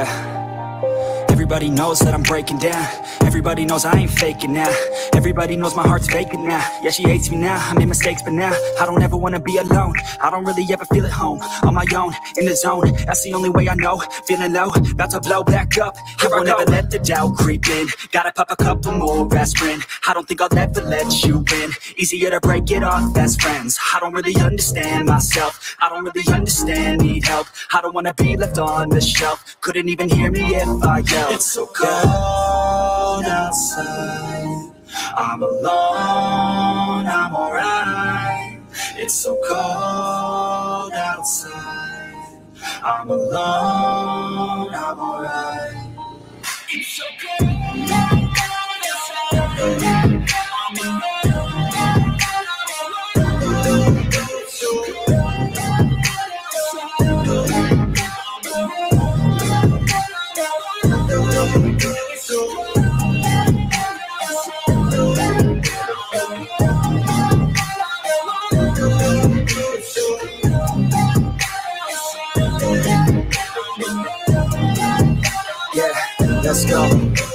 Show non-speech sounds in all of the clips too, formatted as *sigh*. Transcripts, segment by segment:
yeah. Everybody knows that I'm breaking down. Everybody knows I ain't faking now. Everybody knows my heart's vacant now. Yeah, she hates me now, I made mistakes but now I don't ever wanna be alone. I don't really ever feel at home On my own, in the zone. That's the only way I know. Feeling low, about to blow back up. Here I won't ever let the doubt creep in. Gotta pop a couple more aspirin. I don't think I'll ever let you in. Easier to break it off best friends. I don't really understand myself. I don't really understand, need help. I don't wanna be left on the shelf. Couldn't even hear me if I yelled It's so cold outside. I'm alone, I'm alright. It's so cold outside. I'm alone, I'm alright. It's so cold. outside Let's go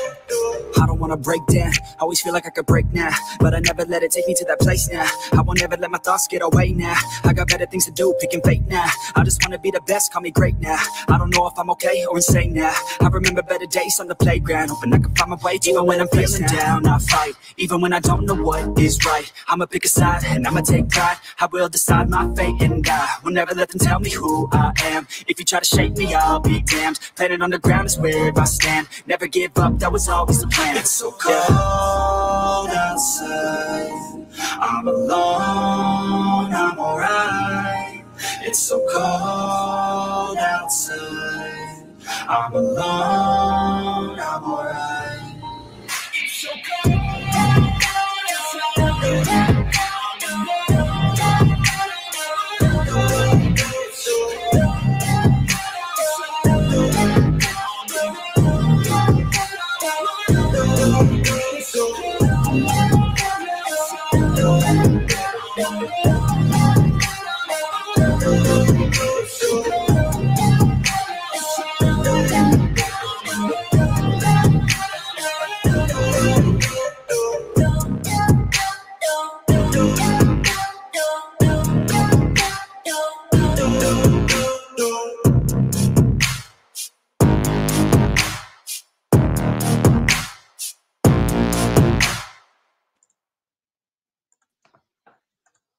wanna break down. I always feel like I could break now, but I never let it take me to that place now. I won't ever let my thoughts get away now. I got better things to do, picking fate now. I just wanna be the best, call me great now. I don't know if I'm okay or insane now. I remember better days on the playground, hoping I can find my way. Even when I'm feeling down, I fight. Even when I don't know what is right, I'ma pick a side and I'ma take pride. I will decide my fate and I will never let them tell me who I am. If you try to shake me, I'll be damned. Planet on the ground is where I stand. Never give up, that was always the plan. It's so cold outside. I'm alone, I'm alright. It's so cold outside. I'm alone, I'm alright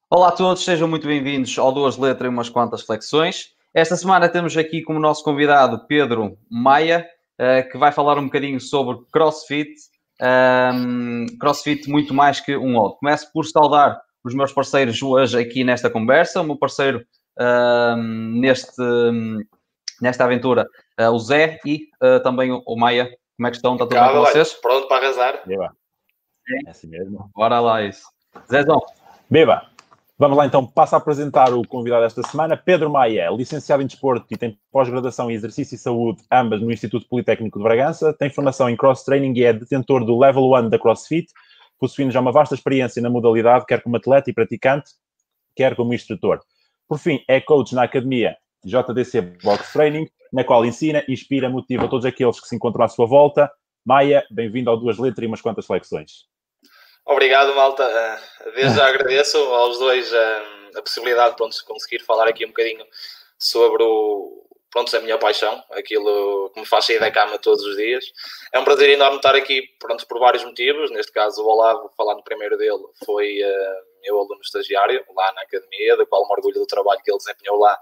Olá a todos, sejam muito bem-vindos ao Duas Letras e umas quantas flexões. Esta semana temos aqui como nosso convidado Pedro Maia, uh, que vai falar um bocadinho sobre CrossFit. Um, CrossFit muito mais que um outro. Começo por saudar os meus parceiros hoje aqui nesta conversa. O meu parceiro neste, nesta aventura, uh, o Zé e uh, também o, o, Maia. Como é que estão? Está tudo bem com vocês? Pronto para arrasar. Beba. É assim mesmo. Bora lá isso. Zézão. Beba. Vamos lá então, passo a apresentar o convidado desta semana, Pedro Maia, licenciado em Desporto e tem pós-graduação em Exercício e Saúde, ambas no Instituto Politécnico de Bragança, tem formação em cross-training e é detentor do Level 1 da CrossFit, possuindo já uma vasta experiência na modalidade, quer como atleta e praticante, quer como instrutor. Por fim, é coach na Academia JDC Box Training, na qual ensina, inspira, motiva todos aqueles que se encontram à sua volta. Maia, bem-vindo ao Duas Letras e umas quantas flexões. Obrigado, malta. Desde já agradeço aos dois eh, a possibilidade de conseguir falar aqui um bocadinho sobre o, pronto, a minha paixão, aquilo que me faz sair da cama todos os dias. É um prazer enorme estar aqui pronto, por vários motivos. Neste caso, o Olavo, falando primeiro dele, foi uh, meu aluno estagiário lá na academia, da qual me orgulho do trabalho que ele desempenhou lá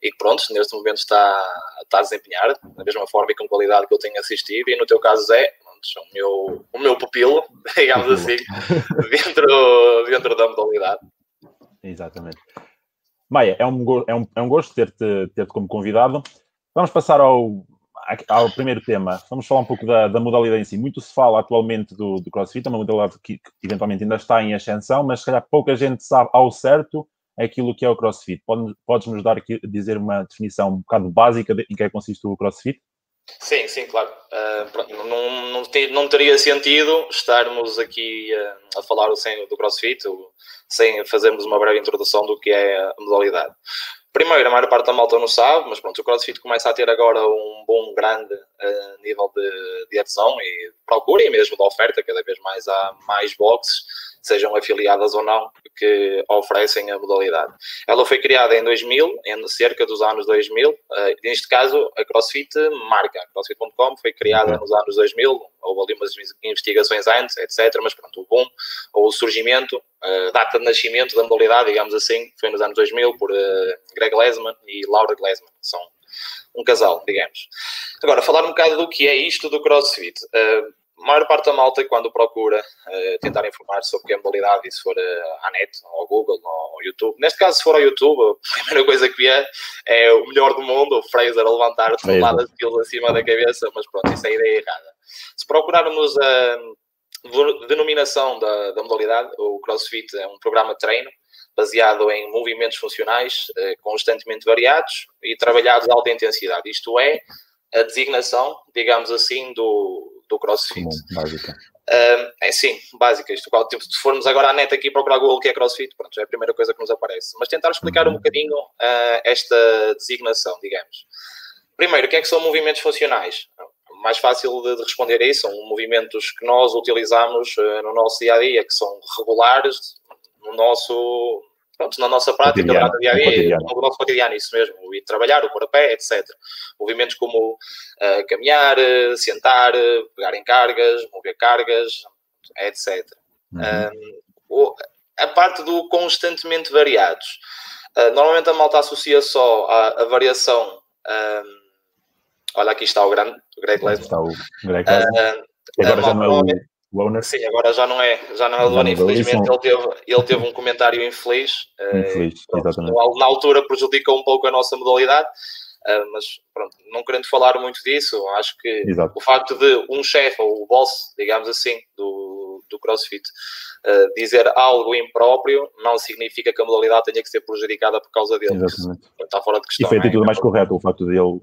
e que, pronto, neste momento está, está a desempenhar da mesma forma e com qualidade que eu tenho assistido. E no teu caso, Zé, o meu, o meu pupilo, *laughs* digamos assim, dentro, dentro da modalidade. Exatamente. Maia, é um, é um, é um gosto ter-te ter como convidado. Vamos passar ao, ao primeiro tema. Vamos falar um pouco da, da modalidade em si. Muito se fala atualmente do, do CrossFit, é uma modalidade que, que, eventualmente ainda está em ascensão, mas se calhar pouca gente sabe ao certo aquilo que é o CrossFit. Podes-nos dar aqui, dizer uma definição um bocado básica de, em que é consiste o CrossFit? Sim, sim, claro. Uh, não, não, não, teria sentido estarmos aqui uh, a falar sem, do CrossFit, sem fazermos uma breve introdução do que é a modalidade. Primeiro, a maior parte da malta não sabe, mas pronto, o CrossFit começa a ter agora um bom, grande uh, nível de, de adesão e procura e mesmo de oferta, cada vez mais há mais boxes sejam afiliadas ou não, que oferecem a modalidade. Ela foi criada em 2000, em cerca dos anos 2000. Uh, eh, neste caso, a CrossFit marca. CrossFit.com foi criada uhum. nos anos 2000. Houve ali umas investigações antes, etc. Mas pronto, o boom, ou o surgimento, a uh, data de nascimento da modalidade, digamos assim, foi nos anos 2000 por uh, Greg Lesman e Laura Glesman. São um casal, digamos. Agora, falar um bocado do que é isto do CrossFit. Uh, a maior parte da malta, quando procura uh, tentar informar sobre que é a modalidade, e se for uh, à net, ou ao Google, ou ao YouTube, neste caso, se for ao YouTube, a primeira coisa que vier é o melhor do mundo, o Fraser a levantar toneladas de quilos acima da cabeça, mas pronto, isso é a ideia errada. Se procurarmos a denominação da, da modalidade, o CrossFit é um programa de treino baseado em movimentos funcionais uh, constantemente variados e trabalhados a alta intensidade. Isto é a designação, digamos assim, do, do CrossFit. Comum, básica. Uh, é sim, básica. Isto, tipo, se formos agora à net aqui procurar Google que é CrossFit, pronto, é a primeira coisa que nos aparece. Mas tentar explicar uhum. um bocadinho uh, esta designação, digamos. Primeiro, o que é que são movimentos funcionais? Mais fácil de, de responder a isso, são movimentos que nós utilizamos uh, no nosso dia a dia, que são regulares no nosso, pronto, na nossa prática, cotidiano, no dia, no nosso cotidiano, isso mesmo, ir trabalhar, o pôr a pé, etc. Movimentos como uh, caminhar, sentar, pegar em cargas, mover cargas, etc. Uhum. Um, a parte do constantemente variados. Uh, normalmente a malta associa só a, a variação. Um, olha, aqui está o grande, o Greg Lesnar. Está o Greg Lesnar. Uh, agora já não é o o owner. Sim, agora já não é, já não é o dono, infelizmente ele teve, ele teve um comentário infeliz, eh, infeliz uh, exatamente. na altura prejudicou um pouco a nossa modalidade, uh, mas pronto, não querendo falar muito disso, acho que Exato. o facto de um chefe, ou o boss, digamos assim, do, do CrossFit, uh, dizer algo impróprio, não significa que a modalidade tenha que ser prejudicada por causa dele. Exatamente. Está fora de questão. E foi a atitude é? mais correta, o facto dele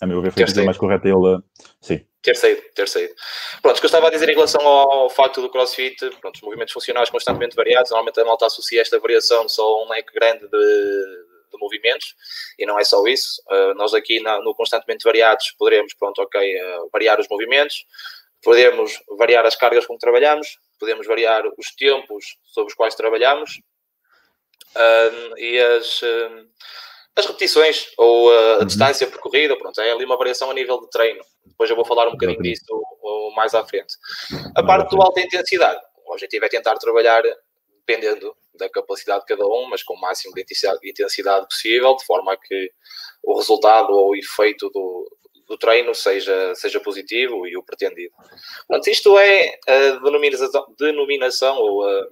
a meu ver, foi a mais correta ele. Sim. Ter saído, ter saído. Pronto, o que eu estava a dizer em relação ao facto do crossfit, pronto, os movimentos funcionais constantemente variados, normalmente a malta associa esta variação só a um leque grande de, de movimentos, e não é só isso. Uh, nós aqui na, no constantemente variados poderemos, pronto, ok, uh, variar os movimentos, podemos variar as cargas com que trabalhamos, podemos variar os tempos sobre os quais trabalhamos, uh, e as as repetições ou a, uhum. distância percorrida, pronto, é ali uma variação a nível de treino. Depois eu vou falar um bocadinho disso mais à frente. A parte do alta intensidade, o objetivo é tentar trabalhar dependendo da capacidade de cada um, mas com o máximo de intensidade possível, de forma a que o resultado ou o efeito do, do treino seja, seja positivo e o pretendido. Portanto, isto é a denominação, denominação ou a,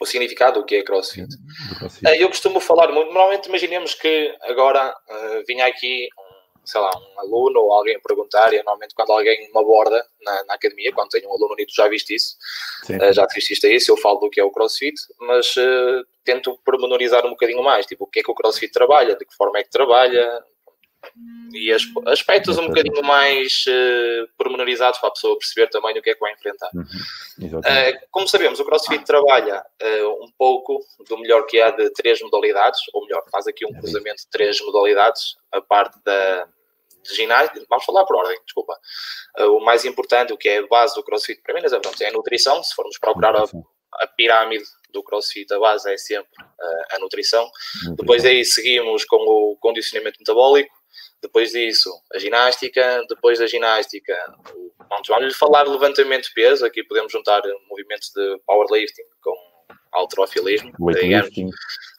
o significado do que é crossfit. crossfit. Eh, eu costumo falar muito, normalmente imaginemos que agora uh, vinha aqui um, sei lá, um aluno ou alguém perguntar, e normalmente quando alguém me aborda na, na academia, quando tenho um aluno unido, já viste isso, uh, já assististe a isso, eu falo do que é o crossfit, mas uh, tento pormenorizar um bocadinho mais, tipo, o que é que o crossfit trabalha, de que forma é que trabalha, e aspectos um bocadinho mais uh, pormenorizados para a pessoa perceber também o que é que vai enfrentar. Uhum. Uh, como sabemos, o CrossFit trabalha uh, um pouco do melhor que há de três modalidades, ou melhor, faz aqui um cruzamento de três modalidades, a parte da de ginástica, vamos falar por ordem, desculpa. o mais importante, o que é a base do CrossFit para mim, é, pronto, é a nutrição, se formos procurar a, a pirâmide do CrossFit, a base é sempre a nutrição. nutrição. Depois aí seguimos com o condicionamento metabólico, depois disso, a ginástica, depois da ginástica, vamos, vamos falar de levantamento de peso, aqui podemos juntar movimentos de powerlifting com alterofilismo, weightlifting.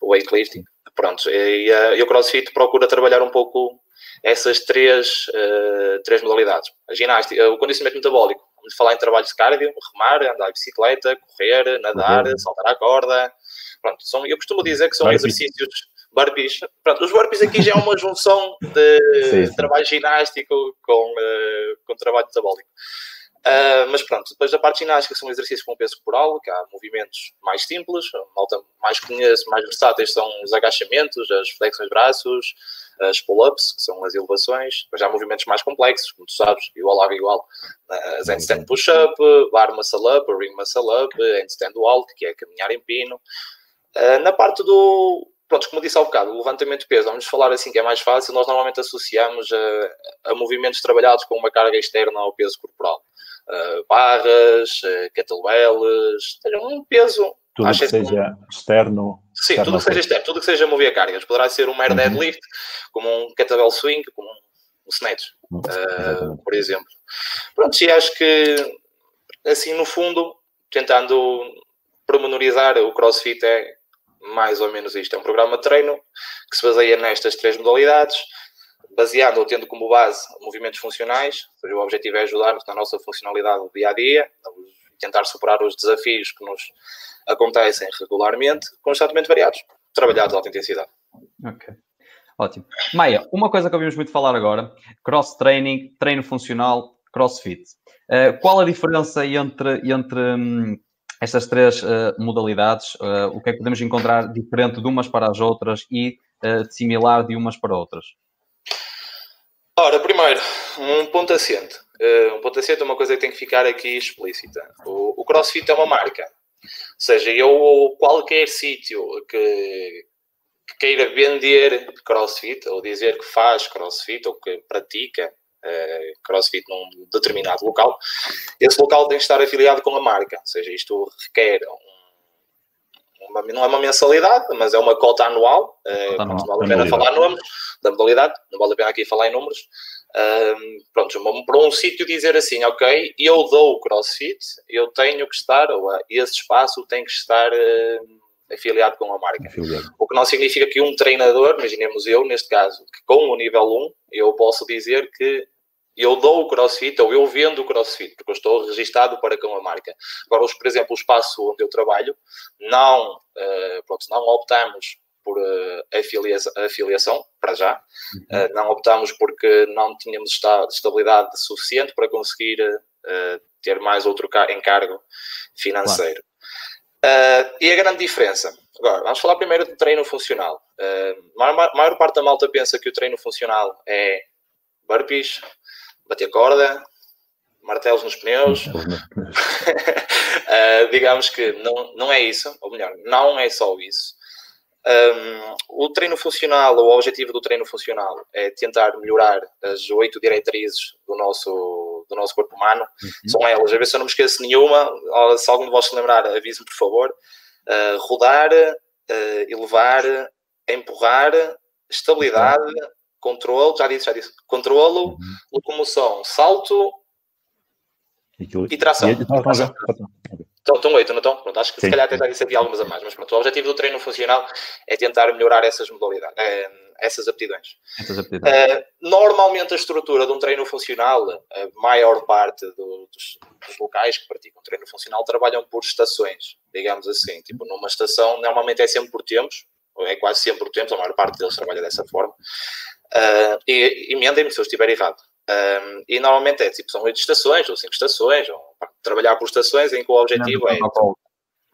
weightlifting. Pronto, e, e, o CrossFit procura trabalhar um pouco essas três, uh, três modalidades. A ginástica, o condicionamento metabólico, vamos falar em trabalhos de cardio, remar, andar de bicicleta, correr, nadar, uhum. saltar à corda. Pronto, são, eu costumo dizer que são exercícios burpees. Pronto, os burpees aqui já é uma junção de *laughs* sim, trabalho ginástico com, uh, com trabalho metabólico. Uh, mas pronto, depois da parte ginástica são exercícios com peso corporal, que há movimentos mais simples, a malta mais conhece, mais versáteis são os agachamentos, as flexões de braços, as pull-ups, que são as elevações, depois há movimentos mais complexos, como tu sabes, igual lado igual, as handstand push-up, bar muscle up, ring muscle up, handstand walk, que é caminhar em pino. Uh, na parte do, pronto, como disse há bocado, o levantamento de peso, vamos falar assim que é mais fácil, nós normalmente associamos a, a movimentos trabalhados com uma carga externa ao peso corporal. Uh, barras, uh, kettlebells, um peso. Tudo que seja externo. Sim, externo tudo que seja externo, tudo que seja mover cargas. Poderá ser um mero uhum. deadlift, como um kettlebell swing, como um snatch, uh, por exemplo. Pronto, e acho que, assim, no fundo, tentando promenorizar, o CrossFit é mais ou menos isto. É um programa de treino que se baseia nestas três modalidades, baseando ou tendo como base movimentos funcionais, ou seja, o objetivo é ajudar-nos na nossa funcionalidade do dia a dia, tentar superar os desafios que nos acontecem regularmente, constantemente variados, trabalhados de alta intensidade. Ok. Ótimo. Maia, uma coisa que ouvimos muito falar agora: cross-training, treino funcional, crossfit. Uh, qual a diferença entre, entre um, estas três uh, modalidades? Uh, o que é que podemos encontrar diferente de umas para as outras e similar de umas para outras? Ora, primeiro, um ponto assente. um ponto assente é uma coisa que tem que ficar aqui explícita. O, o CrossFit é uma marca. Ou seja, eu qualquer sítio que, que queira vender crossfit ou dizer que faz crossfit ou que pratica uh, crossfit num determinado local, esse local tem que estar afiliado com a marca. Ou seja, isto requer um, uma, não é uma mensalidade, mas é uma cota anual. Uh, anual. Não vale a pena falar números da modalidade, não vale a pena aqui falar em números. Um, pronto, para um sítio dizer assim, ok, eu dou o crossfit, eu tenho que estar, ou esse espaço tem que estar uh, afiliado com a marca. Afiliado. O que não significa que um treinador, imaginemos eu, neste caso, que com o nível 1, eu posso dizer que eu dou o crossfit ou eu vendo o crossfit, porque eu estou registado para com a marca. Agora, por exemplo, o espaço onde eu trabalho, não, uh, pronto, não optamos por uh, afiliação, afiliação, para já. Uh, não optamos porque não tínhamos estabilidade suficiente para conseguir uh, ter mais outro encargo financeiro. Claro. e a grande diferença? Agora, vamos falar primeiro do treino funcional. a maior, maior parte da malta pensa que o treino funcional é burpees, bater corda, martelos nos pneus. *laughs* digamos que não, não é isso, ou melhor, não é só isso. Um, o treino funcional, o objetivo do treino funcional é tentar melhorar as oito diretrizes do nosso, do nosso corpo humano. Uhum. São elas, a ver se eu não me esqueço nenhuma, se algum de vós se lembrar, avise-me por favor. Uh, rodar, uh, elevar, empurrar, estabilidade, uhum. Controle, já disse, já disse, controlo, uhum. locomoção, salto e tração. E, tração. Estão, estão oito, não estão? Pronto, acho que Sim. se calhar tentar aqui algumas a mais, mas pronto, o objetivo do treino funcional é tentar melhorar essas modalidades, é, essas aptidões. Essas aptidões. Uh, normalmente a estrutura de um treino funcional, a maior parte do, dos, dos, locais que praticam treino funcional trabalham por estações, digamos assim. Tipo, numa estação, normalmente é sempre por tempos, ou é quase sempre por tempos, a maior parte deles trabalha dessa forma. Uh, e emendem-me se eu estiver errado. Um, e normalmente é tipo, são oito estações ou cinco estações, ou trabalhar por estações em que o objetivo é,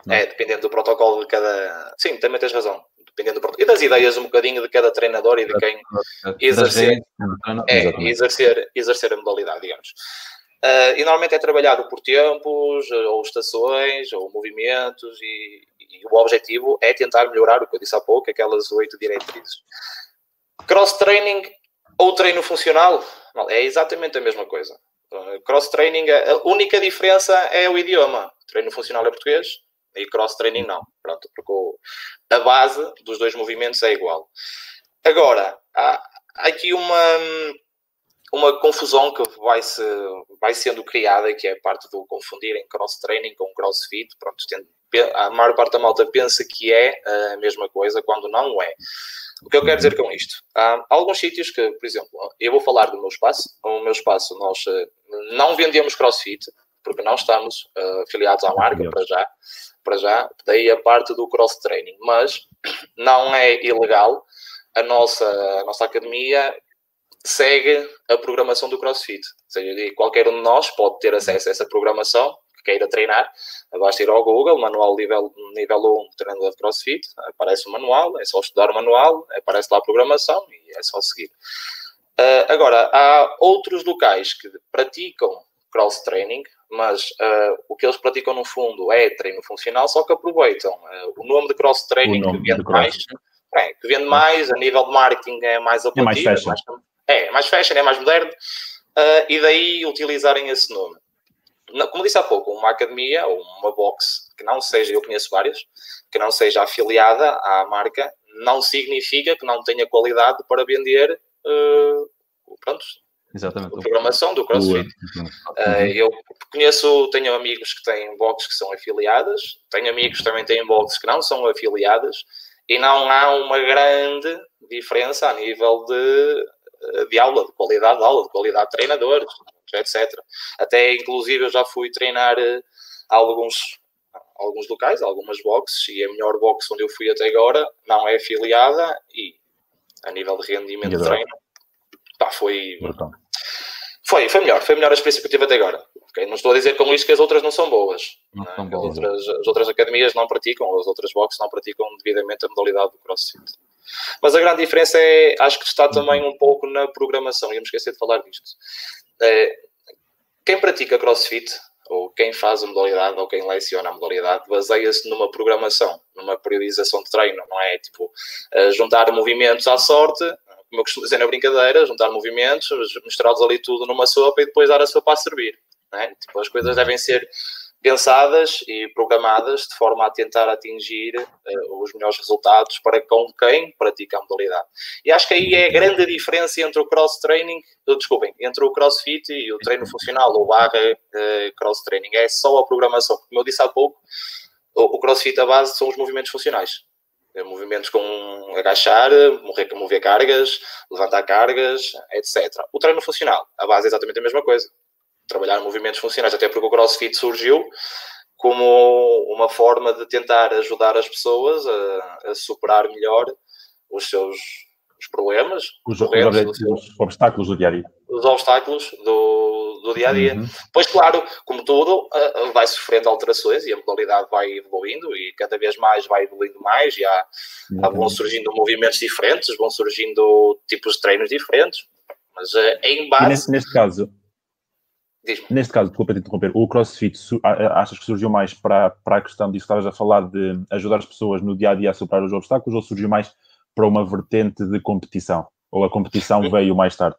é, dependendo do protocolo de cada. Sim, também tens razão. Dependendo do protocolo. E das ideias um bocadinho de cada treinador e de quem exercer, é, exercer, exercer a modalidade, digamos. Uh, e normalmente é trabalhado por tempos, ou estações, ou movimentos, e, e o objetivo é tentar melhorar o que eu disse há pouco, aquelas oito diretrizes. Cross-training ou treino funcional, é exatamente a mesma coisa. Cross-training, a única diferença é o idioma. Treino funcional é português e cross-training não. Pronto, porque a base dos dois movimentos é igual. Agora, há, aqui uma, uma confusão que vai, se, vai sendo criada, que é parte do confundir em cross-training com crossfit. Pronto, a maior parte da malta pensa que é a mesma coisa, quando não é. O que eu quero dizer com isto? Há alguns sítios que, por exemplo, eu vou falar do meu espaço. No meu espaço, nós eh, não vendemos crossfit, porque não estamos uh, afiliados à marca para já. Para já, daí a parte do cross-training. Mas *clears throat* não é ilegal. A nossa, a nossa academia segue a programação do CrossFit. Ou seja, qualquer um de nós pode ter acesso a essa programação que queira treinar, basta ir ao Google, manual nível, nível 1, treinador de CrossFit, aparece o manual, é só estudar o manual, aparece lá a programação e é só seguir. Uh, agora, há outros locais que praticam cross-training, mas uh, o que eles praticam no fundo é treino funcional, só que aproveitam uh, o nome de cross-training que vende mais, é, que vende mais, a nível de marketing é mais apelativo, é mais fashion, é, é mais, fashion, é mais moderno, e daí utilizarem esse nome. Como disse há pouco, uma academia ou uma box que não seja, eu conheço várias, que não seja afiliada à marca, não significa que não tenha qualidade para vender uh, pronto, Exatamente. a programação do CrossFit. Uh, eu conheço, tenho amigos que têm boxes que são afiliadas, tenho amigos que também têm boxes que não são afiliadas, e não há uma grande diferença a nível de, de aula, de qualidade de aula, de qualidade de treinadores, etc. Até, inclusive, eu já fui treinar uh, alguns alguns locais, algumas boxes, e a melhor box onde eu fui até agora não é afiliada e a nível de rendimento de treino, pá, foi, foi, foi melhor, foi a melhor experiência que eu tive até agora. Okay? Não estou a dizer com isto que as outras não são boas. Não né? são boas. As, outras, as outras academias não praticam, as outras boxes não praticam devidamente a modalidade do CrossFit. Mas a grande diferença é, acho que está também um pouco na programação, íamos esquecer de falar disto. É, quem pratica CrossFit ou quem faz a modalidade, ou quem leciona a modalidade, baseia-se numa programação, numa periodização de treino, não é? Tipo, uh, juntar movimentos à sorte, como eu costumo dizer na brincadeira, juntar movimentos, misturá-los ali tudo numa sopa e depois dar a sopa a servir. É? Tipo, as coisas devem ser pensadas e programadas de forma a tentar atingir uh, os melhores resultados para com quem pratica a modalidade. E acho que aí é a grande diferença entre o cross-training, uh, desculpem, entre o crossfit e o treino funcional, ou barra uh, cross-training. É só a programação. Como eu disse há pouco, o, o crossfit, a base, são os movimentos funcionais. É, movimentos com agachar, mover, mover cargas, levantar cargas, etc. O treino funcional, a base é exatamente a mesma coisa trabalhar movimentos funcionais, até porque o CrossFit surgiu como uma forma de tentar ajudar as pessoas a, a superar melhor os seus os problemas, os, os, os obstáculos do dia a dia. Os obstáculos do, do dia a dia. Uhum. Pois, claro, como tudo, vai sofrendo alterações e a modalidade vai evoluindo e cada vez mais vai evoluindo mais. E há, há vão surgindo movimentos diferentes, vão surgindo tipos de treinos diferentes. Mas uh, em base. Nesse, neste caso, Neste caso, desculpa te interromper, o CrossFit achas que surgiu mais para, para a questão disso que estavas a falar de ajudar as pessoas no dia a dia a superar os obstáculos ou surgiu mais para uma vertente de competição? Ou a competição veio mais tarde?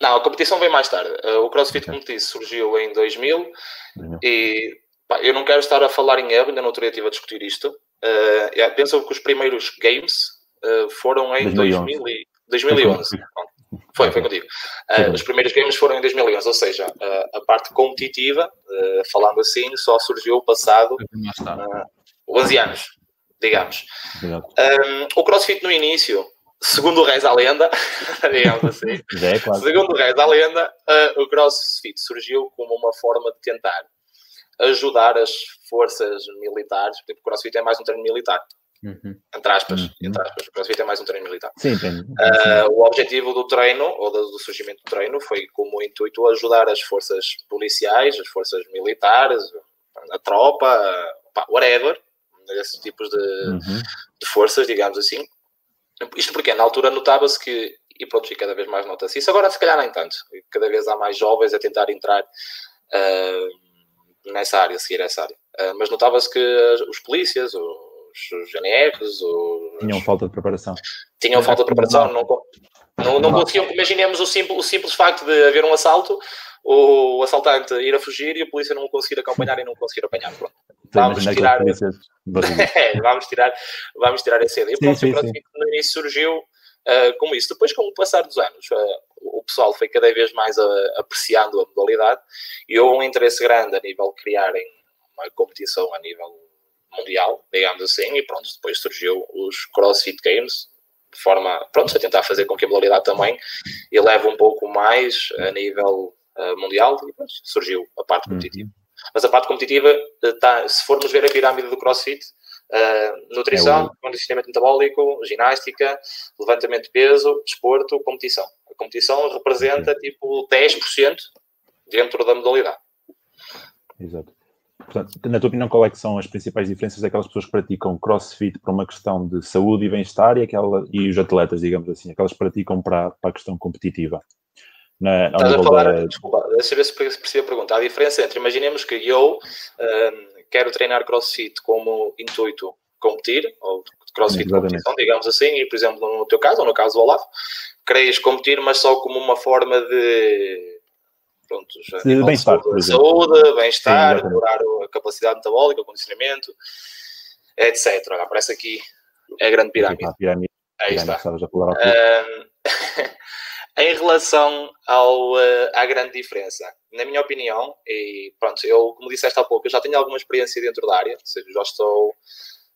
Não, a competição veio mais tarde. Uh, o CrossFit, okay. como disse, surgiu em 2000, 2000. e pá, eu não quero estar a falar em erro, ainda não teria tive a discutir isto. Uh, yeah, penso que os primeiros games uh, foram em 2011. 2000 e, 2011. Foi, foi contigo. Uh, os primeiros games foram em 2011, ou seja, uh, a parte competitiva, uh, falando assim, só surgiu passado uh, 11 anos, digamos. Um, o CrossFit no início, segundo o reza a lenda, *laughs* digamos assim, é, claro. segundo o reza a lenda, o CrossFit surgiu como uma forma de tentar ajudar as forças militares, porque o CrossFit é mais um treino militar. Uhum. Entre aspas, uhum. entre aspas, o CrossFit é mais um treino militar. Sim, uh, o objetivo do treino, ou do surgimento do treino, foi como intuito ajudar as forças policiais, as forças militares, a tropa, pá, whatever, esses tipos de, uhum. de, forças, digamos assim. Isto porque na altura notava-se que, e pronto, e cada vez mais nota-se isso, agora se calhar nem tanto, cada vez há mais jovens a tentar entrar uh, nessa área, seguir essa área. Uh, mas notava-se que os polícias, os GNRs, os... Tinham falta de preparação. Tinham falta de preparação, não, não, não conseguiam, imaginemos o simples, o simples facto de haver um assalto, o assaltante ir a fugir e a polícia não o conseguir acompanhar e não conseguir apanhar. Pronto. Vamos tirar, *laughs* é, vamos tirar, vamos tirar essa ideia. E pronto, sim, sim. no início surgiu uh, como isso. Depois, com o passar dos anos, uh, o pessoal foi cada vez mais uh, apreciando a modalidade e houve um interesse grande a nível de criarem uma competição a nível mundial, digamos assim, e pronto, depois surgiu os CrossFit Games, de forma, pronto, a tentar fazer com que a modalidade também eleve um pouco mais a nível uh, mundial, e pronto, surgiu a parte uhum. competitiva. Uhum. Mas a parte competitiva, tá, se formos ver a pirâmide do CrossFit, uh, nutrição, é condicionamento metabólico, ginástica, levantamento de peso, desporto, competição. A competição representa tipo 10% dentro da modalidade. Exato. Portanto, na tua opinião, qual é que são as principais diferenças daquelas pessoas que praticam crossfit para uma questão de saúde e bem-estar e, aquela, e os atletas, digamos assim, aquelas que praticam para, para a questão competitiva? Na, Estás a falar, da... desculpa, deixa eu ver se percebi a pergunta. A diferença entre, imaginemos que eu um, quero treinar crossfit como intuito competir, ou crossfit Exatamente. competição, digamos assim, e por exemplo, no teu caso, ou no caso do Olavo, queres competir, mas só como uma forma de pronto, a nível bem-estar, saúde- saúde, bem-estar, melhorar a capacidade metabólica, o condicionamento, etc. Olha, aparece aqui é a grande pirâmide. Ah, pirâmide. Aí está. a *laughs* em relação ao, eh, à grande diferença, na minha opinião, e pronto, eu, como disseste há pouco, eu já tenho alguma experiência dentro da área, ou seja, já estou,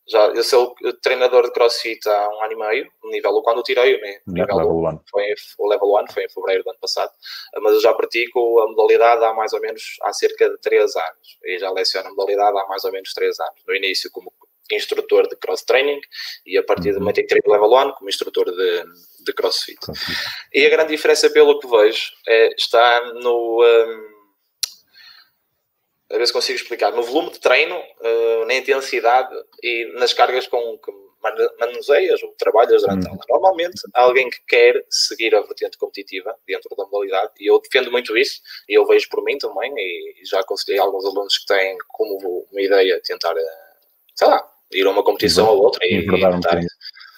já, eu sou treinador de crossfit há um ano e meio, no nível quando eu tirei, né, o nível Level um, one. foi em- o level 1, foi em fevereiro do ano passado, mas eu já pratico a modalidade há mais ou menos, há cerca de 3 anos, e já leciono a modalidade há mais ou menos 3 anos, no início como instrutor de cross training, e a partir Uhum. que tirei o level 1 como instrutor de, de crossfit. Crossfit. E a grande diferença, pelo que vejo, é, está no. hum, a ver se consigo explicar. No volume de treino, uh, na intensidade e nas cargas com que manuseias ou trabalhas durante a Uhum. aula. Normalmente, alguém que quer seguir a vertente competitiva dentro da modalidade, e eu defendo muito isso, e eu vejo por mim também, e, já aconselhei alguns alunos que têm como uma ideia tentar, eh, sei lá, ir a uma competição ou outra e, e um tentar.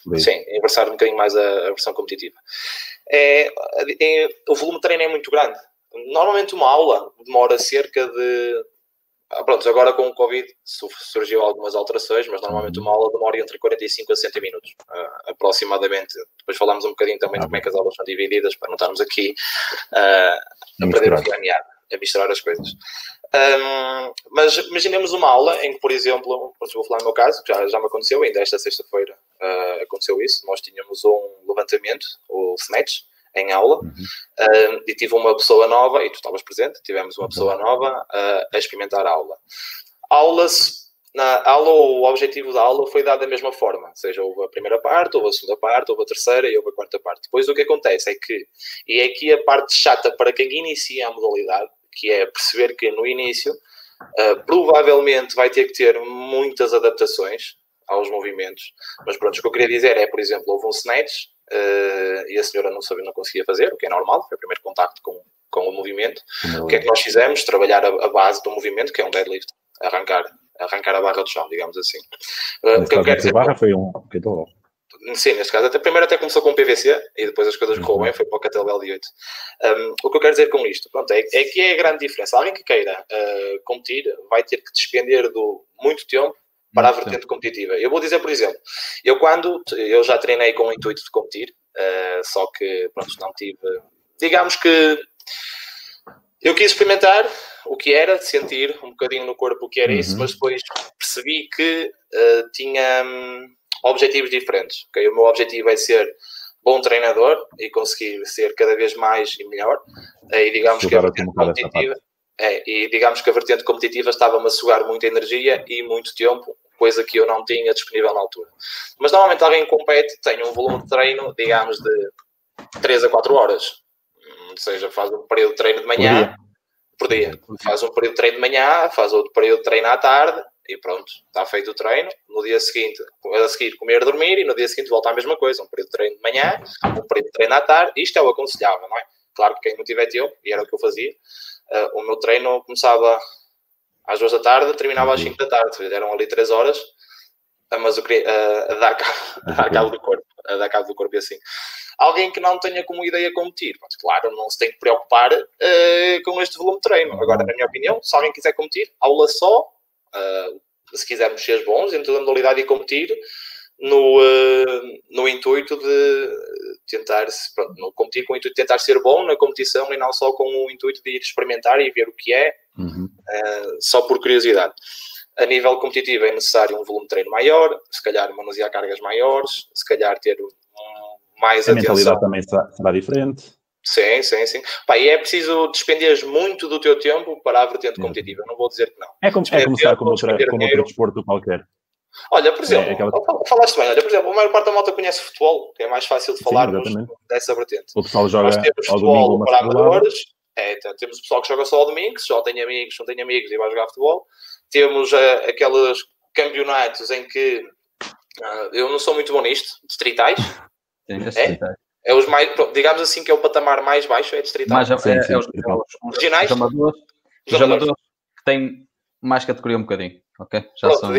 Bem, Sim, inversar um bocadinho mais a, a versão competitiva. É, é- o volume de treino é muito grande. Normalmente uma aula demora cerca de. Ah, Pronto, agora com o Covid su- surgiu algumas alterações, mas normalmente uma aula demora entre 45 a 60 minutos, ah, aproximadamente. Depois falamos um bocadinho também de Ah, como é que as aulas são divididas, para não estarmos aqui ah, a perder o meada, a misturar as coisas. Ahm, mas imaginemos uma aula em que, por exemplo, vou falar no meu caso, que já, já me aconteceu, ainda esta sexta-feira ah, aconteceu isso. Nós tínhamos um levantamento, o snatch, em aula, Uhum. ah, e tive uma pessoa nova, e tu estavas presente, tivemos uma pessoa nova ah, a experimentar a aula. Aulas, na aula, o objetivo da aula foi dado da mesma forma, ou seja, houve a primeira parte, houve a segunda parte, houve a terceira e houve a quarta parte. Depois o que acontece é que, e é aqui a parte chata para quem inicia a modalidade, que é perceber que no início Uh, provavelmente vai ter que ter muitas adaptações aos movimentos. Mas pronto, o que eu queria dizer é, por exemplo, houve um snatch uh, e a senhora não sabia, não conseguia fazer, o que é normal, foi o primeiro contacto com, com o movimento. O que é que nós fizemos? Trabalhar a, a base do movimento, que é um deadlift, arrancar, arrancar a barra do chão, digamos assim. Uh, o que eu quero a dizer, barra foi um kettlebell. Sim, neste caso, até primeiro até começou com o PVC e depois as coisas correram Uhum. bem, foi para o Kettlebell de 8. Um, o que eu quero dizer com isto, pronto, é, é que é a grande diferença. Alguém que queira uh, competir vai ter que despender do muito tempo para a vertente competitiva. Eu vou dizer, por exemplo, eu quando, eu já treinei com o intuito de competir, uh, só que, pronto, não tive, digamos que eu quis experimentar o que era, sentir um bocadinho no corpo o que era isso, Uhum. mas depois percebi que uh, tinha hum, objetivos diferentes. ok? O meu objetivo é ser bom treinador e conseguir ser cada vez mais e melhor. E digamos que a um vertente competitiva, é, e digamos que a vertente competitiva estava-me a sugar muita energia e muito tempo, coisa que eu não tinha disponível na altura. Mas normalmente alguém que compete tem um volume de treino, digamos, de 3 a 4 horas. Ou seja, faz um período de treino de manhã, por dia. Faz um período de treino de manhã, faz outro período de treino à tarde e pronto, está feito o treino. No dia seguinte, a seguir comer, dormir e no dia seguinte volta a mesma coisa. Um período de treino de manhã, um período de treino à tarde. Isto é o aconselhável, não é? Claro que quem não tiver tempo, e era o que eu fazia, uh, o meu treino começava às duas da tarde, terminava às 5 da tarde. Eram ali 3 horas, uh, mas eu queria uh, a dar cabo, a dar cabo do corpo, a dar cabo do corpo e assim. Alguém que não tenha como ideia competir, pronto, claro, não se tem que preocupar uh, com este volume de treino. Agora, na minha opinião, se alguém quiser competir, aula só, uh, se quisermos ser bons dentro da modalidade e competir, no, no intuito de tentar pronto, no competir com o intuito de tentar ser bom na competição e não só com o intuito de ir experimentar e ver o que é, Uhum. uh, só por curiosidade. A nível competitivo é necessário um volume de treino maior, se calhar manusear cargas maiores, se calhar ter um, mais A atenção. mentalidade também será, será diferente. Sim, sim, sim. Pá, e é preciso despender muito do teu tempo para a vertente Uhum. competitiva. Eu não vou dizer que não. É, como, é começar tempo, como, outra, como outro desporto qualquer. Olha, por exemplo, aquela- falaste bem, olha, por exemplo, a maior parte da malta conhece futebol, que é mais fácil de falarmos exatamente. dessa vertente. O pessoal joga Nós temos futebol para amadores, é, tá, temos o pessoal que joga só ao domingo, já tem amigos, não tem amigos e vai jogar futebol. Temos eh, aqueles campeonatos em que ah, eu não sou muito bom nisto, distritais. Sim, É? É os mais, digamos assim que é o patamar mais baixo, é distrital. Mais, Sim, é, sim, é os, é Regionais? amadores, os amadores. que têm mais categoria um bocadinho. ok? Já Pronto, são...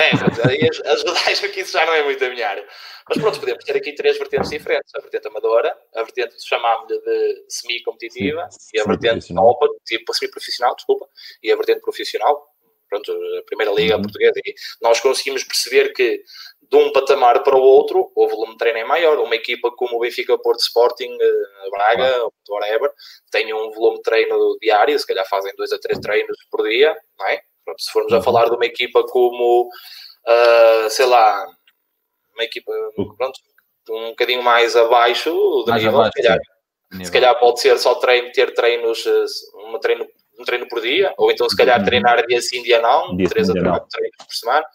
é, mas aí as- ajudais que isso já não é muito a minha área. Mas pronto, podemos ter aqui três vertentes diferentes. A vertente amadora, a vertente chamámos-lhe de semi-competitiva e a vertente opa, tipo semi-profissional, desculpa, e a vertente profissional. Pronto, a primeira liga Uhum. portuguesa. E nós conseguimos perceber que de um patamar para o outro, o volume de treino é maior. Uma equipa como o Benfica, Porto Sporting, eh, Braga, whatever, tem um volume de treino diário, se calhar fazem dois a três treinos por dia, não é? Pronto, se formos a Uhum. falar de uma equipa como, ah, sei lá, uma equipa, pronto, um bocadinho mais abaixo do Mais nível, abaixo, se calhar, se calhar pode ser só treino, ter treinos, eh, uma treino, um treino por dia, ou então se calhar Uhum. treinar dia sim, dia não, Dia três a quatro treinos por semana.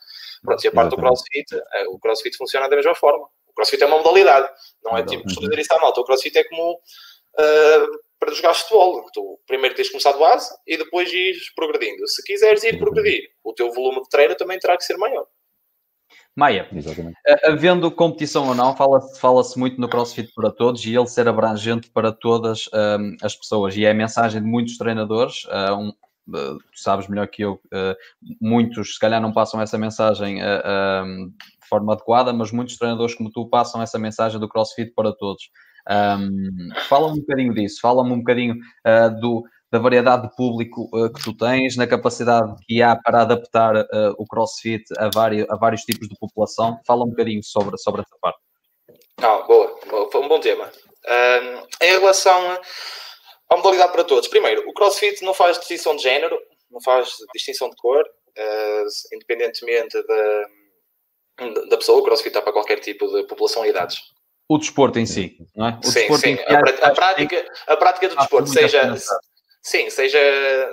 Pronto, e a parte do crossfit, eh, o crossfit funciona da mesma forma. O crossfit é uma modalidade, não é Uhum. tipo, costumo dizer isso à malta, o crossfit é como eh, para jogar futebol. Tu primeiro tens de começar de base e depois ires progredindo. Se quiseres ir progredir, o teu volume de treino também terá que ser maior. Maia, Exatamente. a- havendo competição ou não, fala-se fala-se muito no CrossFit para todos e ele ser abrangente para todas hum, as pessoas. E é a mensagem de muitos treinadores. uh, um, uh, tu sabes melhor que eu, uh, muitos se calhar não passam essa mensagem uh, um, de forma adequada, mas muitos treinadores como tu passam essa mensagem do CrossFit para todos. Um, fala-me um bocadinho disso, fala-me um bocadinho uh, do, da variedade de público uh, que tu tens, na capacidade que há para adaptar uh, o CrossFit a vários, a vários tipos de população. Fala um bocadinho sobre, sobre essa parte. Ah, boa, foi um bom tema. Ahm, em relação a- modalidade para todos, primeiro, o CrossFit não faz distinção de género, não faz distinção de cor, independentemente da, da pessoa, o CrossFit está para qualquer tipo de população e idades. O desporto em si, não é? O sim, desporto sim. A, a prática, a prática do desporto, seja, sim, seja,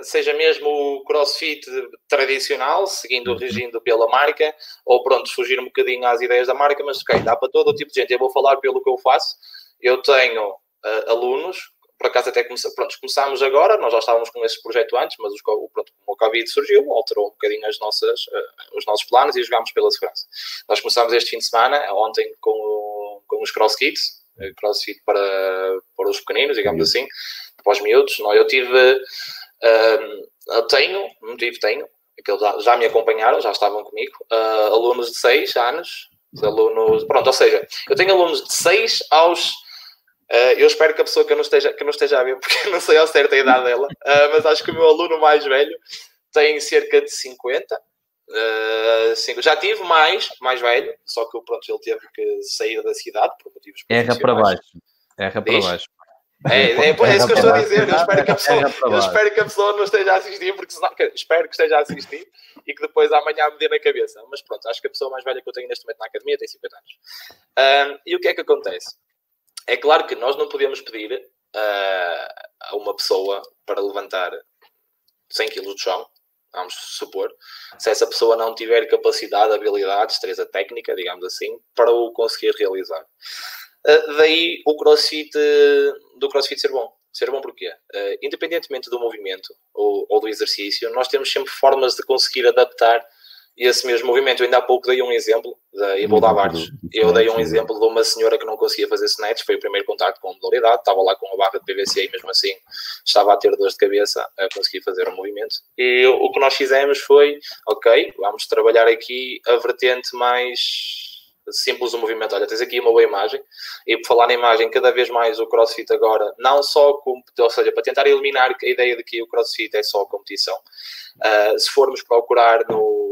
seja mesmo o crossfit tradicional, seguindo Uhum. o regindo pela marca, ou pronto, fugir um bocadinho às ideias da marca, mas ok, dá para todo o tipo de gente. Eu vou falar pelo que eu faço. Eu tenho ah, alunos, por acaso até comece, pronto, começámos agora, nós já estávamos com esse projeto antes, mas os pronto, como o Covid surgiu, alterou um bocadinho as nossas, ah, os nossos planos e jogámos pela segurança. Nós começámos este fim de semana, ontem, com, o- com os cross kits, eh, crossfit para, para os pequeninos, digamos assim, para os miúdos. Não, eu tive, ahm, eu tenho, não tive, tenho, aqueles já, já me acompanharam, já estavam comigo, ah, alunos de 6 anos, alunos, pronto, ou seja, eu tenho alunos de 6 aos ah, eu espero que a pessoa que eu não esteja, que não esteja a ver, *laughs* porque eu não sei ao certo a idade dela, ah, mas acho que o meu aluno mais velho tem cerca de 50. Ah, cinco- já tive mais, mais velho, só que pronto, ele teve que sair da cidade por motivos Erra para baixo. Erra para baixo. É, é, é, é isso que eu estou a dizer. Eu espero que a pessoa, eu espero que a pessoa não esteja a assistir, porque senão, que- espero que esteja a assistir e que depois amanhã me dê na cabeça. Mas pronto, acho que a pessoa mais velha que eu tenho neste momento na academia tem 50 anos. Ahm, e o que é que acontece? É claro que nós não podemos pedir ah, a uma pessoa para levantar 100 kg de chão, vamos supor, se essa pessoa não tiver capacidade, habilidade, destreza técnica, digamos assim, para o conseguir realizar. Uh, daí o crossfit do crossfit ser bom. Ser bom porquê? Uh, independentemente do movimento ou, ou do exercício, nós temos sempre formas de conseguir adaptar esse mesmo movimento. Eu ainda há pouco dei um exemplo, da, e vou dar vários. Eu dei um exemplo de uma senhora que não conseguia fazer snatch, foi o primeiro contacto com a modalidade, estava lá com a barra de PVC e mesmo assim estava a ter dores de cabeça a conseguir fazer o movimento. E o que nós fizemos foi, ok, vamos trabalhar aqui a vertente mais simples do movimento. Olha, tens aqui uma boa imagem, e por falar na imagem, cada vez mais o CrossFit agora, não só, com, ou seja, para tentar eliminar a ideia de que o CrossFit é só competição, uh, se formos procurar no,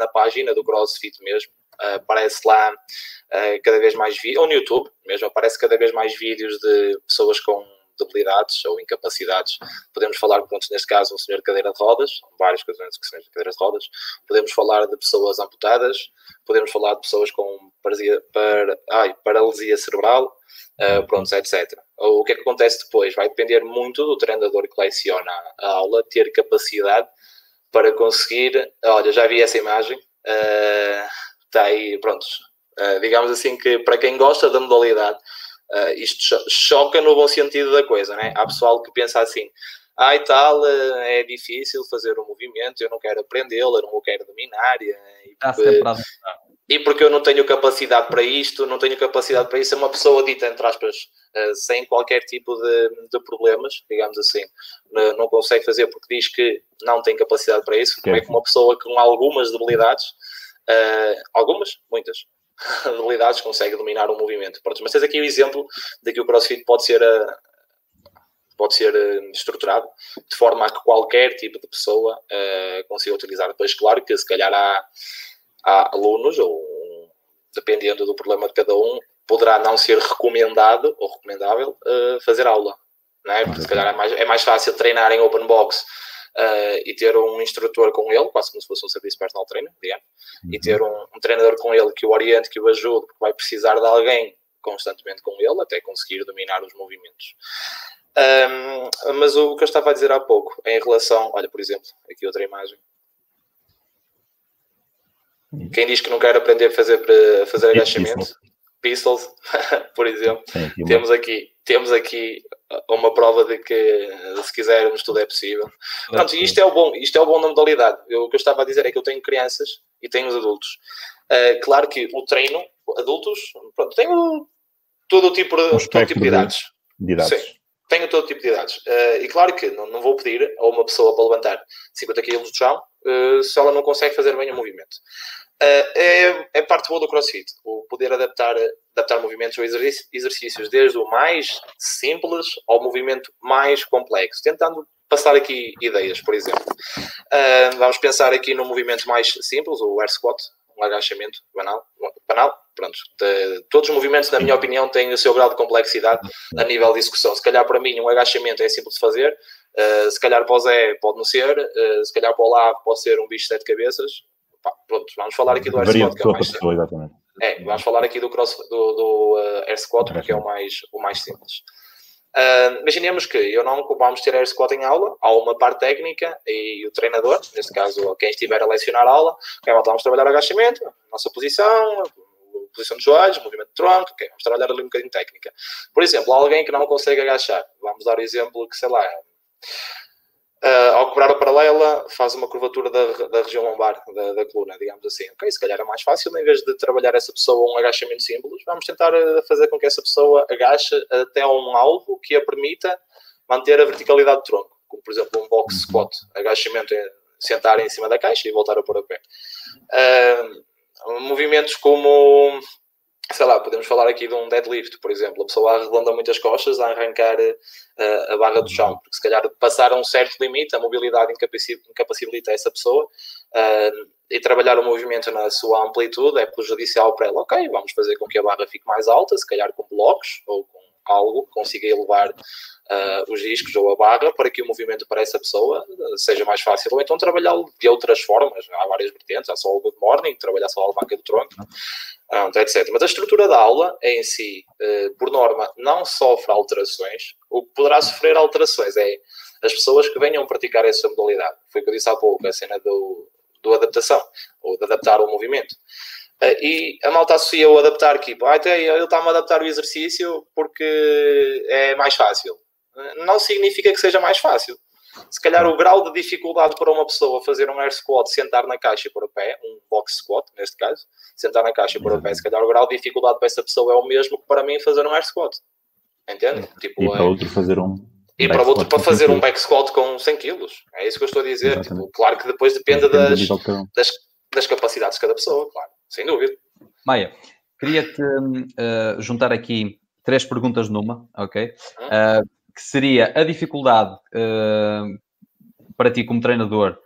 na página do CrossFit mesmo, uh, aparece lá uh, cada vez mais vídeos, ou no YouTube mesmo, aparece cada vez mais vídeos de pessoas com debilidades ou incapacidades. Podemos falar, pronto, neste caso, um senhor de cadeira de rodas, que senhores de cadeiras de rodas. Podemos falar de pessoas amputadas, podemos falar de pessoas com paralisia, para, ai, paralisia cerebral, uh, pronto, etc. O que é que acontece depois? Vai depender muito do treinador que leciona a aula, ter capacidade para conseguir. Olha, já vi essa imagem, uh, está aí, pronto. Uh, digamos assim que para quem gosta da modalidade, Uh, isto cho choca no bom sentido da coisa, né? Há pessoal que pensa assim, ah, e tal, é difícil fazer o um movimento, eu não quero aprendê-lo, eu não o quero dominar. E, Está sempre a e porque eu não tenho capacidade para isto, não tenho capacidade para isso, é uma pessoa dita, entre aspas, uh, sem qualquer tipo de, de, problemas, digamos assim, não consegue fazer porque diz que não tem capacidade para isso, como é que uma pessoa com algumas debilidades, uh, algumas, muitas, *laughs* debilidades consegue dominar um movimento. Pronto, mas tens aqui o exemplo de que o CrossFit pode ser a, pode ser estruturado de forma a que qualquer tipo de pessoa uh, consiga utilizar. Depois, claro que se calhar há, há alunos, ou dependendo do problema de cada um, poderá não ser recomendado ou recomendável uh, fazer aula. Não é? Porque se calhar é mais, é mais fácil treinar em open box uh, e ter um instrutor com ele, quase como se fosse um serviço personal trainer, digamos, uhum. e ter um, um, treinador com ele que o oriente, que o ajude, porque vai precisar de alguém constantemente com ele até conseguir dominar os movimentos. Um, mas o que eu estava a dizer há pouco, em relação, olha, por exemplo, aqui outra imagem, quem diz que não quer aprender a fazer, a fazer agachamento, pistols, *laughs* por exemplo, Sim, temos aqui, temos aqui uma prova de que se quisermos tudo é possível. Pronto, isto é o bom, isto é o bom na modalidade. Eu, o que eu estava a dizer é que eu tenho crianças e tenho os adultos. Uh, claro que o treino, adultos, pronto, tenho todo o tipo de, todo tipo de idades. De idades. Sim, tenho todo tipo de idades. Uh, e claro que não, não, vou pedir a uma pessoa para levantar 50 kg do chão uh, se ela não consegue fazer bem o movimento. Uh, é, é, parte boa do CrossFit, o poder adaptar, adaptar movimentos ou exercícios, desde o mais simples ao movimento mais complexo, tentando passar aqui ideias, por exemplo. Uh, vamos pensar aqui no movimento mais simples, o air squat, um agachamento banal, banal pronto. De, todos os movimentos, na minha opinião, têm o seu grau de complexidade a nível de execução. Se calhar para mim um agachamento é simples de fazer, uh, se calhar para o Zé pode não ser, uh, se calhar para o Lavo pode ser um bicho de sete cabeças, Pá, pronto, vamos falar aqui do Air Squat, que é o mais pessoa, exatamente. É, vamos falar aqui do, cross, do, do uh, Air Squat, porque é o mais, o mais simples. Uh, imaginemos que eu não vamos ter Air Squat em aula, há uma parte técnica e o treinador, neste caso quem estiver a lecionar a aula, okay, vamos trabalhar agachamento, nossa posição, posição de joelhos, movimento de tronco, okay, vamos trabalhar ali um bocadinho técnica. Por exemplo, alguém que não consegue agachar, vamos dar o exemplo que, sei lá, Uh, ao quebrar a paralela, faz uma curvatura da, da região lombar da, da, coluna, digamos assim. Ok, se calhar é mais fácil, em vez de trabalhar essa pessoa um agachamento simples, vamos tentar ah, fazer com que essa pessoa agache até um alvo que a permita manter a verticalidade do tronco, como por exemplo um box uhum. squat, agachamento, sentar em cima da caixa e voltar a pôr a pé. Uh, movimentos como sei lá, podemos falar aqui de um deadlift, por exemplo, a pessoa arredonda muitas costas a arrancar uh, a barra do chão, porque se calhar passar a um certo limite, a mobilidade incapacibilita essa pessoa uh, e trabalhar o movimento na sua amplitude é prejudicial para ela. Ok, vamos fazer com que a barra fique mais alta, se calhar com blocos ou com algo que consiga elevar uh, os discos ou a barra para que o movimento para essa pessoa seja mais fácil, ou então trabalhá-lo de outras formas. Há várias vertentes, há só o good morning, trabalhar só a alavanca do tronco, uh, etc. Mas a estrutura da aula em si, uh, por norma, não sofre alterações. O que poderá sofrer alterações é as pessoas que venham praticar essa modalidade. Foi o que eu disse há pouco, a cena do, do adaptação, ou de adaptar o movimento. E a malta associa o adaptar aqui, ah, até ele está-me a adaptar o exercício porque é mais fácil. Não significa que seja mais fácil. Se calhar o grau de dificuldade para uma pessoa fazer um air squat, sentar na caixa e pôr o pé, um box squat neste caso, sentar na caixa e pôr o pé, se calhar o grau de dificuldade para essa pessoa é o mesmo que para mim fazer um air squat. Entende? Tipo, e para é... outro fazer um. E para outro para fazer um back squat com 100 kg. É isso que eu estou a dizer. Tipo, claro que depois depende, depende das, das, das capacidades de cada pessoa, claro sem dúvida. Maia, queria-te uh, juntar aqui três perguntas numa, ok? Uh, que seria a dificuldade uh, para ti como treinador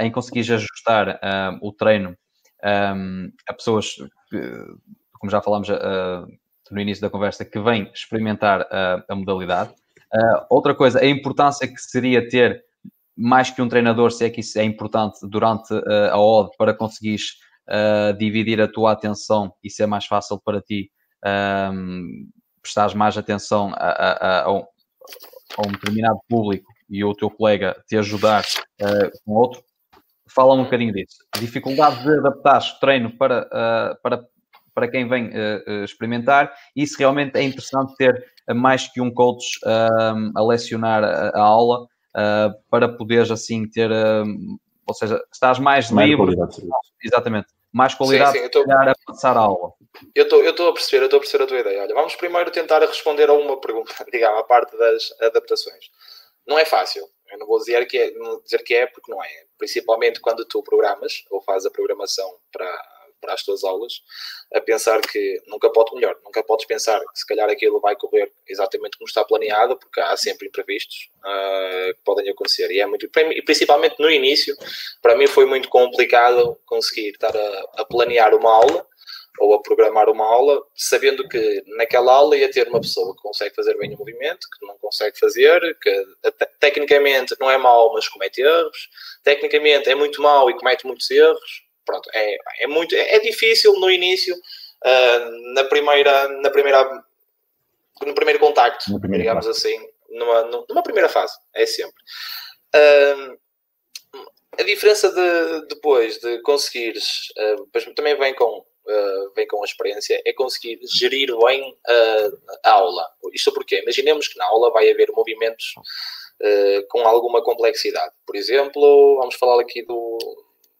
em conseguires ajustar o treino um, a pessoas que, como já falámos no início da conversa, que vêm experimentar a modalidade. outra coisa, a importância que seria ter mais que um treinador, se é que isso é importante durante a OD para conseguires dividir a tua atenção e ser mais fácil para ti um, prestares mais atenção a, a, a, um, a, um, determinado público e o teu colega te ajudar uh, com outro. Fala um bocadinho disso. Dificuldade de adaptar o treino para, uh, para, para quem vem uh, experimentar. Isso realmente é interessante ter mais que um coach a lecionar a aula para poderes assim ter ou seja, estás mais, livre. Exatamente. mais qualidade sim, sim, tô... a passar a aula. Eu estou a perceber, eu estou a perceber a tua ideia. Olha, vamos primeiro tentar responder a uma pergunta, *laughs* digamos, a parte das adaptações. Não é fácil. Eu não vou dizer que é, não dizer que é porque não é. Principalmente quando tu programas ou fazes a programação para, para as tuas aulas, a pensar que nunca pode, melhor, nunca podes pensar que se calhar aquilo vai correr exatamente como está planeado, porque há sempre imprevistos uh, que podem acontecer. E, é muito, e principalmente no início, para mim foi muito complicado conseguir estar a, a planear uma aula ou a programar uma aula, sabendo que naquela aula ia ter uma pessoa que consegue fazer bem o movimento, que não consegue fazer, que tecnicamente não é mau, mas comete erros, tecnicamente é muito mau e comete muitos erros. Pronto, é, é muito é, difícil no início, uh, na primeira na primeira no primeiro contacto, digamos fase. assim, numa, numa primeira fase, é sempre. Uh, a diferença de depois de conseguires, uh, também vem com uh, vem com a experiência, é conseguir gerir bem uh, a aula. Isto porque Imaginemos que na aula vai haver movimentos uh, com alguma complexidade. Por exemplo, vamos falar aqui do,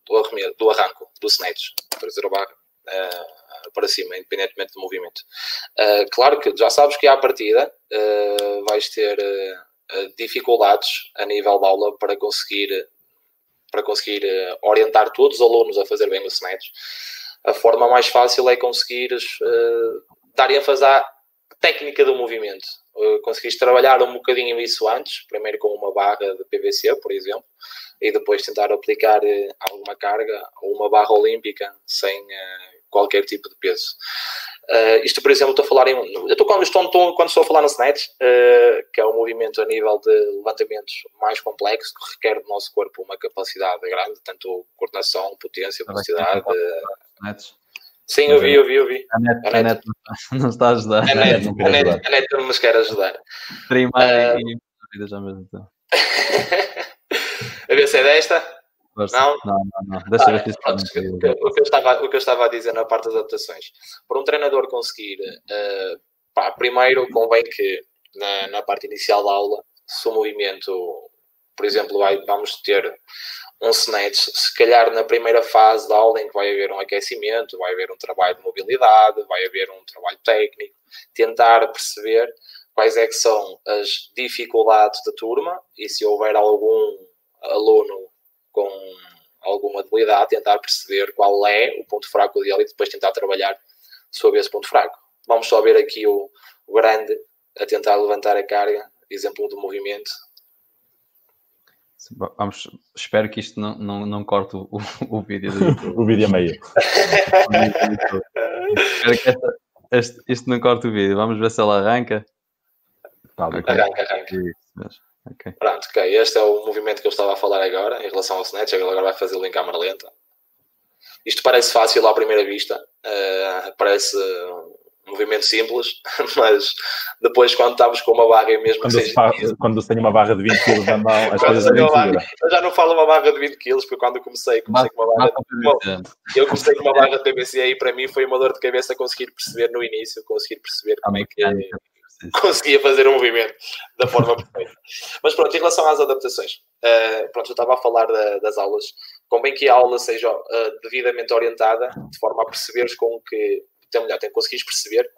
do, do arranco, do snatch, trazer a barra para cima, independentemente do movimento. claro que já sabes que à partida vais ter dificuldades a nível da aula para conseguir para conseguir orientar todos os alunos a fazer bem o snatch a forma mais fácil é conseguires uh, dar ênfase à técnica do movimento. Uh, conseguires trabalhar um bocadinho isso antes, primeiro com uma barra de PVC, por exemplo, e depois tentar aplicar uh, alguma carga ou uma barra olímpica sem uh, qualquer tipo de peso. Uh, isto, por exemplo, estou a falar em. Eu estou, quando, estou, estou, quando estou a falar no snatch, uh, que é um movimento a nível de levantamentos mais complexo, que requer do nosso corpo uma capacidade grande, tanto coordenação, potência, velocidade. Uh, sim, eu vi, eu vi, eu vi. A net, a net, *laughs* não está a ajudar. A net, *laughs* a net, a net não nos quer ajudar. Trimar e vida já mesmo tempo. *laughs* a ver se é desta. Não? Não, não, não. Deixa ah, ver se pronto, o, que eu estava, o que eu estava a dizer na parte das adaptações. Para um treinador conseguir, uh, pá, primeiro convém que na, na parte inicial da aula, se o movimento, por exemplo, vai, vamos ter um snatch, se calhar na primeira fase da aula em que vai haver um aquecimento, vai haver um trabalho de mobilidade, vai haver um trabalho técnico, tentar perceber quais é que são as dificuldades da turma e se houver algum aluno com alguma debilidade, tentar perceber qual é o ponto fraco dele e depois tentar trabalhar sobre esse ponto fraco. Vamos só ver aqui o, o grande a tentar levantar a carga, exemplo do movimento. Vamos, espero que isto não, não, não corte o, o vídeo *laughs* o vídeo a meio. espero que esta, este, isto não corte o vídeo. Vamos ver se ela arranca. Tá, arranca, arranca. Isso, Okay. Pronto, ok. Este é o movimento que eu estava a falar agora em relação ao Snatch. Ele agora vai fazê-lo em câmara lenta. Isto parece fácil à primeira vista, uh, parece movimento simples, *laughs* mas depois quando estamos com uma barra mesmo quando, se faz, quando se tem uma barra de 20 kg na mão, as coisas é barra, Eu já não falo uma barra de 20 kg, porque quando comecei, comecei com uma barra de, eu comecei com uma barra de PVC e para mim foi uma dor de cabeça conseguir perceber no início, conseguir perceber como é que conseguia fazer o movimento da forma perfeita. Mas pronto, em relação às adaptações, uh, pronto, eu estava a falar da, das aulas, convém que a aula seja uh, devidamente orientada, de forma a perceberes com que, tem melhor, tem que conseguires perceber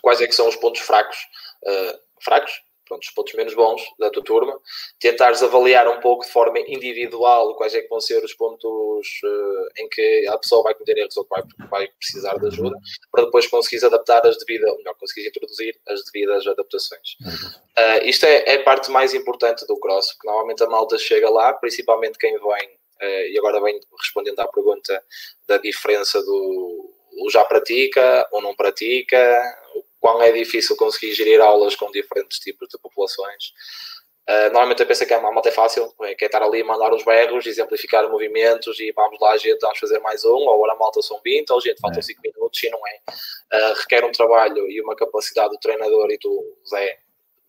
quais é que são os pontos fracos, uh, fracos, pronto, os pontos menos bons da tua turma, tentares avaliar um pouco de forma individual quais é que vão ser os pontos uh, em que a pessoa vai cometer erros ou vai, vai precisar de ajuda, para depois conseguires adaptar as devidas, ou melhor, conseguires introduzir as devidas adaptações. Uh, isto é, é, a parte mais importante do cross, porque normalmente a malta chega lá, principalmente quem vem, uh, e agora vem respondendo à pergunta da diferença do já pratica ou não pratica, quão é difícil conseguir gerir aulas com diferentes tipos de populações. Uh, normalmente eu penso que é uma malta é fácil, é, que é estar ali a mandar os berros, exemplificar movimentos e vamos lá, gente, vamos fazer mais um, ou agora a malta são 20, ou gente, faltam 5 é. minutos e não é. Uh, requer um trabalho e uma capacidade do treinador e tu, Zé,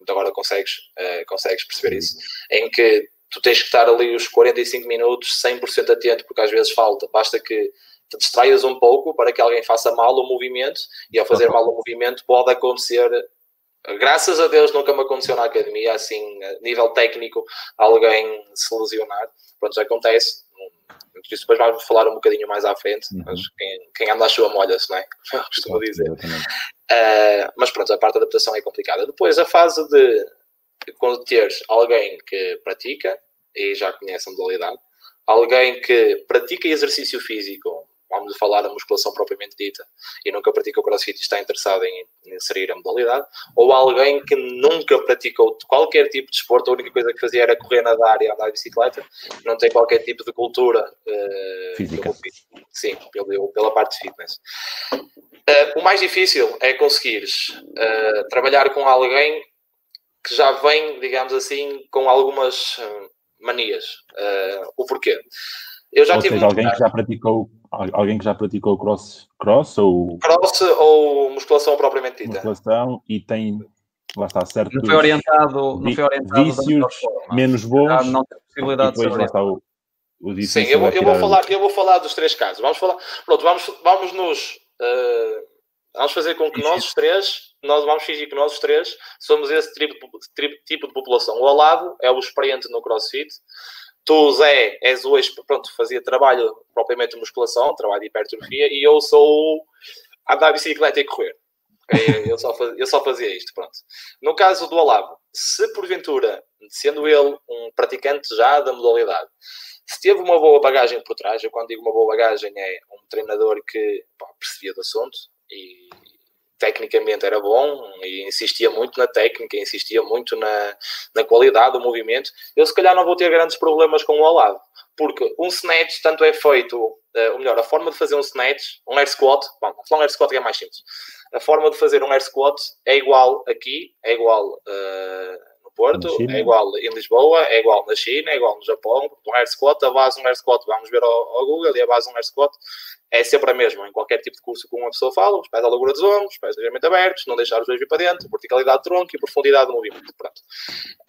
agora consegues, uh, consegues perceber isso, em que tu tens que estar ali os 45 minutos 100% atento, porque às vezes falta, basta que te distraias um pouco para que alguém faça mal o movimento e ao fazer mal o movimento pode acontecer graças a Deus nunca me aconteceu na academia assim a nível técnico alguém se lesionar pronto já acontece Isso depois vamos falar um bocadinho mais à frente, uhum. mas quem, quem anda à chuva molha-se, não é? *laughs* Costumo dizer. Uh, mas pronto, a parte da adaptação é complicada. Depois, a fase de quando teres alguém que pratica e já conhece a modalidade, alguém que pratica exercício físico vamos falar da musculação propriamente dita e nunca praticou crossfit e está interessado em, inserir a modalidade, ou alguém que nunca praticou qualquer tipo de esporte, a única coisa que fazia era correr, nadar e andar de bicicleta, não tem qualquer tipo de cultura uh, física. sim, pela, pela parte de fitness. Uh, o mais difícil é conseguires uh, trabalhar com alguém que já vem, digamos assim, com algumas manias. o porquê? Eu já Ou tive seja, alguém que já praticou alguém que já praticou cross, cross ou cross ou musculação propriamente dita. Musculação e tem lá está certo. Não foi orientado, não foi orientado vícios menos bons. não tem possibilidade de ser está o, o Sim, eu vou, eu vou falar, eu vou falar dos três casos. Vamos falar, pronto, vamos, vamos nos uh, vamos fazer com que nós os três, nós vamos fingir que nós os três somos esse tipo, tipo de população. O Olavo é o experiente no CrossFit, Tu, Zé, és o ex, pronto, fazia trabalho propriamente de musculação, trabalho de hipertrofia, e eu sou andar bicicleta e correr. Eu, só fazia, eu só fazia isto, pronto. No caso do Olavo, se porventura, sendo ele um praticante já da modalidade, se teve uma boa bagagem por trás, eu quando digo uma boa bagagem é um treinador que pá, percebia do assunto e, tecnicamente era bom e insistia muito na técnica, insistia muito na, na qualidade do movimento, eu se calhar não vou ter grandes problemas com o ao lado. Porque um snatch tanto é feito, uh, ou melhor, a forma de fazer um snatch, um air squat, bom, um air squat é mais simples. A forma de fazer um air squat é igual aqui, é igual no Porto, é igual em Lisboa, é igual na China, é igual no Japão. Um air squat, a base de um air squat, vamos ver ao, ao Google, e a base de um air squat é sempre a mesma em qualquer tipo de curso que uma pessoa fala, os pés à largura dos ombros, os pés ligeiramente abertos, não deixar os dois vir para dentro, verticalidade de tronco e profundidade do movimento. Pronto.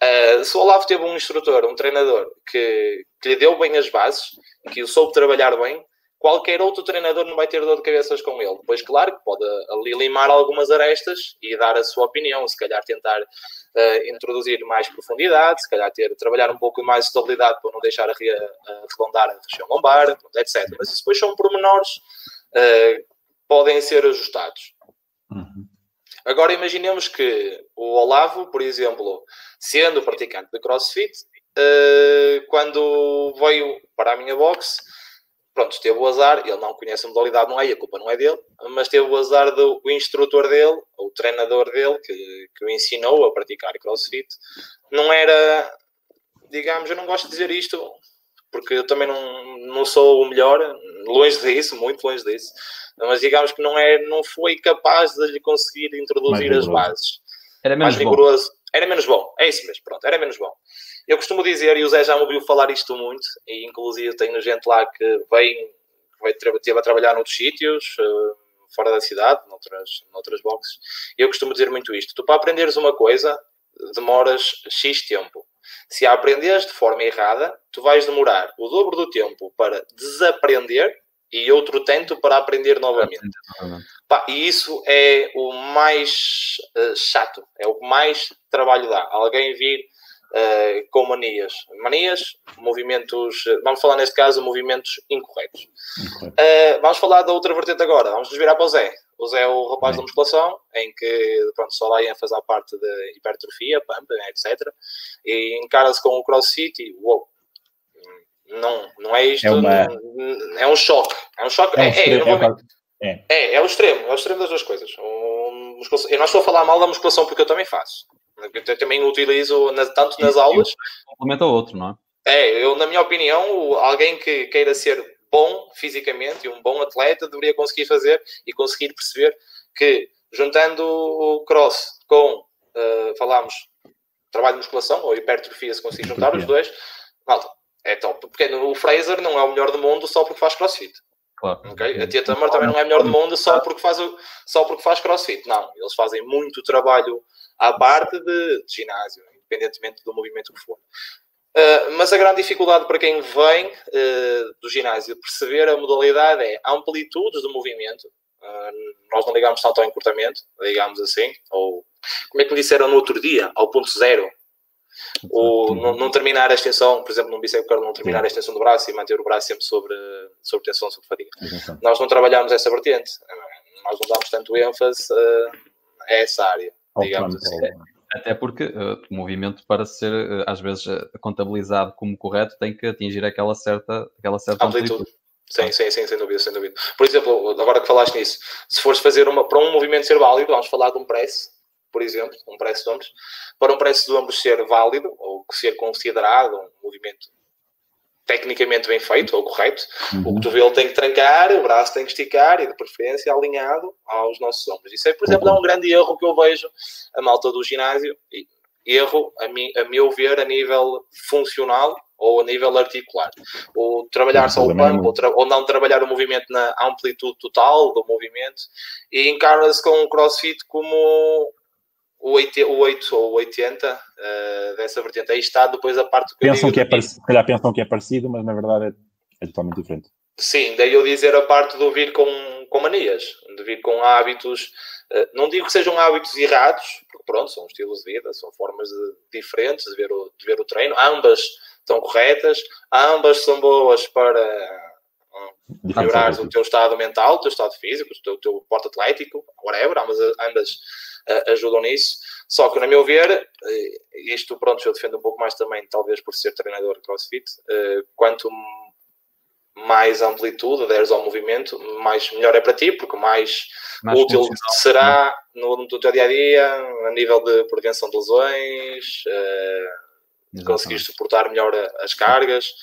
Uh, se o Olavo teve um instrutor, um treinador que, que lhe deu bem as bases, que o soube trabalhar bem, qualquer outro treinador não vai ter dor de cabeças com ele. Depois, claro, que pode ali limar algumas arestas e dar a sua opinião, se calhar tentar uh, introduzir mais profundidade, se calhar ter, trabalhar um pouco mais de estabilidade para não deixar arredondar a região lombar, etc. Mas isso depois são pormenores uh, podem ser ajustados. Uhum. Agora imaginemos que o Olavo, por exemplo, sendo praticante de CrossFit, uh, quando veio para a minha box, pronto, teve o azar, ele não conhece a modalidade, não é, a culpa não é dele, mas teve o azar do o instrutor dele, o treinador dele, que, que o ensinou a praticar crossfit, não era, digamos, eu não gosto de dizer isto, porque eu também não, não sou o melhor, longe disso, muito longe disso, mas digamos que não, é, não foi capaz de lhe conseguir introduzir as bases. Era menos mais rigoroso. Bom. Era menos bom, é isso mesmo, pronto, era menos bom. Eu costumo dizer, e o Zé já me ouviu falar isto muito, e inclusive tenho gente lá que vem, vai teve a trabalhar noutros sítios, uh, fora da cidade, noutras, noutras boxes, eu costumo dizer muito isto: tu para aprenderes uma coisa demoras X tempo. Se a aprenderes de forma errada, tu vais demorar o dobro do tempo para desaprender e outro tanto para aprender novamente. Pá, e isso é o mais uh, chato, é o que mais trabalho dá. Alguém vir uh, com manias. Manias, movimentos, vamos falar neste caso, movimentos incorretos. Uh, vamos falar da outra vertente agora, vamos nos virar para o Zé. O Zé é o rapaz da musculação, em que pronto, só lá ênfase à parte de hipertrofia, pump, etc. E encara-se com o crossfit e uou, não, não é isto, é, uma... é um choque. É um choque. É, um é, é, é, é, é, o extremo, é o extremo das duas coisas. Um, eu não estou a falar mal da musculação porque eu também faço. Eu também utilizo na, tanto nas aulas. Complementa o outro, não é? É, eu, na minha opinião, alguém que queira ser bom fisicamente e um bom atleta deveria conseguir fazer e conseguir perceber que juntando o cross com, uh, falámos, trabalho de musculação ou hipertrofia, se conseguir juntar os dois, malta, é top. Porque o Fraser não é o melhor do mundo só porque faz crossfit. Claro. Okay? A Tia Tamar também não é a melhor do mundo só porque, faz, só porque faz crossfit. Não, eles fazem muito trabalho à parte de, de ginásio, independentemente do movimento que for. Uh, mas a grande dificuldade para quem vem uh, do ginásio perceber a modalidade é amplitudes do movimento. Uh, nós não ligamos tanto ao encurtamento, digamos assim, ou como é que me disseram no outro dia, ao ponto zero. O, não, não, terminar a extensão, por exemplo, num curl, não terminar a extensão do braço e manter o braço sempre sobre, sobre tensão, sobre fadiga. Nós não trabalhamos essa vertente. Nós não damos tanto ênfase uh, a essa área, digamos assim. Até porque uh, o movimento, para ser uh, às vezes contabilizado como correto, tem que atingir aquela certa, aquela certa amplitude. amplitude. Sim, sim, sim, sem dúvida, sem dúvida. Por exemplo, agora que falaste nisso, se fores fazer uma, para um movimento ser válido, vamos falar de um press, por exemplo, um press de ombros, para um press de ombros ser válido, ou ser considerado um movimento tecnicamente bem feito ou correto, uhum. o cotovelo tem que trancar, o braço tem que esticar e, de preferência, alinhado aos nossos ombros. Isso é, por exemplo, é um grande erro que eu vejo a malta do ginásio, erro, a, mi, a meu ver, a nível funcional ou a nível articular. Ou trabalhar só o pump, ou, tra ou, não trabalhar o movimento na amplitude total do movimento, e encara-se com o crossfit como o 8, o 8 ou 80 uh, eh, dessa vertente. Aí está depois a parte que pensam que é parecido, calhar pensam que é parecido, mas na verdade é, é, totalmente diferente. Sim, daí eu dizer a parte do vir com, com manias, de vir com hábitos, uh, não digo que sejam hábitos errados, porque pronto, são estilos de vida, são formas de, diferentes de ver, o, de ver o treino, ambas estão corretas, ambas são boas para melhorar o teu estado mental, o teu estado físico, o teu, teu porte atlético, whatever, ambas, ambas ajudam nisso. Só que, na meu ver, uh, isto, pronto, eu defendo um pouco mais também, talvez por ser treinador de CrossFit, uh, quanto mais amplitude deres ao movimento, mais melhor é para ti, porque mais, mais útil será no, no teu dia a dia, a nível de prevenção de lesões, uh, conseguir suportar melhor as cargas,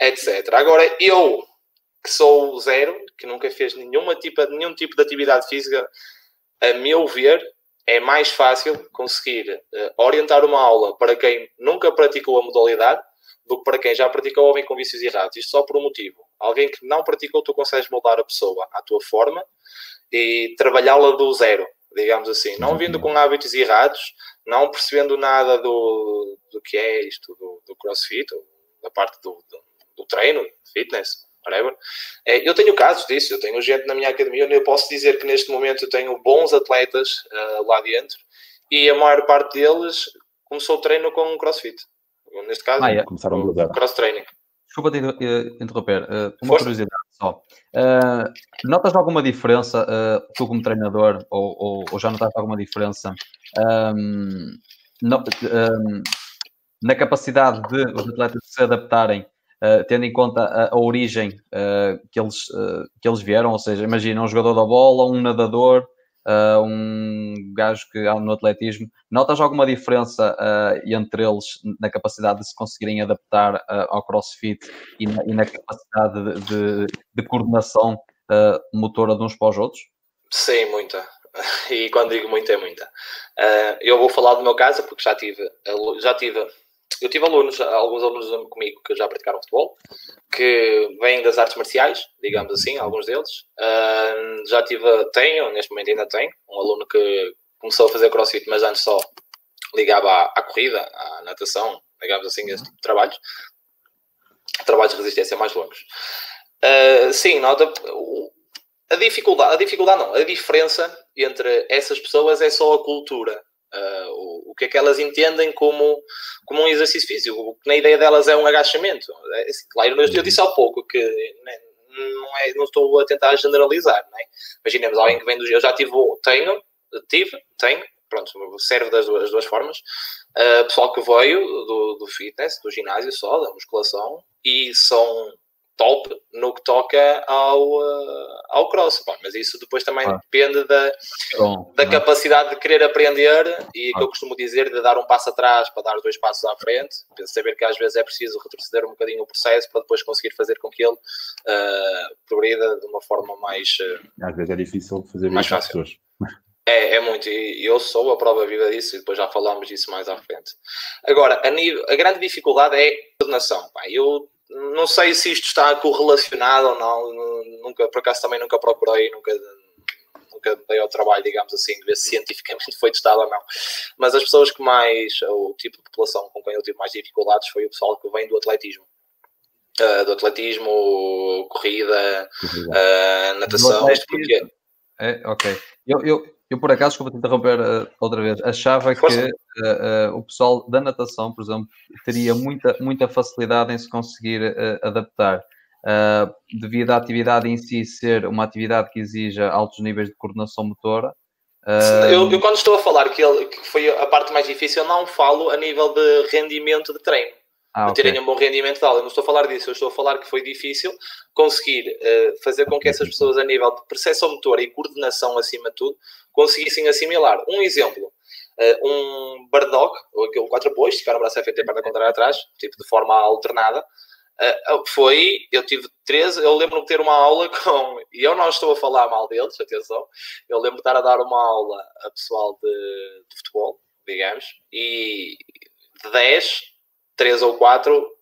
etc. Agora, eu que sou zero, que nunca fez nenhuma tipo, nenhum tipo de atividade física, a meu ver, é mais fácil conseguir uh, orientar uma aula para quem nunca praticou a modalidade do que para quem já praticou ou vem com vícios errados. Isto só por um motivo. Alguém que não praticou, tu consegues moldar a pessoa à tua forma e trabalhá-la do zero, digamos assim. Não vindo com hábitos errados, não percebendo nada do, do que é isto do, do crossfit, da parte do, do, do treino, fitness whatever. É, eu tenho casos disso, eu tenho gente na minha academia, eu posso dizer que neste momento eu tenho bons atletas uh, lá dentro e a maior parte deles começou o treino com crossfit. Neste caso, ah, é. começaram a cross training. Desculpa te interromper, uh, uma Força? curiosidade só. Uh, notas alguma diferença, uh, tu como treinador, ou, ou, ou, já notaste alguma diferença um, no, um, na capacidade de os atletas se adaptarem Uh, tendo em conta a, a origem uh, que, eles, uh, que eles vieram, ou seja, imagina um jogador da bola, um nadador, um gajo que há no atletismo, notas alguma diferença entre eles na capacidade de se conseguirem adaptar ao crossfit e na, e na capacidade de, de, de coordenação motora de uns para os outros? Sim, muita. *laughs* E quando digo muita, é muita. eu vou falar do meu caso porque já tive, já tive eu tive alunos, alguns alunos comigo que já praticaram futebol, que vêm das artes marciais, digamos assim, alguns deles. Uh, já tive, tenho, neste momento ainda tenho, um aluno que começou a fazer crossfit, mas antes só ligava à, à corrida, à natação, digamos assim, esse tipo de trabalhos. Trabalhos de resistência mais longos. Uh, sim, nota, a dificuldade, a dificuldade não, a diferença entre essas pessoas é só a cultura Uh, o, o, que é que elas entendem como, como um exercício físico, o que na ideia delas é um agachamento. É, assim, claro, eu, eu disse há pouco que né, não, é, não estou a tentar generalizar. Né? Imaginemos alguém que vem do. Eu já tive, tenho, tive, tenho, pronto, serve das duas, duas formas. Uh, pessoal que veio do, do fitness, do ginásio só, da musculação, e são top no que toca ao, uh, ao cross. Pá, mas isso depois também ah. depende da, Bom, da capacidade de querer aprender e ah. que eu costumo dizer de dar um passo atrás para dar dois passos à frente. Saber que às vezes é preciso retroceder um bocadinho o processo para depois conseguir fazer com que ele uh, progrida de uma forma mais. Uh, às vezes é difícil fazer mais fácil. *laughs* É, é muito, e eu sou a prova viva disso, e depois já falámos disso mais à frente. Agora, a, nível, a grande dificuldade é a coordenação. Pá, eu não sei se isto está correlacionado ou não, nunca, por acaso também nunca procurei, nunca, nunca dei ao trabalho, digamos assim, de ver se cientificamente *laughs* foi testado ou não. Mas as pessoas que mais, o tipo de população com quem eu tive mais dificuldades foi o pessoal que vem do atletismo. Uh, do atletismo, corrida, uh, natação, isto porque... É, ok. Eu, eu, Eu, por acaso, desculpa te interromper uh, outra vez, achava Força. que uh, uh, o pessoal da natação, por exemplo, teria muita, muita facilidade em se conseguir adaptar, devido à atividade em si ser uma atividade que exija altos níveis de coordenação motora. Eu, eu, quando estou a falar que, ele, que foi a parte mais difícil, não falo a nível de rendimento de treino ah, terem um bom rendimento de aula. Eu não estou a falar disso, eu estou a falar que foi difícil conseguir uh, fazer com que essas pessoas, a nível de percepção motora e coordenação, acima de tudo, conseguissem assimilar. Um exemplo, uh, um bird dog, ou aquele quatro apoios, ficar o braço FT para contrária atrás, tipo de forma alternada, uh, foi, eu tive 13, eu lembro-me de ter uma aula *laughs* com, e eu não estou a falar mal deles, atenção, eu lembro de estar a dar uma aula a pessoal de, de futebol, digamos, e de 10 três ou quatro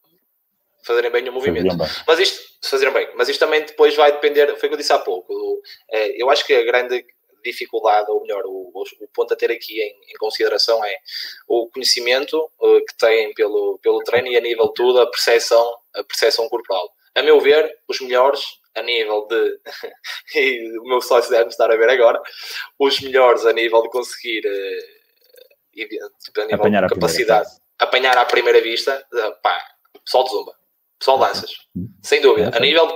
fazerem bem o movimento. Bem. Mas isto, fazerem bem, mas isto também depois vai depender, foi o que eu disse há pouco. É, eu acho que a grande dificuldade, ou melhor, o, o ponto a ter aqui em, em, consideração é o conhecimento que têm pelo, pelo treino e a nível de tudo a percepção, a percepção corporal. A meu ver, os melhores a nível de *laughs* e o meu sócio deve estar a ver agora, os melhores a nível de conseguir uh, tipo, a nível Apanhar de capacidade apanhar à primeira vista, pá, pessoal de zumba, pessoal de danças, sem dúvida. A nível de,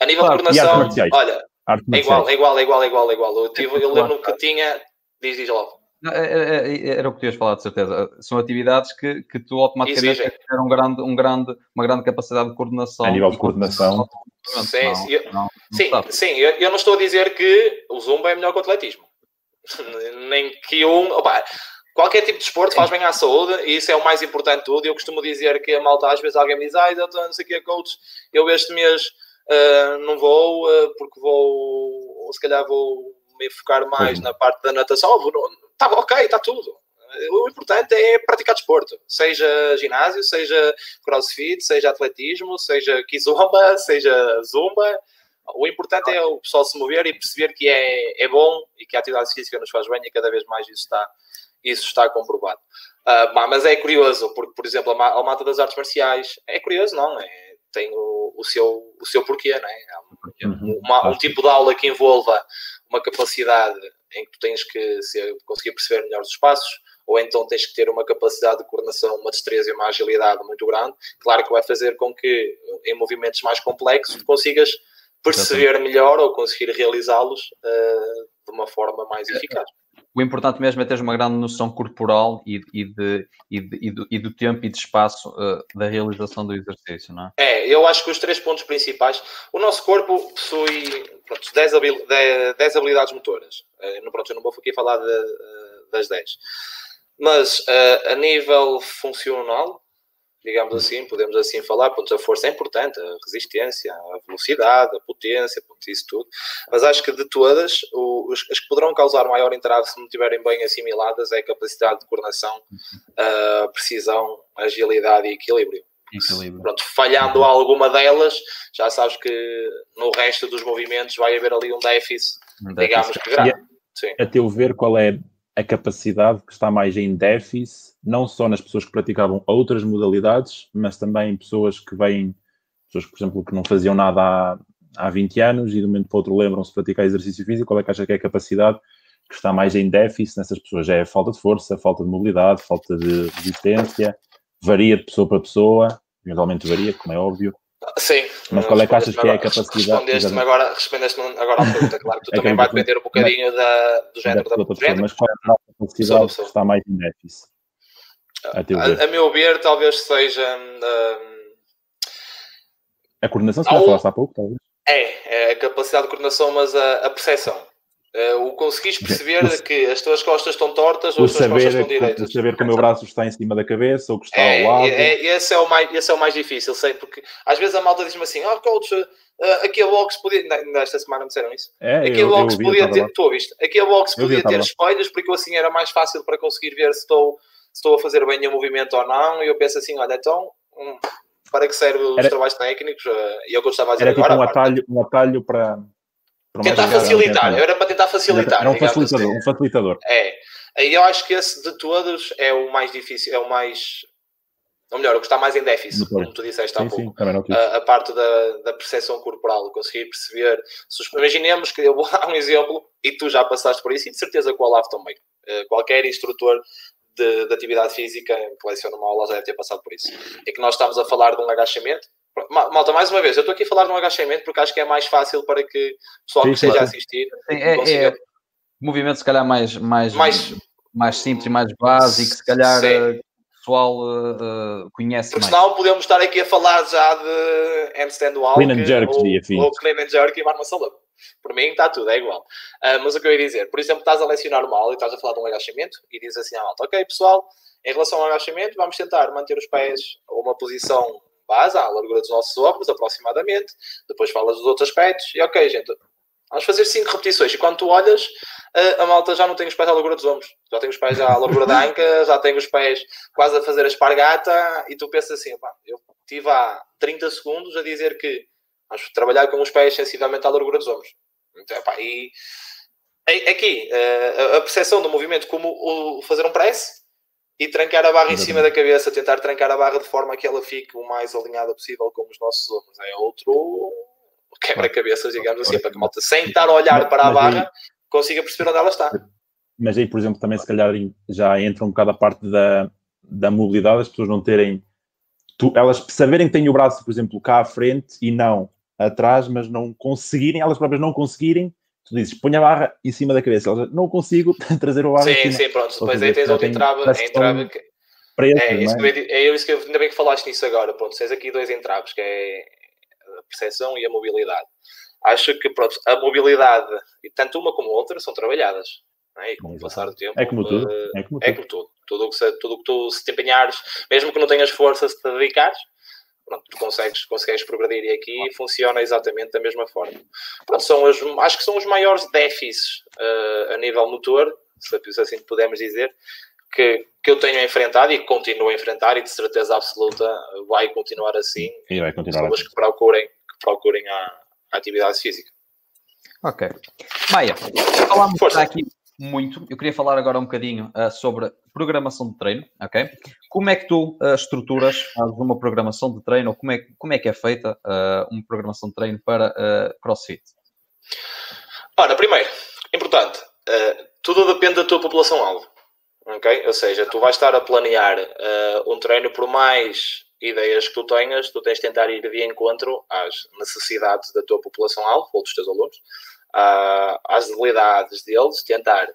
a nível claro, de coordenação, olha, é igual, é igual, é igual, é igual, é igual. Eu, tive, eu lembro que tinha, diz, diz logo. Era, é, é, era o que tu ias falar, de certeza. São atividades que, que tu automaticamente tens ter um grande, um grande, uma grande capacidade de coordenação. A nível de coordenação. Sim, não, sim, eu, não, sim, sim eu, eu, não estou a dizer que o Zumba é melhor que o atletismo. *laughs* Nem que um. Opa, qualquer tipo de desporto faz bem à saúde e isso é o mais importante de tudo. Eu costumo dizer que a malta, às vezes alguém me diz, ah, eu não sei o que é coach, eu este mês uh, não vou uh, porque vou, ou se calhar vou me focar mais uhum. na parte da natação. Está ok, está tudo. O importante é praticar desporto, seja ginásio, seja crossfit, seja atletismo, seja kizomba, *laughs* seja zumba. O importante é o pessoal se mover e perceber que é, é bom e que a atividade física nos faz bem e cada vez mais isso está, isso está comprovado. Uh, mas é curioso, porque, por exemplo, a Mata das Artes Marciais é curioso, não? É, tem o, o, seu, o seu porquê, não é? Uhum. Uma, um tipo de aula que envolva uma capacidade em que tu tens que ser, conseguir perceber melhor os espaços, ou então tens que ter uma capacidade de coordenação, uma destreza e uma agilidade muito grande. Claro que vai fazer com que, em movimentos mais complexos, consigas perceber melhor ou conseguir realizá-los uh, de uma forma mais eficaz o importante mesmo é ter uma grande noção corporal e, e, de, e, de, e, do, e do, tempo e de espaço uh, da realização do exercício, não é? É, eu acho que os três pontos principais, o nosso corpo possui pronto, 10, habil, 10, habilidades motoras. Uh, pronto, eu não vou aqui falar de, uh, das 10. Mas uh, a nível funcional, digamos assim, podemos assim falar, pontos, a força é importante, a resistência, a velocidade, a potência, pontos, isso tudo, mas acho que de todas, os, as que poderão causar maior entrave se não estiverem bem assimiladas é a capacidade de coordenação, a precisão, agilidade e equilíbrio. equilíbrio. Pronto, falhando alguma delas, já sabes que no resto dos movimentos vai haver ali um déficit, um déficit. digamos que grave. A, a teu ver, qual é a capacidade que está mais em déficit, não só nas pessoas que praticavam outras modalidades, mas também pessoas que vêm, pessoas, por exemplo, que não faziam nada há, há 20 anos e de um momento para o outro lembram-se de praticar exercício físico, qual é que acha que é a capacidade que está mais em déficit nessas pessoas? Já é falta de força, falta de mobilidade, falta de resistência, varia de pessoa para pessoa, eventualmente varia, como é óbvio, Sim. Mas qual é que achas que é a capacidade? Respondeste-me agora, respondeste agora à pergunta, *laughs* claro que tu é também vai depender um bocadinho da, do género da, da pessoa. Mas qual é a capacidade que está mais em déficit? A, a, a, meu ver, talvez seja. Um, a coordenação, se já falaste há pouco, talvez. É, é a capacidade de coordenação, mas a, a percepção. Uh, o conseguis perceber o, que as tuas costas estão tortas ou as tuas costas estão direitas. saber que o meu braço está em cima da cabeça ou que está é, ao lado. É, esse, é o mais, esse é o mais difícil, sei, porque às vezes a malta diz-me assim: oh, coach, uh, aqui a box podia. Nesta semana me disseram isso. É, aqui eu, a box podia ter. Tu ouviste? Aqui a box podia ter espelhos porque assim era mais fácil para conseguir ver se estou, se estou a fazer bem o movimento ou não. E eu penso assim: olha, então. Hum, para que serve os era, trabalhos técnicos? Uh, e é o que eu estava a dizer era agora. Tipo um, atalho, um atalho para tentar facilitar, era para tentar facilitar. É um facilitador, assim. um facilitador. É. E eu acho que esse de todos é o mais difícil, é o mais. Ou melhor, o que está mais em déficit, como tu disseste há sim, pouco. Sim, a, a, parte da, da percepção corporal, conseguir perceber. Imaginemos que eu vou *laughs* dar um exemplo, e tu já passaste por isso, e de certeza que o Olavo também. Uh, qualquer instrutor de, de, atividade física que leciona uma aula já deve ter passado por isso. É que nós estamos a falar de um agachamento. Malta, mais uma vez, eu estou aqui a falar de um agachamento porque acho que é mais fácil para que o pessoal que esteja a assistir Sim, é, consiga... é movimento se calhar mais, mais, mais, mais simples e mais básico, se calhar Sim pessoal uh, conhece Porque mais. senão podemos estar aqui a falar já de handstand walk clean and jerk, ou, ou clean and jerk e barma salão. Por mim está tudo, é igual. Uh, mas o que eu ia dizer, por exemplo, estás a lecionar aula e estás a falar de um agachamento e dizes assim à malta, ok pessoal, em relação ao agachamento vamos tentar manter os pés a uma posição base, à largura dos nossos ombros aproximadamente, depois falas dos outros aspectos e ok gente, Vamos fazer 5 repetições. E quando tu olhas, a, malta já não tem os pés à largura dos ombros. Já tem os pés à largura da anca, já tem os pés quase a fazer a espargata. E tu pensas assim, eu estive há 30 segundos a dizer que vamos trabalhar com os pés sensivelmente à largura dos ombros. Então, pá, e aqui, a percepção do movimento como o fazer um press e trancar a barra em cima da cabeça, tentar trancar a barra de forma que ela fique o mais alinhada possível com os nossos ombros. É outro quebra-cabeças, digamos assim, para que a malta, sem estar a olhar para a barra, consiga perceber onde ela está. Mas aí, por exemplo, também se calhar já entra um bocado a parte da, da mobilidade, as pessoas não terem, tu, elas saberem que têm o braço, por exemplo, cá à frente e não atrás, mas não conseguirem, elas próprias não conseguirem, tu dizes, põe a barra em cima da cabeça, elas não consigo *laughs* trazer o barra Sim, cima. sim, pronto, depois aí tens outro entrave, entrave que... Preto, é, isso é? Que, é isso que eu, ainda bem que falaste nisso agora, pronto, tens aqui dois entraves, que é a percepção e a mobilidade. Acho que pronto, a mobilidade, e tanto uma como outra, são trabalhadas. É? E com o passar do tempo. É como tudo. Eh, é como, é como tudo. Tudo o, que se, tudo que tu se te empenhares, mesmo que não tenhas força se te dedicares, pronto, tu consegues, consegues progredir e aqui funciona exatamente da mesma forma. Pronto, são os, acho que são os maiores déficits uh, a nível motor, se assim podemos dizer, que, que eu tenho enfrentado e que continuo a enfrentar e de certeza absoluta vai continuar assim. E vai continuar pessoas assim. que procurem, que procurem a, a atividade física. Ok. Maia, falámos aqui muito. Eu queria falar agora um bocadinho uh, sobre programação de treino, ok? Como é que tu uh, estruturas uma programação de treino ou como é, como é que é feita uh, uma programação de treino para CrossFit? Ora, primeiro, importante, tudo depende da tua população-alvo ok? Ou seja, tu vais estar a planear uh, um treino por mais ideias que tu tenhas, tu tens de tentar ir de encontro às necessidades da tua população-alvo ou dos teus alunos, uh, às habilidades deles, tentar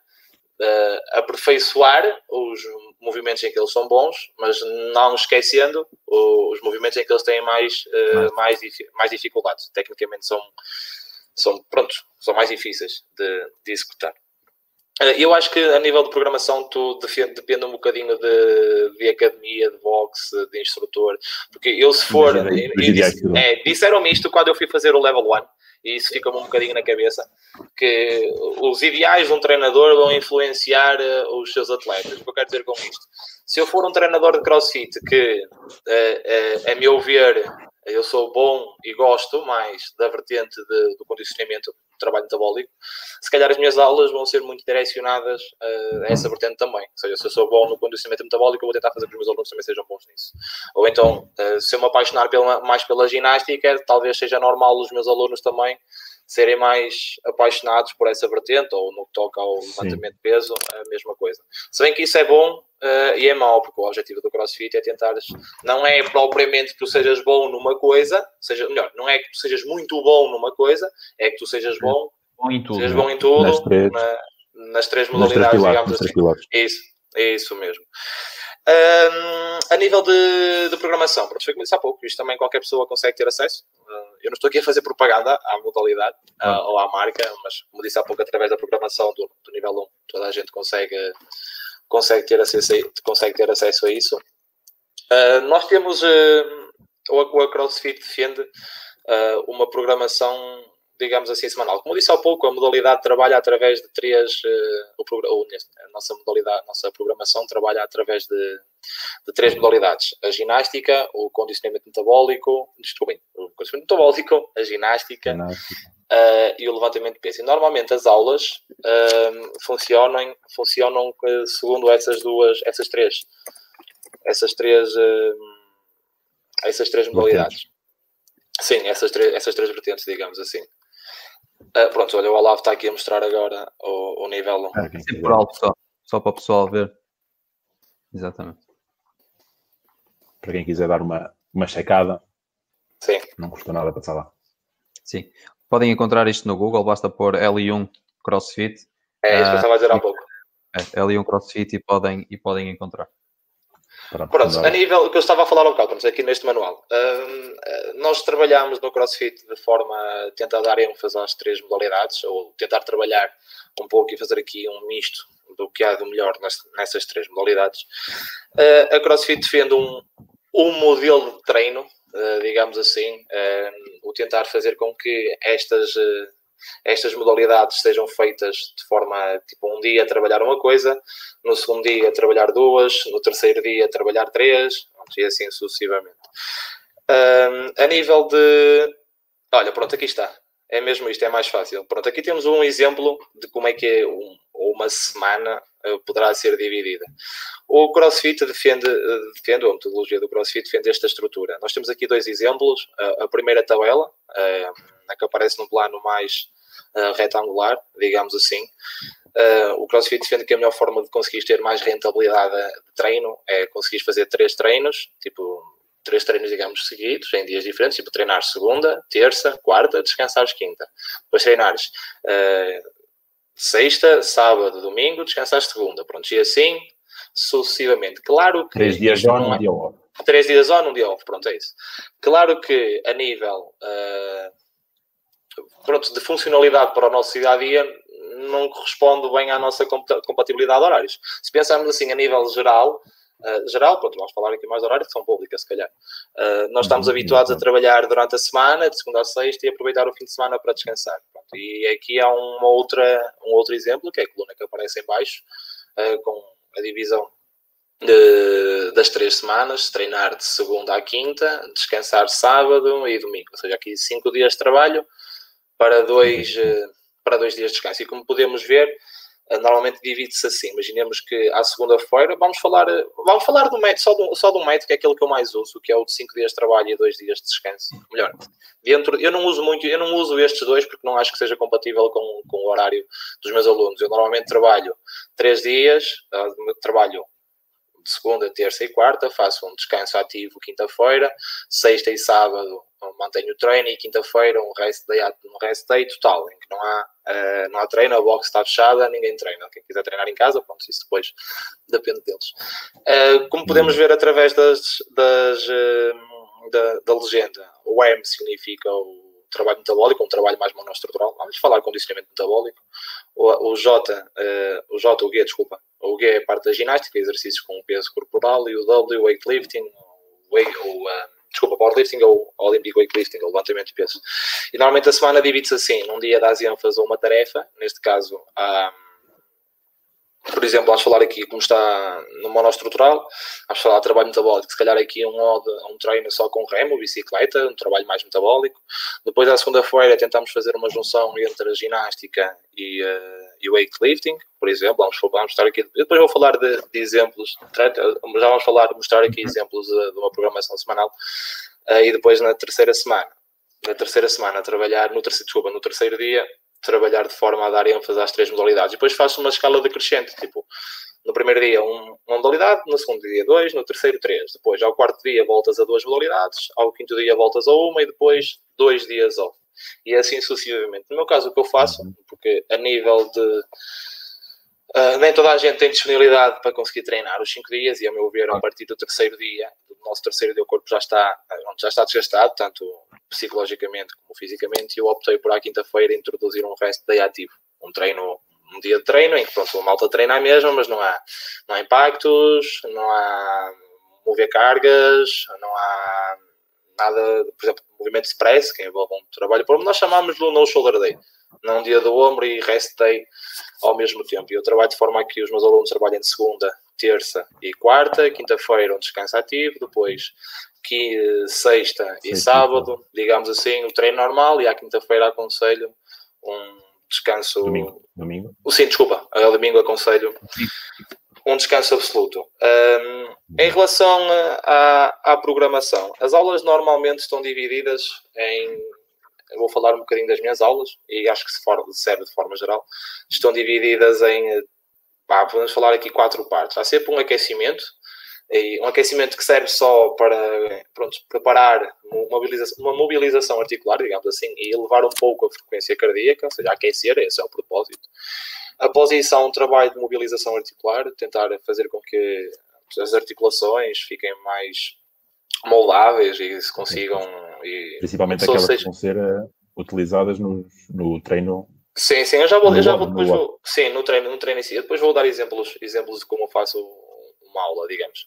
uh, aperfeiçoar os movimentos em que eles são bons, mas não esquecendo os movimentos em que eles têm mais, uh, mais, mais dificuldades. Tecnicamente são, são, pronto, são mais difíceis de, de executar. Eh, eu acho que a nível de programação tu depende, depende um bocadinho de, de academia, de boxe, de instrutor, porque eu se for, é, disseram-me isto quando eu fui fazer o level 1 e isso fica-me um bocadinho na cabeça, que os ideais de um treinador vão influenciar uh, os seus atletas. O que eu quero dizer com isto? Se eu for um treinador de crossfit que, uh, uh, a meu ver, eu sou bom e gosto mais da vertente de, do condicionamento, trabalho metabólico, se calhar as minhas aulas vão ser muito direcionadas uh, a essa vertente também. Ou seja, se eu sou bom no condicionamento metabólico, eu vou tentar fazer que os meus alunos também sejam bons nisso. Ou então, uh, se eu me apaixonar pela, mais pela ginástica, talvez seja normal os meus alunos também serem mais apaixonados por essa vertente, ou no que toca ao levantamento de peso, a mesma coisa. Se bem que isso é bom uh, e é mau, porque o objetivo do CrossFit é tentar, não é propriamente que tu sejas bom numa coisa, seja, melhor, não é que tu sejas muito bom numa coisa, é que tu sejas bom, bom em tudo, sejas bom em tudo, nas três, na, nas três modalidades, nas três digamos assim. Isso, é isso mesmo. Um, a nível de, de programação, pronto, foi como disse há pouco, isto também qualquer pessoa consegue ter acesso. Uh, eu não estou aqui a fazer propaganda à modalidade uh, ou à marca, mas como disse há pouco, através da programação do, do nível 1, toda a gente consegue, consegue, ter, acesso a, consegue ter acesso a isso. Uh, nós temos, o, o CrossFit defende uma programação digamos assim, semanal. Como disse há pouco, a modalidade trabalha através de três, uh, o, a nossa modalidade, a nossa programação trabalha através de, de três modalidades. A ginástica, o condicionamento metabólico, desculpem, o condicionamento metabólico, a ginástica, uh, e o levantamento de peso. E normalmente as aulas uh, funcionam, funcionam segundo essas duas, essas três, essas três, essas três modalidades. Sim, essas três, essas três vertentes, digamos assim. Uh, pronto, olha, o Olavo está aqui a mostrar agora o, o nível. Ah, Sim, por alto só, só para o pessoal ver. Exatamente. Para quem quiser dar uma, uma checada, Sim. não custa nada passar lá. Sim. Podem encontrar isto no Google, basta pôr L1 CrossFit. É isso que eu estava a dizer há pouco. É, L1 CrossFit e podem, e podem encontrar. Pronto, Pronto a nível que eu estava a falar um bocado, aqui neste manual, uh, nós trabalhamos no CrossFit de forma a tentar dar ênfase às três modalidades, ou tentar trabalhar um pouco e fazer aqui um misto do que há de melhor nessas três modalidades. Uh, a CrossFit defende um, um modelo de treino, uh, digamos assim, o tentar fazer com que estas estas modalidades sejam feitas de forma, tipo, um dia trabalhar uma coisa, no segundo dia trabalhar duas, no terceiro dia trabalhar três, e assim sucessivamente. Um, a nível de... Olha, pronto, aqui está. É mesmo isto, é mais fácil. Pronto, aqui temos um exemplo de como é que é um, uma semana uh, poderá ser dividida. O CrossFit defende, uh, defende, a metodologia do CrossFit defende esta estrutura. Nós temos aqui dois exemplos. A primeira tabela, a que aparece no plano mais uh, retangular, digamos assim. Uh, o CrossFit defende que a melhor forma de conseguir ter mais rentabilidade de treino é conseguir fazer três treinos, tipo três treinos, digamos, seguidos, em dias diferentes, tipo treinar segunda, terça, quarta, descansares quinta. Depois treinares uh, sexta, sábado, domingo, descansares segunda. Pronto, e assim sucessivamente. Claro que. Três dias on, um dia off. Três dias on, um dia off. Pronto, é isso. Claro que a nível. Uh, pronto, de funcionalidade para o nosso dia a dia não corresponde bem à nossa compatibilidade de horários. Se pensarmos assim a nível geral, uh, geral, pronto, vamos falar aqui mais de horários que são públicas, se calhar. Uh, nós estamos uhum, habituados a trabalhar durante a semana, de segunda a sexta, e aproveitar o fim de semana para descansar. Pronto, e aqui há uma outra, um outro exemplo, que é a coluna que aparece em baixo, uh, com a divisão de, das três semanas, treinar de segunda à quinta, descansar sábado e domingo. Ou seja, aqui cinco dias de trabalho, para dois, eh, para dois dias de descanso. E como podemos ver, eh, normalmente divide-se assim. Imaginemos que à segunda-feira vamos falar, eh, vamos falar do método, só do, só do método, que é aquele que eu mais uso, que é o de 5 dias de trabalho e 2 dias de descanso. Melhor, dentro, eu não uso muito, eu não uso estes dois porque não acho que seja compatível com, com o horário dos meus alunos. Eu normalmente trabalho 3 dias, trabalho de segunda, terça e quarta, faço um descanso ativo quinta-feira, sexta e sábado mantenho o treino e quinta-feira um rest day, um rest day total, em que não há, uh, não há treino, a box está fechada, ninguém treina. Quem quiser treinar em casa, pronto, isso depois *laughs* depende deles. Uh, como podemos ver através das, das uh, da, da, legenda, o M significa o trabalho metabólico, um trabalho mais monoestrutural. Vamos falar de condicionamento metabólico. O, o J, o J, o G, desculpa, o G é parte da ginástica, exercícios com peso corporal, e o W, weightlifting, o, o, desculpa, powerlifting ou Olympic weightlifting, ou levantamento de peso. E normalmente a semana divide-se assim, num dia dás ênfase a uma tarefa, neste caso, a, por exemplo, vamos falar aqui como está no monoestrutural, vamos falar de trabalho metabólico, se calhar aqui um, um treino só com remo, bicicleta, um trabalho mais metabólico. Depois, à segunda-feira, tentamos fazer uma junção entre a ginástica e, uh, e o weightlifting, por exemplo. Vamos, vamos mostrar aqui, depois vou falar de, de exemplos, já vamos falar, mostrar aqui uhum. exemplos de, de uma programação semanal. Uh, e depois, na terceira semana, na terceira semana, trabalhar, no terceiro, desculpa, no terceiro dia, trabalhar de forma a dar ênfase às três modalidades. Depois faço uma escala decrescente, tipo, no primeiro dia um, uma modalidade, no segundo dia dois, no terceiro três. Depois, ao quarto dia, voltas a duas modalidades, ao quinto dia, voltas a uma e depois dois dias off. E assim sucessivamente. No meu caso, o que eu faço, uhum. porque a nível de. Uh, nem toda a gente tem disponibilidade para conseguir treinar os cinco dias e, a meu ver, a partir do terceiro dia, do nosso terceiro dia, o corpo já está, já está desgastado, tanto psicologicamente como fisicamente, e eu optei por à quinta-feira introduzir um resto day ativo, um treino, um dia de treino em que pronto, a malta treina a mesma, mas não há, não há impactos, não há mover cargas, não há nada, por exemplo, movimento express, que envolve um trabalho por nós chamamos de no shoulder day, não dia do ombro e rest day ao mesmo tempo. E eu trabalho de forma a que os meus alunos trabalhem de segunda, terça e quarta, quinta-feira um descanso ativo, depois que sexta e sábado, digamos assim, o treino normal e à quinta-feira aconselho um descanso. Domingo. domingo. Sim, desculpa, a domingo aconselho um descanso absoluto. Um, em relação à, à programação, as aulas normalmente estão divididas em eu vou falar um bocadinho das minhas aulas e acho que se for, serve de forma geral. Estão divididas em, pá, podemos falar aqui quatro partes. Há sempre um aquecimento, e um aquecimento que serve só para pronto, preparar uma mobilização, uma mobilização articular, digamos assim, e elevar um pouco a frequência cardíaca, ou seja, aquecer, esse é o propósito. Após isso, há um trabalho de mobilização articular, tentar fazer com que as articulações fiquem mais moldáveis e se consigam. E, Principalmente aquelas seja... que vão ser uh, utilizadas no, no treino. Sim, sim, eu já vou, eu já vou depois vou, sim, no treino, no treino em si. Depois vou dar exemplos, exemplos de como eu faço uma aula, digamos.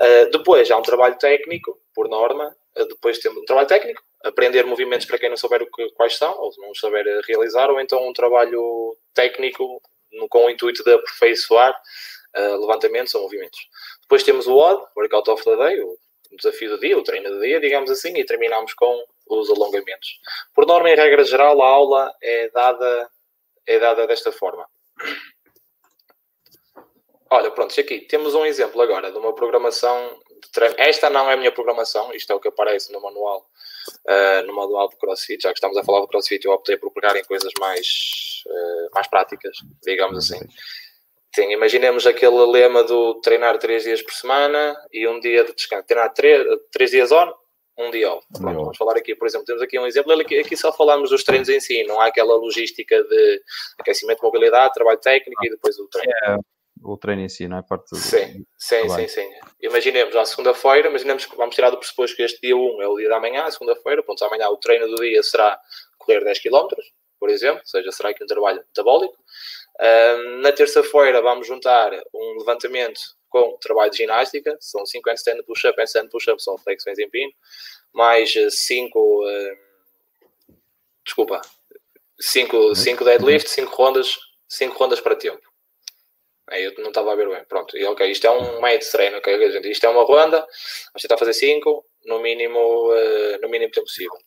Uh, depois há um trabalho técnico, por norma. Uh, depois temos um trabalho técnico, aprender movimentos para quem não souber o que, quais são, ou não souber realizar, ou então um trabalho técnico no, com o intuito de aperfeiçoar uh, levantamentos ou movimentos. Depois temos o WOD, Workout of the Day, o desafio do dia, o treino do dia, digamos assim, e terminamos com os alongamentos. Por norma, em regra geral, a aula é dada, é dada desta forma. Olha, pronto, aqui temos um exemplo agora de uma programação de treino. Esta não é a minha programação, isto é o que aparece no manual, uh, no manual de CrossFit. Já que estamos a falar de CrossFit, eu optei por pegar em coisas mais, uh, mais práticas, digamos assim. Sim, imaginemos aquele lema do treinar três dias por semana e um dia de descanso. Treinar três, três dias on, um dia off. Pronto, vamos falar aqui, por exemplo, temos aqui um exemplo. Aqui, aqui só falamos dos treinos em si, não há aquela logística de aquecimento, mobilidade, trabalho técnico e depois o treino. É, o treino em si, não é? Parte do, sim, sim, sim, sim. Imaginemos, à segunda-feira, imaginemos que vamos tirar do pressuposto que este dia 1 é o dia da manhã, segunda-feira, pronto, amanhã o treino do dia será correr 10 km, por exemplo, ou seja, será aqui um trabalho metabólico na terça-feira vamos juntar um levantamento com trabalho de ginástica, são 5 handstand push-up, handstand push-up são flexões em pino, mais 5, uh, desculpa, 5 deadlift, 5 rondas, 5 rondas para tempo. Aí eu não estava a ver bem. Pronto, e ok, isto é um meio de treino, ok, gente? Isto é uma ronda, vamos tentar fazer 5 no mínimo, uh, no mínimo tempo possível.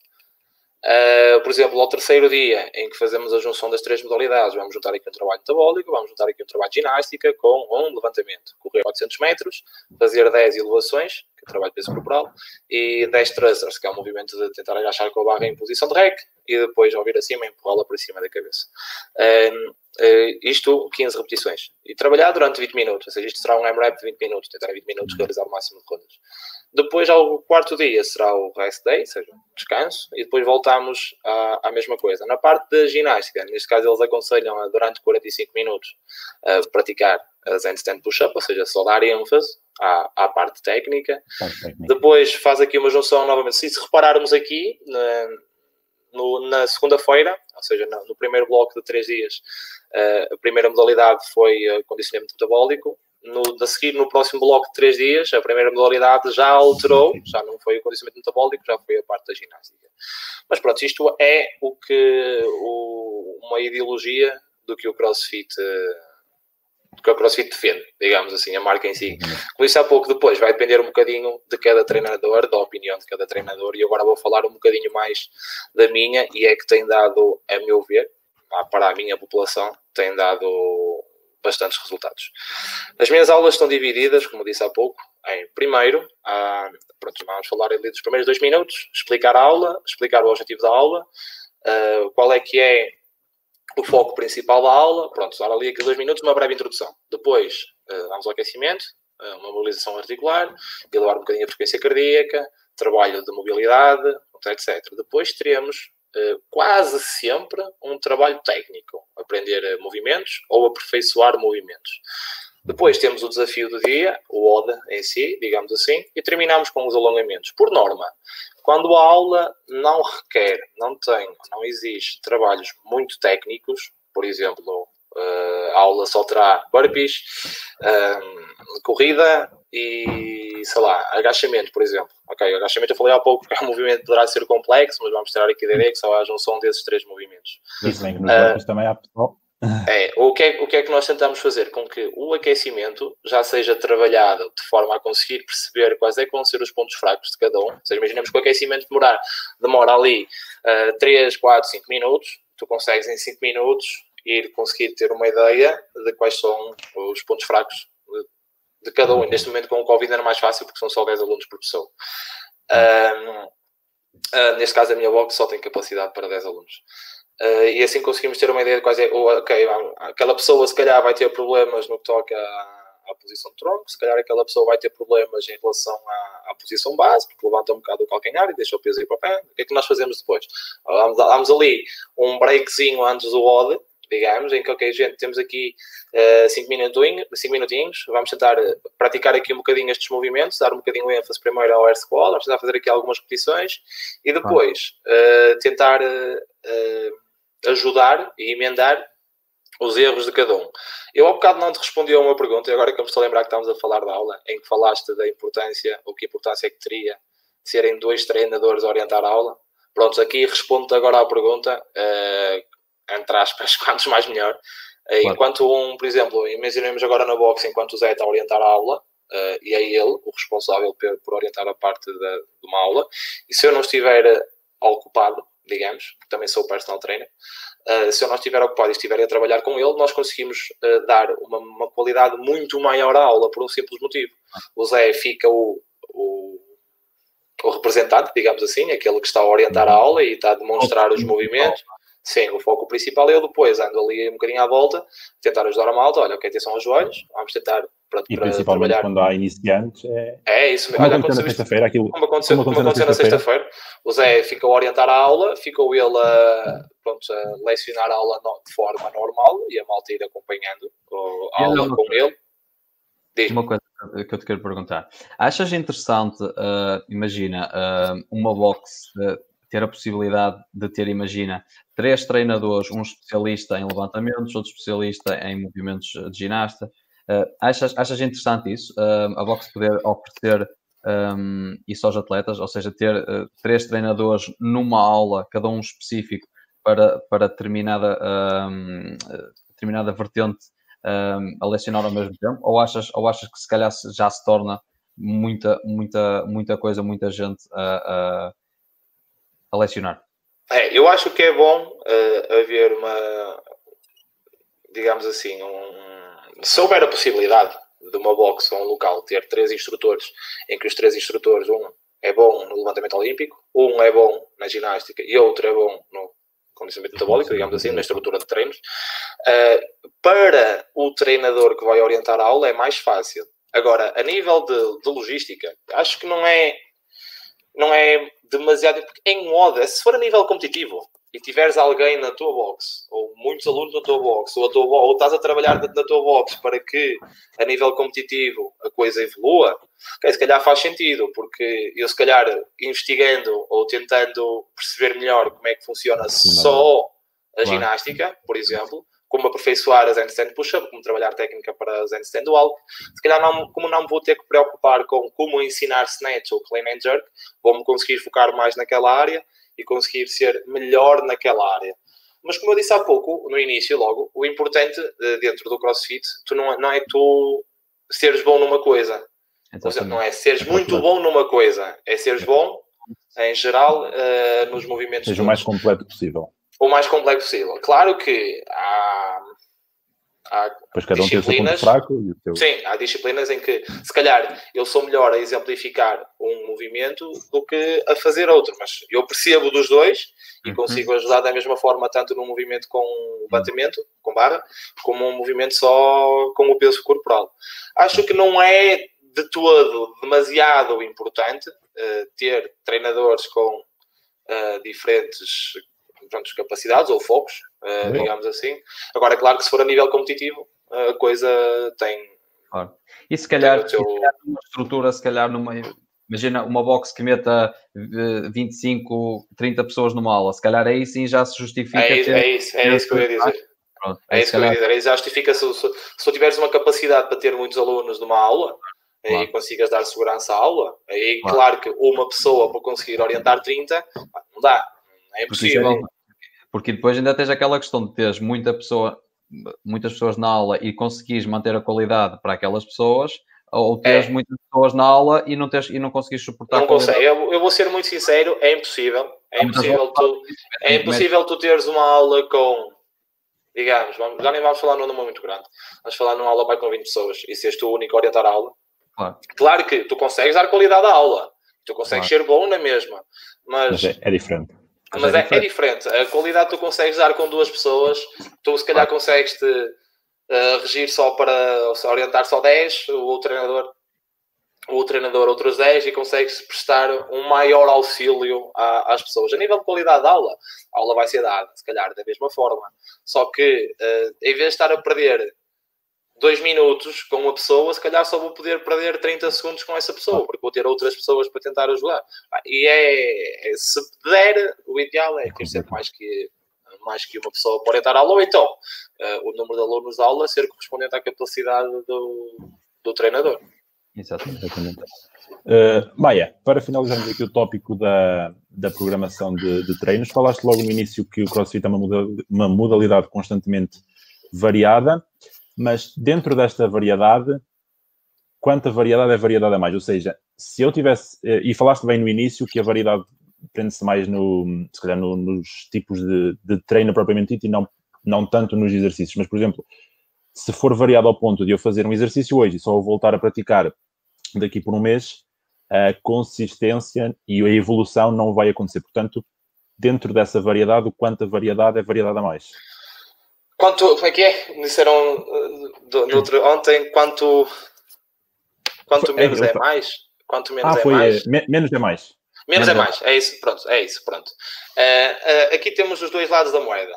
Uh, por exemplo, ao terceiro dia em que fazemos a junção das três modalidades, vamos juntar aqui um trabalho metabólico, vamos juntar aqui um trabalho de ginástica com um levantamento. Correr 400 metros, fazer 10 elevações, que é o trabalho de peso corporal, e 10 thrusters, que é o movimento de tentar agachar com a barra em posição de rec, e depois ao vir acima, empurrá-la para cima da cabeça. Uh, isto, 15 repetições. E trabalhar durante 20 minutos, ou seja, isto será um M-Rap de 20 minutos, tentar em 20 minutos realizar o máximo de rondas. Depois, ao quarto dia, será o rest day, ou seja, descanso, e depois voltamos à, à mesma coisa. Na parte da ginástica, neste caso, eles aconselham a, durante 45 minutos a praticar as handstand push-up, ou seja, só dar ênfase à, à parte técnica. Depois faz aqui uma junção novamente. Se repararmos aqui, na, no, na segunda-feira, ou seja, no, no, primeiro bloco de três dias, uh, a primeira modalidade foi uh, condicionamento metabólico, no, a seguir, no próximo bloco de três dias, a primeira modalidade já alterou, já não foi o condicionamento metabólico, já foi a parte da ginástica. Mas pronto, isto é o que o, uma ideologia do que o CrossFit do que o CrossFit defende, digamos assim, a marca em si. Como disse há pouco, depois vai depender um bocadinho de cada treinador, da opinião de cada treinador, e agora vou falar um bocadinho mais da minha, e é que tem dado, a meu ver, para a minha população, tem dado bastantes resultados. As minhas aulas estão divididas, como disse há pouco, em primeiro, pronto, vamos falar ali dos primeiros dois minutos, explicar a aula, explicar o objetivo da aula, ah, qual é que é o foco principal da aula, pronto, dar ali aqueles dois minutos, uma breve introdução. Depois, ah, vamos ao aquecimento, ah, uma mobilização articular, elevar um bocadinho a frequência cardíaca, trabalho de mobilidade, etc. Depois teremos quase sempre um trabalho técnico, aprender eh, movimentos ou aperfeiçoar movimentos. Depois temos o desafio do dia, o ODA em si, digamos assim, e terminamos com os alongamentos. Por norma, quando a aula não requer, não tem, não exige trabalhos muito técnicos, por exemplo, Uh, a aula só terá burpees, corrida e, sei lá, agachamento, por exemplo. Ok, agachamento eu falei há pouco que é um movimento que poderá ser complexo, mas vamos tirar aqui da ideia que só há a junção desses três movimentos. Isso bem, nos uh, também há pessoal. É, o que é, o que é que nós tentamos fazer? Com que o aquecimento já seja trabalhado de forma a conseguir perceber quais é que vão ser os pontos fracos de cada um. Ou seja, imaginemos que o aquecimento demorar, demora ali uh, 3, 4, 5 minutos, tu consegues em 5 minutos ir conseguir ter uma ideia de quais são os pontos fracos de, cada um. E neste momento com o Covid era mais fácil porque são só 10 alunos por pessoa. Um, Uh, neste caso, a minha box só tem capacidade para 10 alunos. Uh, e assim conseguimos ter uma ideia de quais é. Ou, ok, aquela pessoa se calhar vai ter problemas no que toca à, à, posição de tronco, se calhar aquela pessoa vai ter problemas em relação à, à, posição base, porque levanta um bocado o calcanhar e deixa o peso ir para o pé. O que é que nós fazemos depois? Damos ali um breakzinho antes do WOD, digamos, em que, ok, gente, temos aqui 5 uh, minutinhos, minutinhos, vamos tentar praticar aqui um bocadinho estes movimentos, dar um bocadinho de ênfase primeiro ao air squat, vamos tentar fazer aqui algumas repetições e depois uh, tentar uh, ajudar e emendar os erros de cada um. Eu há bocado não te respondi a uma pergunta, e agora que eu me estou a lembrar que estamos a falar da aula, em que falaste da importância, ou que importância é que teria de serem dois treinadores a orientar a aula. Pronto, aqui respondo-te agora à pergunta, uh, entre aspas, *laughs* quantos mais melhor. Uh, claro. Enquanto um, por exemplo, imaginemos agora na boxe, enquanto o Zé está a orientar a aula, uh, e é ele o responsável por, por orientar a parte de, de uma aula, e se eu não estiver ocupado, digamos, também sou personal trainer, uh, se eu não estiver ocupado e estiver a trabalhar com ele, nós conseguimos uh, dar uma, uma, qualidade muito maior à aula por um simples motivo. O Zé fica o, o, o representante, digamos assim, aquele que está a orientar a aula e está a demonstrar os movimentos. Sim, o foco principal é eu depois ando ali um bocadinho à volta, tentar ajudar a malta, olha, ok, atenção aos joelhos, vamos tentar para, e principalmente trabalhar. quando há iniciantes é, é isso mesmo. Olha, aconteceu na sexta-feira aquilo. Como aconteceu, como aconteceu, na sexta-feira. o Zé ficou a orientar a aula, ficou ele a, pronto, a lecionar a aula de forma normal e a malta ir acompanhando a aula com ele. Diz uma coisa que eu te quero perguntar. Achas interessante, uh, imagina, uh, uma box uh, ter a possibilidade de ter, imagina, três treinadores, um especialista em levantamentos, outro especialista em movimentos de ginasta, Uh, achas, achas interessante isso? Uh, a box poder oferecer um, isso aos atletas, ou seja, ter uh, três treinadores numa aula, cada um específico para, para determinada, um, determinada vertente um, a lecionar ao mesmo tempo? Ou achas, ou achas que se calhar já se torna muita, muita, muita coisa, muita gente a, a, lecionar? É, eu acho que é bom uh, haver uma, digamos assim, um, se houver a possibilidade de uma box ou um local ter três instrutores, em que os três instrutores, um é bom no levantamento olímpico, um é bom na ginástica e outro é bom no condicionamento metabólico, digamos assim, na estrutura de treinos, uh, para o treinador que vai orientar a aula é mais fácil. Agora, a nível de, de logística, acho que não é, não é demasiado. Porque em moda, se for a nível competitivo, e tiveres alguém na tua box, ou muitos alunos na tua box, ou, tua, ou estás a trabalhar na tua box para que a nível competitivo a coisa evolua, okay, se calhar faz sentido, porque eu se calhar investigando ou tentando perceber melhor como é que funciona só a ginástica, por exemplo, como aperfeiçoar as handstand push-up, como trabalhar técnica para as handstand walk. Se calhar, não, como não vou ter que preocupar com como ensinar snatch ou clean and jerk, vou-me conseguir focar mais naquela área e conseguir ser melhor naquela área. Mas como eu disse há pouco, no início logo, o importante dentro do CrossFit tu não, não é tu seres bom numa coisa. Ou seja, não é seres muito bom numa coisa, é seres bom em geral uh, nos movimentos. Seja o mais completo possível. O mais completo possível. Claro que há Há pois cada um tem o seu ponto fraco e o. Sim, há disciplinas em que, se calhar, eu sou melhor a exemplificar um movimento do que a fazer outro, mas eu percebo dos dois e uhum. consigo ajudar da mesma forma, tanto num movimento com batimento, com barra, como um movimento só com o peso corporal. Acho que não é de todo demasiado importante uh, ter treinadores com uh, diferentes pronto, capacidades ou focos, uh, digamos assim. Agora, é claro que se for a nível competitivo, a coisa tem. Claro. E se calhar, teu... uma estrutura, se calhar, numa. Imagina uma box que meta 25, eh, 30 pessoas numa aula, se calhar aí sim já se justifica. É isso, é isso, é isso que eu ia dizer. Pronto, é isso que eu ia dizer. Aí já justifica se, se, se tu tiveres uma capacidade para ter muitos alunos numa aula, claro. aí consigas dar segurança à aula, aí claro. claro que uma pessoa para conseguir orientar 30, não dá, é impossível. Porque depois ainda tens aquela questão de teres muita pessoa, muitas pessoas na aula e conseguires manter a qualidade para aquelas pessoas, ou teres é. muitas pessoas na aula e não, tens, e não conseguires suportar não consegue. Eu, eu, vou ser muito sincero, é impossível. É impossível, tu, é impossível tu teres uma aula com, digamos, vamos, já nem vamos falar num número muito grande, vamos falar numa aula vai com 20 pessoas e seres tu o único a orientar a aula. Claro. claro que tu consegues dar qualidade à aula. Tu consegues claro. ser bom na mesma, mas, mas é, é, diferente. Mas, é, é, diferente. A qualidade tu consegues dar com duas pessoas, tu se calhar consegues te uh, regir só para orientar só 10, o treinador o treinador outros 10 e consegue-se prestar um maior auxílio às pessoas. A nível de qualidade da aula, a aula vai ser dada, se calhar, da mesma forma. Só que, uh, em vez de estar a perder dois minutos com uma pessoa, se calhar só vou poder perder 30 segundos com essa pessoa, porque vou ter outras pessoas para tentar ajudar. E é, é se der, o ideal é ter sempre mais que, mais que uma pessoa para orientar a aula, ou então uh, o número de alunos da aula ser correspondente à capacidade do, do treinador. Exatamente. Uh, Maia, para finalizarmos aqui o tópico da, da programação de, de treinos, falaste logo no início que o CrossFit é uma modalidade, uma modalidade constantemente variada, mas dentro desta variedade, quanta variedade é variedade a mais? Ou seja, se eu tivesse, eh, e falaste bem no início que a variedade prende-se mais no, se calhar no, nos tipos de, de treino propriamente dito e não, não tanto nos exercícios, mas por exemplo, se for variado ao ponto de eu fazer um exercício hoje e só voltar a praticar daqui por um mês, a consistência e a evolução não vai acontecer. Portanto, dentro dessa variedade, o quanto a variedade é variedade a mais. Quanto, como é que é? Me disseram uh, do, do outro, ontem, quanto, quanto menos é, é mais? Quanto menos ah, é foi, mais? Me, menos é mais. Menos, menos é, é mais, é isso, pronto, é isso, pronto. Uh, uh, aqui temos os dois lados da moeda.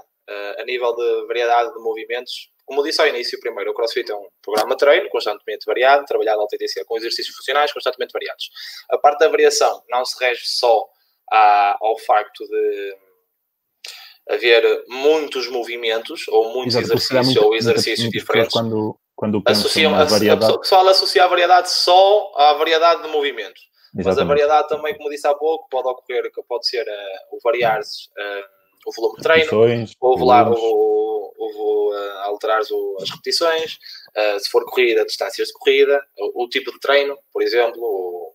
a nível de variedade de movimentos, como disse ao início, primeiro, o CrossFit é um programa de treino constantemente variado, trabalhado alta intensidade com exercícios funcionais constantemente variados. A parte da variação não se rege só à, ao facto de haver muitos movimentos ou muitos Exato, exercícios ou exercícios diferentes. Quando, quando associam a variedade... O pessoal associa a variedade só à variedade de movimentos. Exatamente. Mas a variedade também, como disse há pouco, pode ocorrer, pode ser uh, o variar uh, o volume de treino, ou volar, ou uh, alterar as repetições, uh, se for corrida, distâncias de corrida, o, o tipo de treino, por exemplo. O,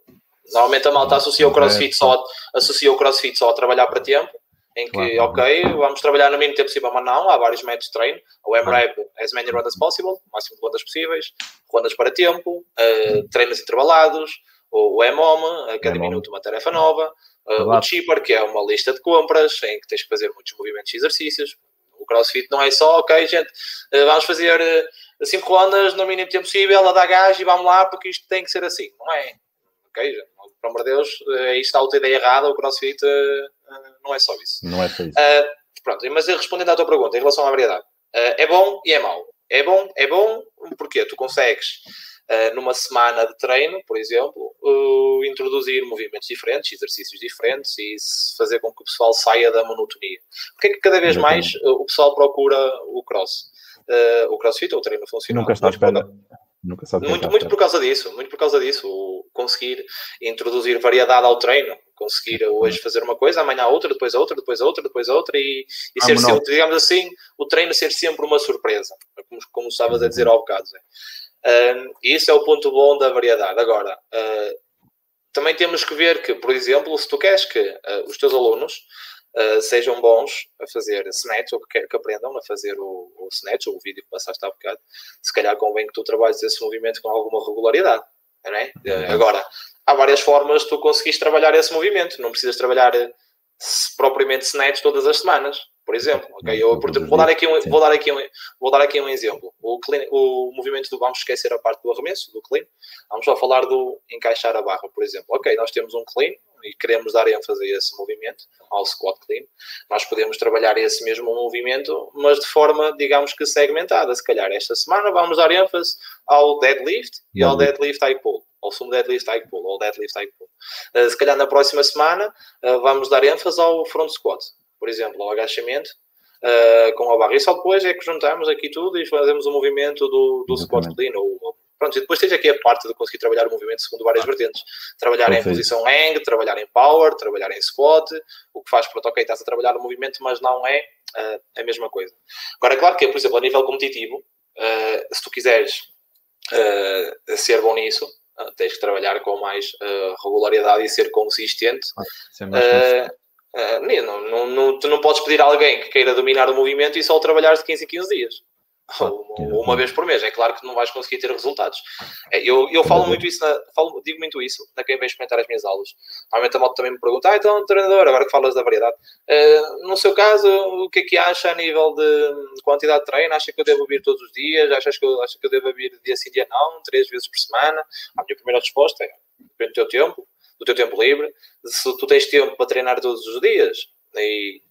normalmente a malta associa o crossfit só, associa o crossfit só a trabalhar para tempo, em que, claro. ok, vamos trabalhar no mínimo tempo possível, mas não, há vários métodos de treino. O MRAP, as many runs as possible, máximo de rondas possíveis, rondas para tempo, uh, treinos intervalados, o MOM, a cada minuto uma tarefa nova, uh, o Cheaper, que é uma lista de compras em que tens que fazer muitos movimentos e exercícios. O CrossFit não é só, ok, gente, uh, vamos fazer 5 uh, rondas no mínimo tempo possível, a dar gás e vamos lá, porque isto tem que ser assim. Não é? Ok, gente, pelo amor de Deus, aí está outra ideia errada, o CrossFit não é só isso. Não é só isso. pronto, mas respondendo à tua pergunta em relação à variedade, é bom e é mau. É bom, é bom porque tu consegues numa semana de treino, por exemplo, introduzir movimentos diferentes, exercícios diferentes e fazer com que o pessoal saia da monotonia. Porque é que cada vez mais o pessoal procura o cross? o crossfit ou o treino funcional? Nunca está à espera. Nunca sabe muito, muito por causa disso, muito por causa disso, conseguir introduzir variedade ao treino, conseguir hoje fazer uma coisa, amanhã outra, depois outra, depois outra, depois outra e, e ah, ser sempre, digamos assim, o treino ser sempre uma surpresa, como, como estavas a dizer ao bocado. Uh, isso é o ponto bom da variedade. Agora, uh, também temos que ver que, por exemplo, se tu queres que uh, os teus alunos uh, sejam bons a fazer snatch, ou que, que aprendam a fazer o, o snatch, ou o vídeo que passaste há bocado, se calhar convém que tu trabalhes esse movimento com alguma regularidade. Não é? Uh, agora, há várias formas de tu conseguires trabalhar esse movimento. Não precisas trabalhar propriamente snatch todas as semanas por exemplo. Okay? Eu, por, vou, dar aqui um, vou, dar aqui um, vou dar aqui um exemplo. O, clean, o movimento do vamos esquecer a parte do arremesso, do clean. Vamos só falar do encaixar a barra, por exemplo. Ok, nós temos um clean e queremos dar ênfase a esse movimento, ao squat clean. Nós podemos trabalhar esse mesmo movimento, mas de forma, digamos que segmentada. Se calhar esta semana vamos dar ênfase ao deadlift e ao deadlift high pull ao sumo deadlift high pull, ou deadlift high pull. Uh, se calhar na próxima semana uh, vamos dar ênfase ao front squat por exemplo, ao agachamento, uh, com a barra. E só depois é que juntamos aqui tudo e fazemos o movimento do, do squat clean. Ou, pronto, e depois tens aqui a parte de conseguir trabalhar o movimento segundo várias vertentes. Trabalhar Perfeito. em posição hang, trabalhar em power, trabalhar em squat, o que faz, pronto, ok, estás a trabalhar o movimento, mas não é uh, a mesma coisa. Agora, é claro que, por exemplo, a nível competitivo, uh, se tu quiseres ser bom nisso, tens que trabalhar com mais regularidade e ser consistente. Ah, Uh, não, não, não, tu não podes pedir a alguém que queira dominar o movimento e só trabalhar de 15 em 15 dias. Ou uma, vez por mês. É claro que não vais conseguir ter resultados. É, eu, eu falo muito isso, na, falo, digo muito isso na quem vem experimentar as minhas aulas. Normalmente a moto também me pergunta, ah, então, treinador, agora que falas da variedade, uh, no seu caso, o que é que acha a nível de quantidade de treino? Acha que eu devo vir todos os dias? Achas que eu, acha que eu devo vir dia sim, dia não, três vezes por semana? A minha primeira resposta é, depende do teu tempo, do teu tempo livre. Se tu tens tempo para treinar todos os dias e,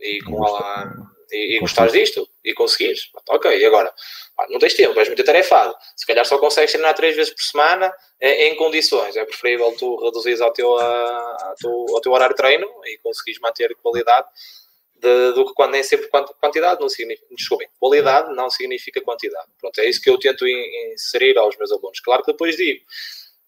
e com a e, e gostares disto e conseguires, ok, e agora? não tens tempo, és muito atarefado. Se calhar só consegues treinar três vezes por semana em, em condições. É preferível tu reduzires ao teu, a, teu, ao teu horário de treino e conseguires manter qualidade de, do que quando nem sempre quantidade não significa, desculpem, qualidade não significa quantidade. Pronto, é isso que eu tento inserir aos meus alunos. Claro que depois digo,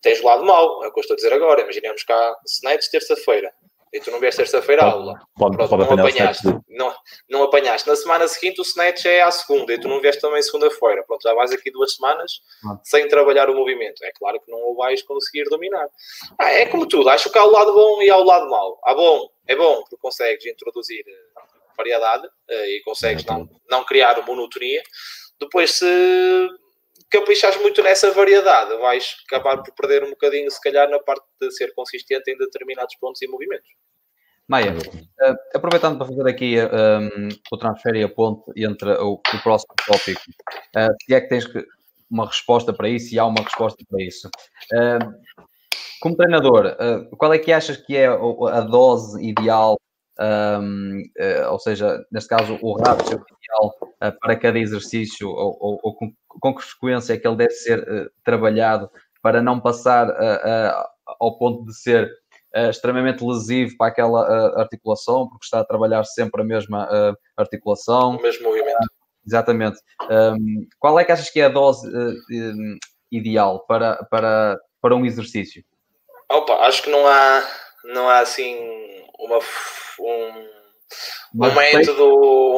tens o lado mau, é o que eu estou a dizer agora. Imaginemos cá, Snipes, terça-feira e tu não vieste terça-feira a aula. Pode, Pronto, pode não apanhaste. Não, não apanhaste. Na semana seguinte o snatch é à segunda e tu não vieste também segunda-feira. Pronto, já vais aqui duas semanas ah. sem trabalhar o movimento. É claro que não o vais conseguir dominar. Ah, é como tudo. Acho que há o lado bom e há o lado mau. Há bom, é bom porque consegues introduzir eh, variedade eh, e consegues é não, não criar monotonia. Depois, se caprichares muito nessa variedade, vais acabar por perder um bocadinho, se calhar, na parte de ser consistente em determinados pontos e movimentos. Maia, uh, aproveitando para fazer aqui um, o transfer e a ponte entre o, o próximo tópico, uh, se é que tens uma resposta para isso e há uma resposta para isso. Uh, como treinador, qual é que achas que é a dose ideal, um, ou seja, neste caso, o ratio ideal para cada exercício ou, ou, ou com, com, que frequência é que ele deve ser trabalhado para não passar ao ponto de ser uh, extremamente lesivo para aquela uh, articulação, porque está a trabalhar sempre a mesma uh, articulação. O mesmo movimento. exatamente. Um, qual é que achas que é a dose um, ideal para, para, para um exercício? Opa, acho que não há, não há assim uma, um, um método,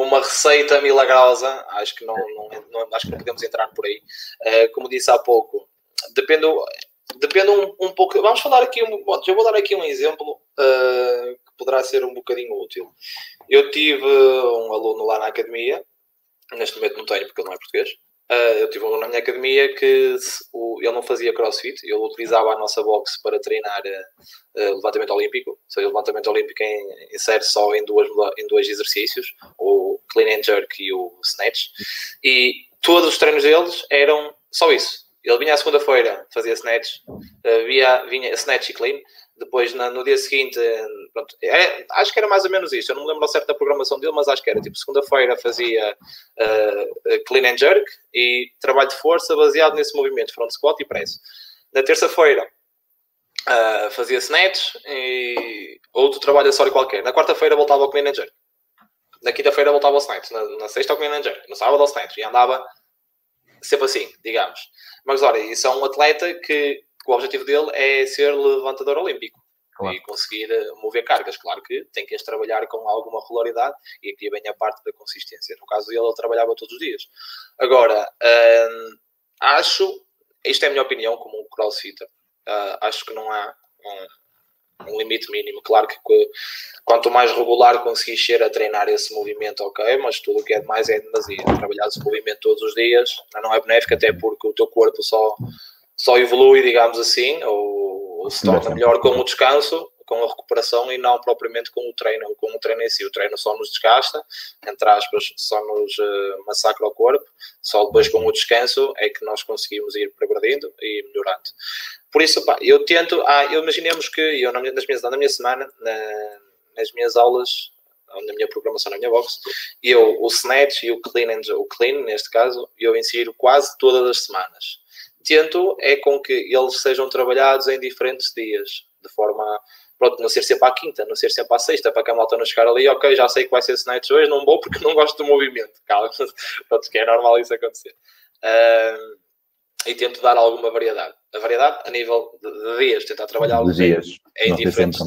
uma receita milagrosa. Acho que não, não, não, acho que não podemos entrar por aí. Uh, como disse há pouco, depende, depende um, um pouco. Vamos falar aqui, um, já vou dar aqui um exemplo uh, que poderá ser um bocadinho útil. Eu tive um aluno lá na academia, neste momento não tenho porque ele não é português. Uh, eu tive um aluno na minha academia que o, ele não fazia crossfit, ele utilizava a nossa box para treinar uh, levantamento olímpico, ou seja, levantamento olímpico em, insere só em, duas, em dois exercícios, o clean and jerk e o snatch, e todos os treinos deles eram só isso ele vinha à segunda-feira, fazia snatch, uh, via, vinha snatch e clean. Depois, na, no dia seguinte, pronto, é, acho que era mais ou menos isto. Eu não me lembro certo da programação dele, mas acho que era tipo segunda-feira fazia uh, clean and jerk e trabalho de força baseado nesse movimento, front squat e press. Na terça-feira uh, fazia snatch e outro trabalho acessório qualquer. Na quarta-feira voltava ao clean and jerk. Na quinta-feira voltava ao snatch. Na, na sexta ao clean and jerk. No sábado ao snatch. E andava sempre assim, digamos. Mas olha, isso é um atleta que, que o objetivo dele é ser levantador olímpico. Claro. E conseguir eh, mover cargas. Claro que tem que as trabalhar com alguma regularidade e aqui vem a parte da consistência. No caso dele, ele trabalhava todos os dias. Agora, hum, acho, isto é a minha opinião como um crossfitter, uh, acho que não há um, um limite mínimo. Claro que quanto mais regular conseguis ser a treinar esse movimento, ok, mas tudo o que é demais é demasia. Trabalhar esse movimento todos os dias não é benéfico, até porque o teu corpo só, só evolui, digamos assim, ou, ou se torna melhor com o descanso, com a recuperação e não propriamente com o treino, com o treino em si. O treino só nos desgasta, entre aspas, só nos uh, massacra o corpo, só depois com o descanso é que nós conseguimos ir progredindo e melhorando. Por isso, pá, eu tento, ah, imaginemos que eu nas minhas, na minha semana, na, nas minhas aulas, na minha programação, na minha box, eu, o snatch e o clean, o clean, neste caso, eu insiro quase todas as semanas. Tento é com que eles sejam trabalhados em diferentes dias, de forma pronto, não ser sempre à quinta, não ser sempre à sexta, para que a malta não chegar ali, ok, já sei que vai ser snatch hoje, não vou porque não gosto do movimento. *laughs* Calma, pronto, que é normal isso acontecer. Uh, e tento dar alguma variedade. A variedade a nível de, dias, tentar trabalhar alguns dias é diferente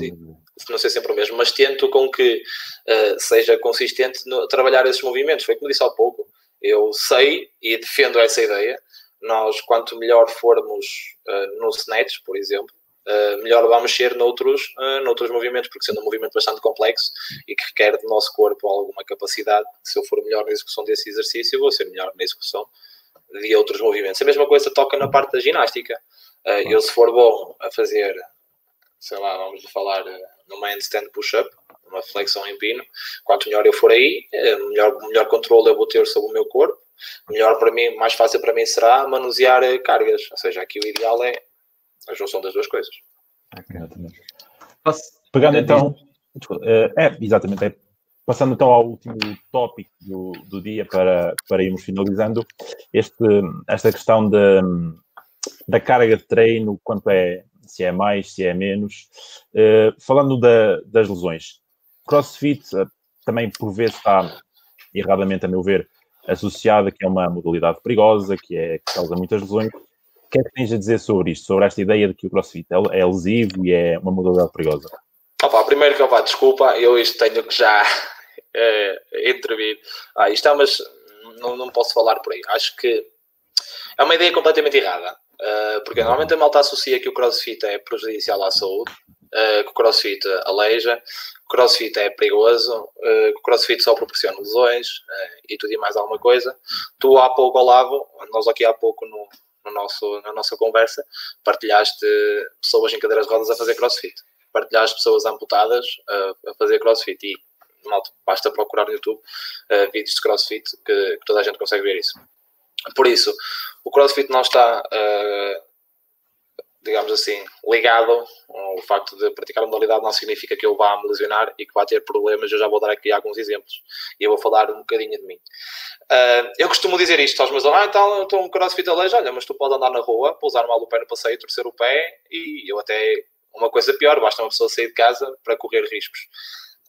não sei sempre o mesmo, mas tento com que uh, seja consistente no trabalhar esses movimentos. Foi como disse há pouco, eu sei e defendo essa ideia. Nós, quanto melhor formos uh, no snatch, por exemplo, uh, melhor vamos ser noutros, uh, noutros movimentos, porque sendo um movimento bastante complexo e que requer do nosso corpo alguma capacidade, se eu for melhor na execução desse exercício, vou ser melhor na execução de outros movimentos. A mesma coisa toca na parte da ginástica. Uh, eu, se for bom a fazer, sei lá, vamos falar numa handstand push-up, uma flexão em pino, quanto melhor eu for aí, melhor, melhor controle eu vou ter sobre o meu corpo, melhor para mim, mais fácil para mim será manusear cargas. Ou seja, aqui o ideal é a junção das duas coisas. Exatamente. Pegando então. Eh, é, exatamente. É, passando então ao último tópico do, do dia para, para irmos finalizando, este, esta questão de, da carga de treino, quanto é, se é mais, se é menos. Uh, falando da, das lesões, CrossFit uh, também por vezes está, erradamente a meu ver, associada que é uma modalidade perigosa, que, é, que causa muitas lesões que é que tens a dizer sobre isto, sobre esta ideia de que o CrossFit é, é lesivo e é uma modalidade perigosa? Opa, primeiro que, opa, desculpa, eu isto tenho que já é, *laughs* intervir. Ah, isto é, mas não, não posso falar por aí. Acho que é uma ideia completamente errada. Uh, porque normalmente a malta associa que o crossfit é prejudicial à saúde, uh, que o crossfit aleija, que o crossfit é perigoso, uh, que o crossfit só proporciona lesões e tudo e mais alguma coisa. Tu há pouco ao lado, nós aqui há pouco no, no nosso, na nossa conversa, partilhaste pessoas em cadeiras de rodas a fazer crossfit, partilhaste pessoas amputadas a, a fazer crossfit e malta, basta procurar no YouTube uh, vídeos de crossfit que, que, toda a gente consegue ver isso. Por isso, o crossfit não está uh, digamos assim, ligado ao facto de praticar a modalidade não significa que eu vá me lesionar e que vá ter problemas. Eu já vou dar aqui alguns exemplos e eu vou falar um bocadinho de mim. Uh, eu costumo dizer isto aos meus alunos: ah, então estou um crossfit alejo, olha, mas tu podes andar na rua, pousar mal o pé no passeio, torcer o pé e eu até. Uma coisa pior, basta uma pessoa sair de casa para correr riscos.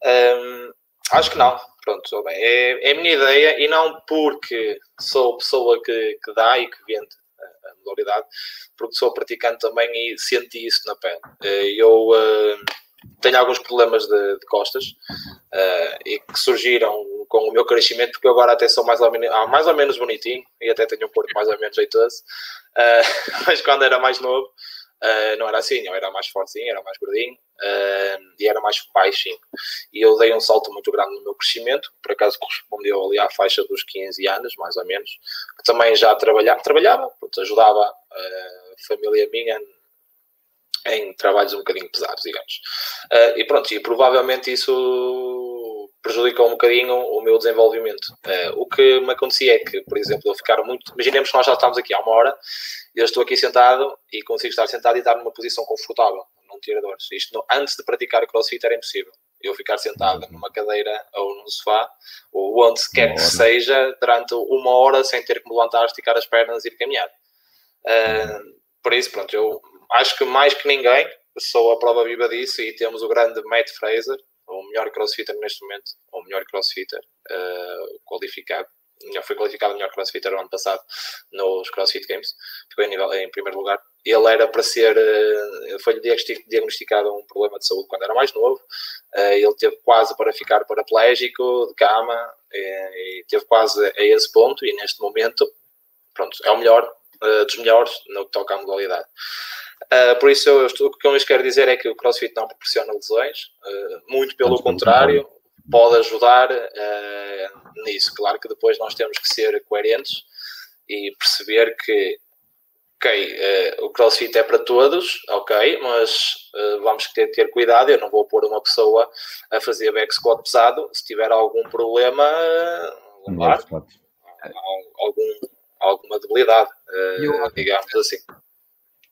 Um, acho que não. Pronto, bem. É, é a minha ideia e não porque sou pessoa que, que dá e que vende a modalidade, porque sou praticante também e senti isso na pele. Eh, eu uh, tenho alguns problemas de, de costas uh, e que surgiram com o meu crescimento, porque eu agora até sou mais ou menos, ah, mais ou menos bonitinho e até tenho um corpo mais ou menos jeitoso, uh, *laughs* mas quando era mais novo Uh, não era assim, eu era mais fortezinho, era mais gordinho uh, e era mais baixinho. E eu dei um salto muito grande no meu crescimento, por acaso correspondeu ali à faixa dos 15 anos, mais ou menos, que também já trabalhava, trabalhava pronto, ajudava a família minha em trabalhos um bocadinho pesados, digamos. Uh, e pronto, e provavelmente isso prejudicou um bocadinho o meu desenvolvimento. Uh, o que me acontecia é que, por exemplo, eu ficar muito. Imaginemos que nós já estamos aqui há uma hora eu estou aqui sentado e consigo estar sentado e estar numa posição confortável, não ter dores. Isto antes de praticar crossfit era impossível. Eu ficar sentado numa cadeira ou num sofá, ou onde quer que seja, durante uma hora sem ter que me levantar, esticar as pernas e ir caminhar. Uh, por isso, pronto, eu acho que mais que ninguém sou a prova viva disso e temos o grande Matt Fraser, o melhor crossfitter neste momento, o melhor crossfitter uh, qualificado foi qualificado melhor crossfitter no ano passado nos CrossFit Games, ficou em, nível, em primeiro lugar. Ele era para ser, eh, foi-lhe diagnosticado um problema de saúde quando era mais novo, eh, ele teve quase para ficar paraplégico, de cama, e teve quase a esse ponto, e neste momento, pronto, é o melhor dos melhores no que toca à modalidade. Uh, por isso, eu, o que eu lhes quero dizer é que o CrossFit não proporciona lesões, uh, muito pelo contrário, pode ajudar uh, nisso. Claro que depois nós temos que ser coerentes e perceber que, ok, uh, o crossfit é para todos, ok, mas uh, vamos ter, ter cuidado. Eu não vou pôr uma pessoa a fazer back squat pesado se tiver algum problema, algum, alguma debilidade, digamos assim.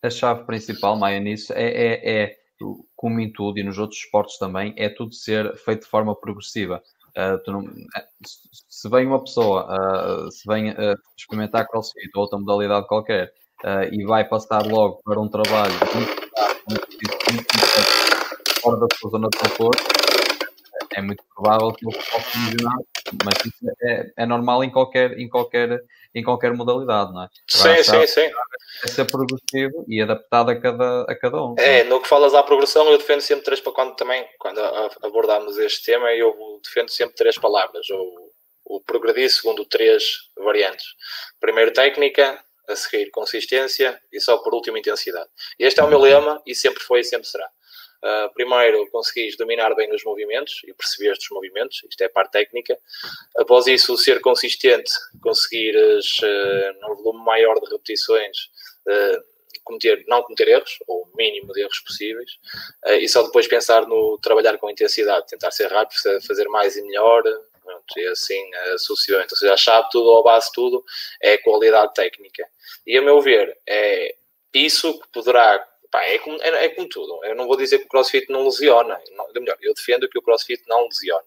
A chave principal, Maia, nisso é, é, é como em tudo e nos outros esportes também, é tudo ser feito de forma progressiva. Uh, não, eh, se vem uma pessoa, uh, se vem uh, experimentar crossfit ou outra modalidade qualquer e vai passar logo para um trabalho fora da sua zona de conforto, é muito provável que ele possa lesionar, mas é, é, normal em qualquer, em, qualquer, em qualquer modalidade, não é? Sim, sim, sim. É ser progressivo e adaptado a cada, a cada um. É, no que falas à progressão, eu defendo sempre três para quando também, quando abordamos este tema, eu defendo sempre três palavras. O, o progredir segundo três variantes. Primeiro técnica, a seguir consistência e só por último intensidade. Este é o meu lema e sempre foi e sempre será. Uh, primeiro, conseguires dominar bem os movimentos e perceber os movimentos, isto é a parte técnica. Após isso, ser consistente, conseguires, uh, num volume maior de repetições, uh, cometer, não cometer erros, ou o mínimo de erros possíveis, e só depois pensar no trabalhar com intensidade, tentar ser rápido, fazer mais e melhor, e assim sucessivamente. Ou seja, a chave tudo, ou a base tudo, é a qualidade técnica. E a meu ver, é isso que poderá Pá, é, como, é, é, como tudo. Eu não vou dizer que o crossfit não lesiona. Não, melhor, eu defendo que o crossfit não lesiona.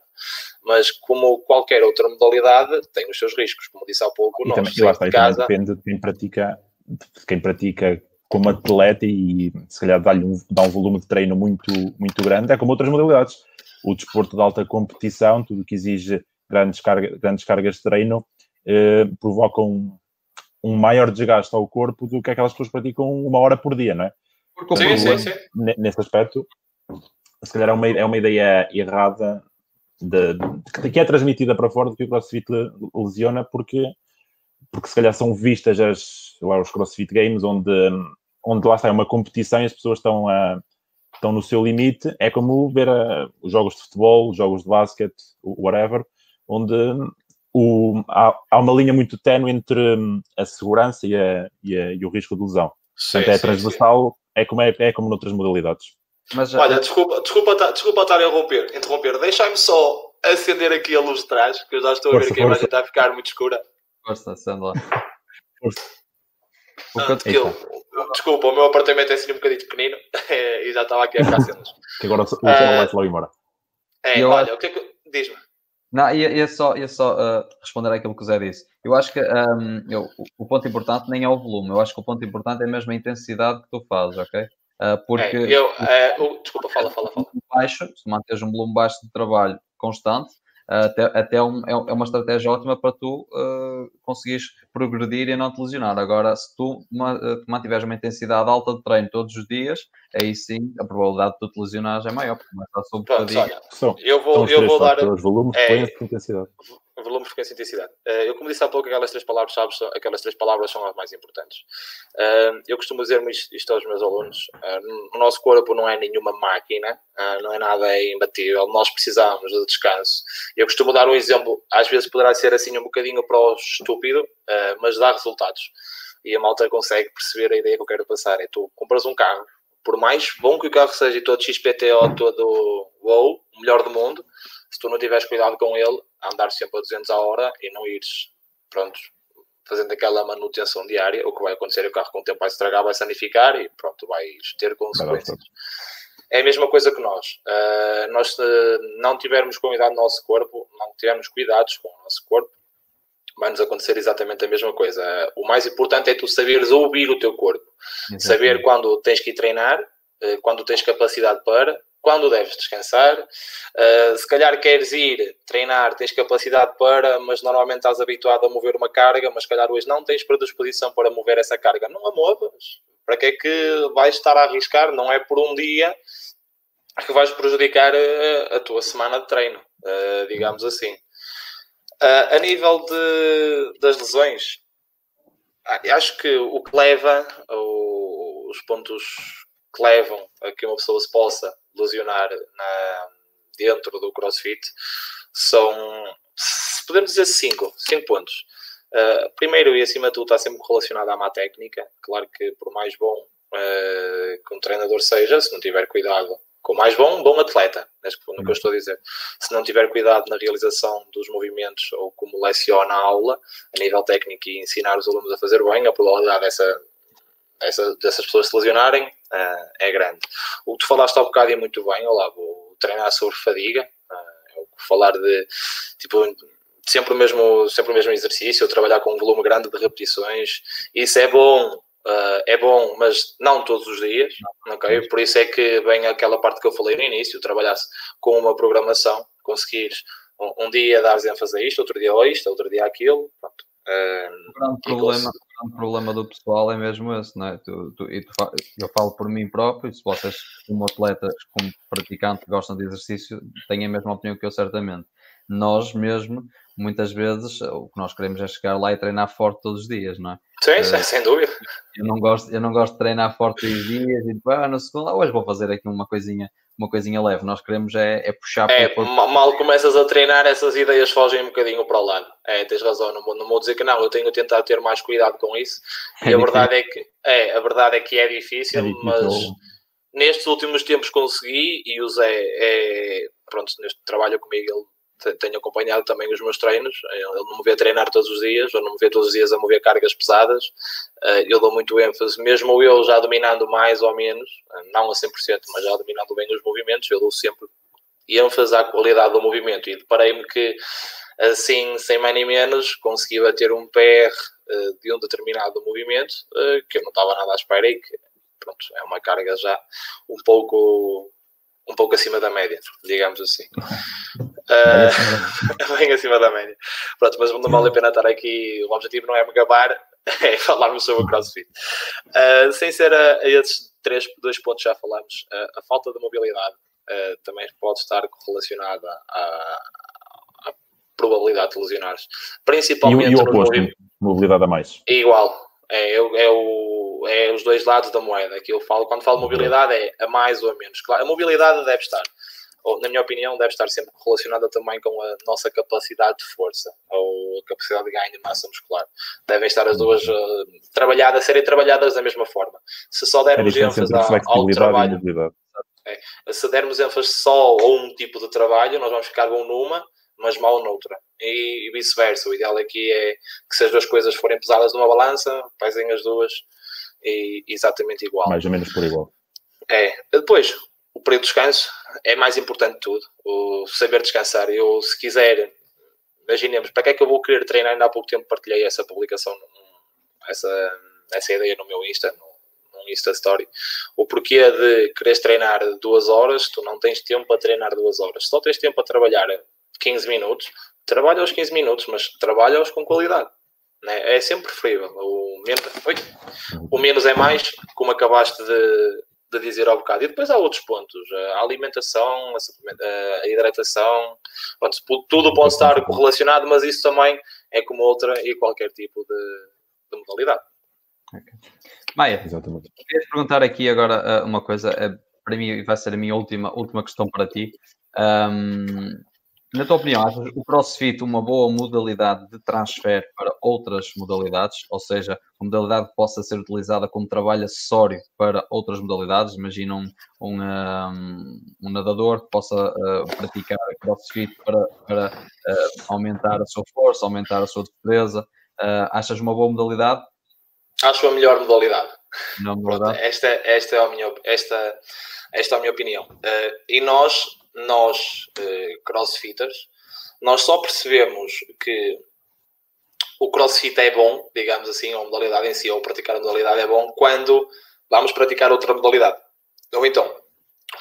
Mas, como qualquer outra modalidade, tem os seus riscos. Como disse há pouco, e também, lá de casa... depende de quem pratica, de quem pratica como atleta e se calhar dá-lhe um, dá um volume de treino muito, muito grande. É como outras modalidades. O desporto de alta competição, tudo que exige grandes, carga, grandes cargas de treino, eh, provoca um, um maior desgaste ao corpo do que aquelas pessoas que praticam uma hora por dia, não é? Sim, sim, sim. Nesse aspecto, se calhar é uma, é uma ideia errada de, de, que é transmitida para fora do que o CrossFit lesiona, porque, porque se calhar são vistas as, lá, os CrossFit Games, onde, onde lá está é uma competição e as pessoas estão, a, estão no seu limite. É como ver a, os jogos de futebol, os jogos de basquete, whatever, onde o, há, há uma linha muito ténue entre a segurança e, a, e, a, e o risco de lesão. Sim, Portanto, é transversal é como, é, é como noutras modalidades. Mas, Olha, desculpa, desculpa, desculpa estar a interromper, interromper. deixa-me só acender aqui a luz de trás, que eu já estou força, a ver que a imagem está a ficar muito escura. Força, acende lá. Força. Ah, desculpa, o meu apartamento é assim um bocadinho pequenino *laughs* e já estava aqui a ficar cenas. que agora o uh, vai logo embora. É, eu olha, acho... o que é que. Diz-me. Não, ia, ia só, ia só uh, responder àquilo que o Zé disse. Eu acho que um, eu, o ponto importante nem é o volume, eu acho que o ponto importante é mesmo a intensidade que tu fazes, ok? Uh, porque. É, eu, uh, desculpa, fala, fala, fala. Baixo, se manteres um volume baixo de trabalho constante, até, até um, é, é, uma estratégia ótima para tu uh, conseguires progredir e não te lesionar. Agora, se tu mantiveres uma intensidade alta de treino todos os dias, aí sim a probabilidade de tu te lesionares é maior, porque começa a subir. Eu vou, eu vou dar. Volume, é, intensidade volume, frequência e intensidade. Uh, eu, como disse há pouco, aquelas três palavras-chave, aquelas três palavras são as mais importantes. Uh, eu costumo dizer isto aos meus alunos: uh, o nosso corpo não é nenhuma máquina, não é nada imbatível, nós precisamos de descanso. Eu costumo dar um exemplo, às vezes poderá ser assim um bocadinho para o estúpido, mas dá resultados. E a malta consegue perceber a ideia que eu quero passar. É tu compras um carro, por mais bom que o carro seja todo XPTO, todo wow, o melhor do mundo, se tu não tiveres cuidado com ele, andar sempre a 200 a hora e não ires, pronto, fazendo aquela manutenção diária, o que vai acontecer é que o carro com o tempo vai se estragar, vai sanificar e pronto, vais ter consequências. É a mesma coisa que nós. Uh, nós, se não tivermos cuidado do nosso corpo, não tivermos cuidados com o nosso corpo, vai-nos acontecer exatamente a mesma coisa. O mais importante é tu saberes ouvir o teu corpo. Exatamente. Saber quando tens que ir treinar, uh, quando tens capacidade para, quando deves descansar. Uh, se calhar queres ir treinar, tens capacidade para, mas normalmente estás habituado a mover uma carga, mas se calhar hoje não tens predisposição para mover essa carga. Não a movas. Para que é que vais estar a arriscar? Não é por um dia que vais prejudicar a, ah, a tua semana de treino, uh, digamos assim. Uh, a nível de, das lesões, acho que o que leva, os pontos que levam a que uma pessoa se possa lesionar na, dentro do CrossFit são, podemos dizer, cinco, cinco pontos. Uh, primeiro e acima de tudo está sempre relacionado à má técnica. Claro que por mais bom uh, que um treinador seja, se não tiver cuidado com mais bom, bom atleta, no que eu estou a dizer. Se não tiver cuidado na realização dos movimentos ou como leciona a aula, a nível técnico e ensinar os alunos a fazer bem, a probabilidade dessa, essa, dessas pessoas se lesionarem uh, é grande. O que tu falaste há um bocado e muito bem, olá, vou treinar sobre fadiga, uh, falar de tipo sempre o mesmo sempre o mesmo exercício, trabalhar com um volume grande de repetições, isso é bom. Uh, é bom, mas não todos os dias, ok? Por isso é que vem aquela parte que eu falei no início, trabalhar com uma programação, conseguires um, um dia dar ênfase a isto, outro dia a isto, outro dia aquilo, pronto. Uh, o grande problema, grande problema do pessoal é mesmo esse, não é? Tu, tu, e tu, eu falo por mim próprio, se vocês, como atletas, como praticante, gostam de exercício, têm a mesma opinião que eu, certamente. nós mesmo, muitas vezes, o que nós queremos é chegar lá e treinar forte todos os dias, não é? Sim, uh, sem dúvida. Eu não, gosto, eu não gosto de treinar forte todos os dias e depois, ah, no segundo, hoje vou fazer aqui uma coisinha, uma coisinha leve. Nós queremos é, é puxar é, para Mal começas a treinar, essas ideias fogem um bocadinho para o lado. É, tens razão, não vou, não vou dizer que não, eu tenho tentado ter mais cuidado com isso. É e a verdade é que é, a verdade é que é difícil, é difícil. mas nestes últimos tempos consegui e o Zé é, pronto, neste trabalho comigo, ele tenho acompanhado também os meus treinos, ele não me vê treinar todos os dias, ou não me vê todos os dias a mover cargas pesadas, eh, eu dou muito ênfase, mesmo eu já dominando mais ou menos, não a 100%, mas já dominando bem os movimentos, eu dou sempre ênfase à qualidade do movimento. E deparei-me que assim, sem mais nem menos, consegui bater um PR eh, de um determinado movimento eh, que eu não estava nada à espera e que pronto, é uma carga já um pouco um pouco acima da média, digamos assim. Uh, *laughs* *laughs* bem acima da média. Pronto, mas não vale a pena estar aqui. O objetivo não é me gabar, *laughs* é falarmos sobre o CrossFit. Uh, sem ser a, a, esses três, dois pontos já falamos, uh, a falta de mobilidade também pode estar correlacionada à, à probabilidade de lesionar-se. Principalmente e, e o oposto, mobilidade a mais. É igual, é, é, o, é os dois lados da moeda que eu falo. Quando falo mobilidade, é a mais ou a menos. Claro, a mobilidade deve estar, ou, na minha opinião, deve estar sempre relacionada também com a nossa capacidade de força ou a capacidade de ganho de massa muscular. Devem estar as duas uh, trabalhadas, serem trabalhadas da mesma forma. Se só dermos ênfase ao trabalho. É, se dermos ênfase só a um tipo de trabalho, nós vamos ficar bom numa mas mal noutra. E, e vice-versa. O ideal aqui é que se as duas coisas forem pesadas numa balança, pesem as duas e exatamente igual. Mais ou menos por igual. É. Depois, o período de descanso é mais importante de tudo. O saber descansar. Eu, se quiser, imaginemos, para que é que eu vou querer treinar? Ainda há pouco tempo partilhei essa publicação, essa, essa ideia no meu Insta, no, no Insta Story. O porquê de quereres treinar duas horas, tu não tens tempo para treinar duas horas. Só tens tempo para trabalhar 15 minutos, trabalha aos 15 minutos, mas trabalha-os com qualidade. Né? É sempre preferível. O menos, o menos é mais, como acabaste de, de dizer ao bocado. E depois há outros pontos. A alimentação, a, a hidratação, pronto, tudo pode estar correlacionado, mas isso também é como outra e qualquer tipo de, de modalidade. Okay. Maia, Exatamente. queria perguntar aqui agora eh, uma coisa, eh, para mim vai ser a minha última, última questão para ti. Um, na tua opinião, achas o CrossFit uma boa modalidade de transfer para outras modalidades? Ou seja, uma modalidade que possa ser utilizada como trabalho acessório para outras modalidades? Imagina um, um, um nadador que possa uh, praticar CrossFit para, para uh, aumentar a sua força, aumentar a sua defesa. Uh, achas uma boa modalidade? Acho a melhor modalidade. Não, modalidade? Esta, esta, é a minha, esta, esta é a minha opinião. e nós nós, uh, crossfitters, nós só percebemos que o crossfit é bom, digamos assim, ou a modalidade em si, ou praticar a modalidade é bom, quando vamos praticar outra modalidade. Ou então,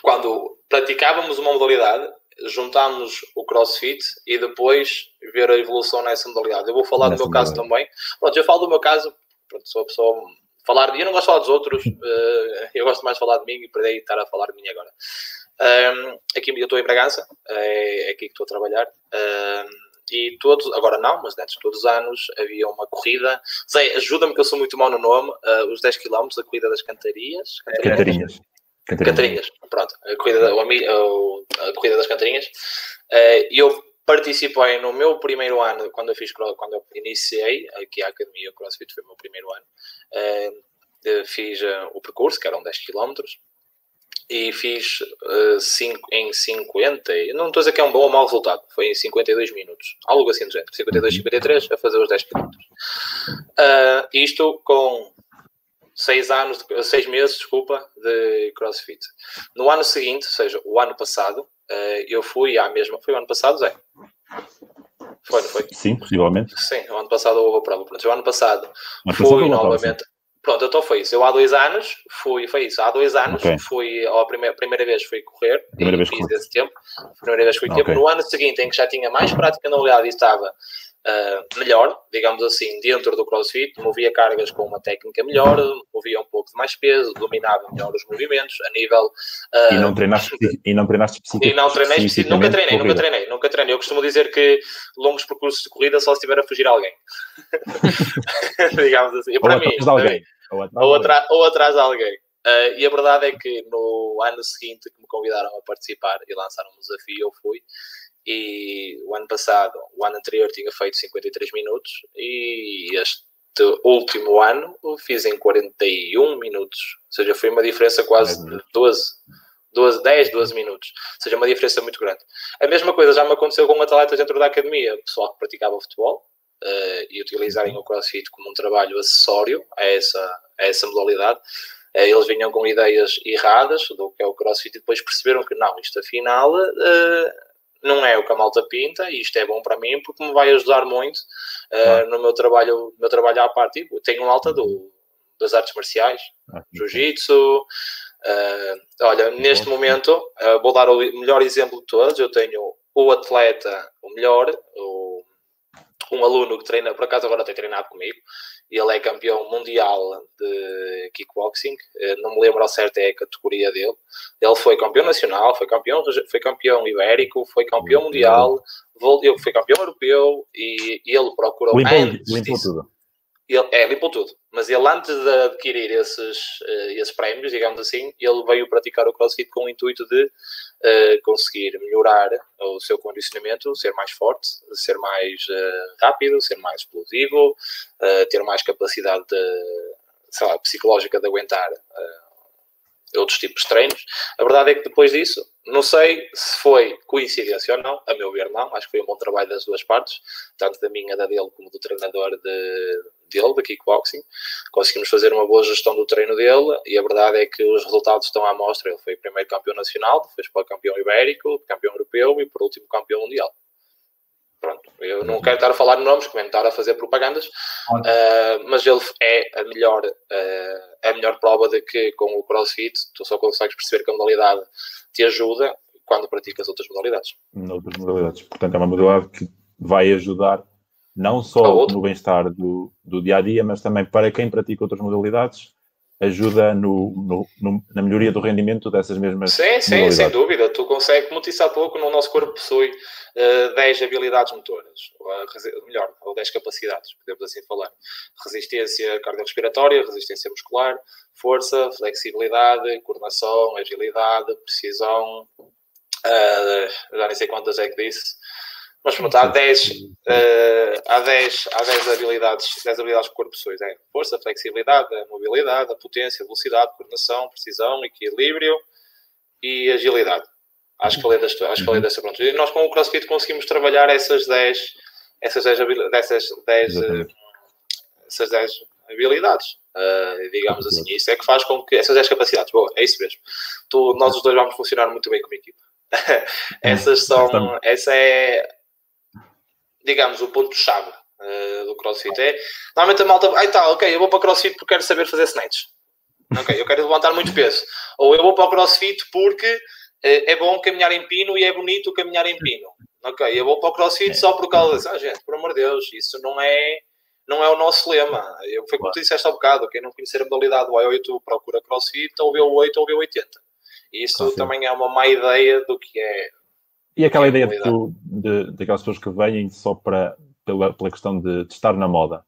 quando praticávamos uma modalidade, juntámos o crossfit e depois ver a evolução nessa modalidade. Eu vou falar nessa do meu caso também. Pronto, eu falo do meu caso, pronto, sou a pessoa falar, eu não gosto de falar dos outros, uh, *laughs* eu gosto mais de falar de mim e para estar a falar de mim agora. Um, aqui eu estou em Bragança, é, é, aqui que estou a trabalhar. Um, e todos, agora não, mas antes todos os anos havia uma corrida. Sei, ajuda-me que eu sou muito mau no nome, uh, os 10 km, a corrida das cantarias. Cantarinhas. Cantarinhas. Pronto, a corrida, a, a corrida das cantarinhas. Uh, eu participei no meu primeiro ano, quando eu fiz, quando eu iniciei aqui a Academia CrossFit, foi o meu primeiro ano. Uh, fiz o percurso, que eram 10 km e fiz uh, cinco, em 50, não estou a dizer que é um bom ou mau resultado, foi em 52 minutos, algo assim do género, 52, 53, a fazer os 10 km. Uh, isto com 6 anos, 6 meses, desculpa, de CrossFit. No ano seguinte, ou seja, o ano passado, uh, eu fui à mesma, foi o ano passado, Zé? Foi, não foi? Sim, possivelmente. Sim, o ano passado houve a prova. Pronto, o ano passado Mas fui novamente. Pronto, então foi isso. Eu há dois anos fui, foi isso, há dois anos okay. fui, a primeira, primeira vez fui correr, primeira vez fiz esse tempo, primeira vez fui okay. tempo. No ano seguinte, em que já tinha mais prática na realidade e estava uh, melhor, digamos assim, dentro do CrossFit, movia cargas com uma técnica melhor, movia um pouco de mais peso, dominava melhor os movimentos, a nível... Uh, e não treinaste, e não treinaste *laughs* E não treinei nunca treinei, nunca treinei, nunca treinei. Eu costumo dizer que longos percursos de corrida só se estiver a fugir alguém. *laughs* digamos assim. Para ou mim, Ou, ou, atrás, ou atrás de alguém. Uh, e a verdade é que no ano seguinte que me convidaram a participar e lançaram um desafio, eu fui. E o ano passado, o ano anterior, tinha feito 53 minutos e este último ano fiz em 41 minutos. Ou seja, foi uma diferença quase de 12, 12, 10, 12 minutos. Ou seja, uma diferença muito grande. A mesma coisa já me aconteceu com atletas dentro da academia, pessoal que praticava futebol uh, e utilizarem o CrossFit como um trabalho acessório a essa, a essa modalidade. Eh, eles vinham com ideias erradas do que é o crossfit e depois perceberam que não, isto afinal uh, não é o que a malta pinta e isto é bom para mim porque me vai ajudar muito uh, no meu trabalho, meu trabalho à parte. Tenho uma alta do, das artes marciais, ah, jiu-jitsu. Uh, olha, neste momento, vou dar o melhor exemplo de todos. Eu tenho o atleta, o melhor, o, um aluno que treina, por acaso agora tem treinado comigo, ele é campeão mundial de kickboxing, eh, não me lembro ao certo é a categoria dele. Ele foi campeão nacional, foi campeão, foi campeão ibérico, foi campeão mundial, foi campeão europeu e, ele procurou limpou, limpou tudo. Ele, é, limpou tudo. Mas ele, antes de adquirir esses, uh, esses prémios, digamos assim, ele veio praticar o CrossFit com o intuito de uh, conseguir melhorar o seu condicionamento, ser mais forte, ser mais uh, rápido, ser mais explosivo, ter mais capacidade de, lá, psicológica de aguentar outros tipos de treinos. A verdade é que depois disso, não sei se foi coincidência ou não, a meu ver não, acho que foi um bom trabalho das duas partes, tanto da minha, da dele, como do treinador de, dele, da kickboxing. Conseguimos fazer uma boa gestão do treino dele e a verdade é que os resultados estão à mostra. Ele foi primeiro campeão nacional, depois para campeão ibérico, campeão europeu e por último campeão mundial. Pronto, eu não quero estar a falar de nomes, como estar a fazer propagandas, uh, mas ele é a melhor, uh, a melhor prova de que com o CrossFit tu só consegues perceber que a modalidade te ajuda quando praticas outras modalidades. Outras modalidades. Portanto, é uma modalidade que vai ajudar não só no bem-estar do, do dia a dia, mas também para quem pratica outras modalidades, ajuda no, no, na melhoria do rendimento dessas mesmas Sim, sim, sem dúvida. Tu consegues, como disse há pouco, no nosso corpo possui uh, eh, 10 habilidades motoras, ou, melhor, ou 10 capacidades, podemos assim falar. Resistência cardiorrespiratória, resistência muscular, força, flexibilidade, coordenação, agilidade, precisão, uh, já nem sei quantas é que disse, mas pronto, há 10, uh, há 10, há 10 habilidades, 10 habilidades que o corpo possui. É força, flexibilidade, a mobilidade, a potência, a velocidade, a coordenação, precisão, equilíbrio e agilidade. Acho que falei, desta, acho que falei dessa pronto. E nós com o CrossFit conseguimos trabalhar essas 10, essas 10, dessas 10, uh, essas 10 habilidades. Uh, digamos assim, isso é que faz com que essas 10 capacidades, boa, é isso mesmo. Tu, nós os dois vamos funcionar muito bem como equipa. *laughs* Essas são, essa é digamos, o ponto-chave uh, do CrossFit. É, normalmente a malta, ai tá, ok, eu vou para o CrossFit porque quero saber fazer snatch. Ok, eu quero levantar muito peso. Ou eu vou para o CrossFit porque uh, é bom caminhar em pino e é bonito caminhar em pino. Ok, eu vou para o CrossFit só por causa disso. Ah, gente, por amor de Deus, isso não é, não é o nosso lema. Eu, foi como tu disseste há bocado, quem não conhecer a modalidade do I8 procura CrossFit ou V8 ou V80. Isso também é uma má ideia do que é e aquela ideia de, de, de, aquelas pessoas que vêm só para, pela, pela questão de, de estar na moda.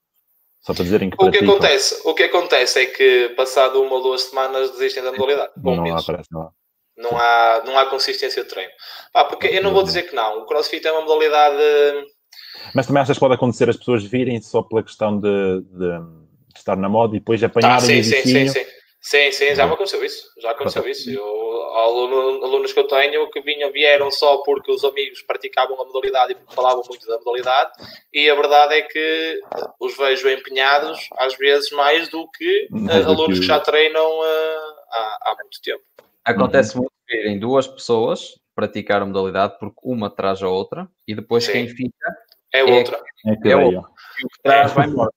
Só para dizerem que o que acontece O que acontece é que, passado uma ou duas semanas, desistem da modalidade. Não, não, aparece, não. Não há, não há consistência de treino. Ah, porque eu não vou dizer que não. O crossfit é uma modalidade. Mas também achas que pode acontecer as pessoas virem só pela questão de, de, de estar na moda e depois apanharem ah, sim, o sim, sim, sim. Sim, sim, já me aconteceu isso. Já aconteceu isso. Eu, aluno, alunos que eu tenho que vinham, vieram só porque os amigos praticavam a modalidade e porque falavam muito da modalidade, e a verdade é que os vejo empenhados, às vezes mais do que mais alunos que... que... já treinam uh, há, há muito tempo. Acontece uhum. muito verem duas pessoas praticar a modalidade porque uma traz a outra e depois sim. quem fica é, é outra. É, é outra. E o que traz vai embora.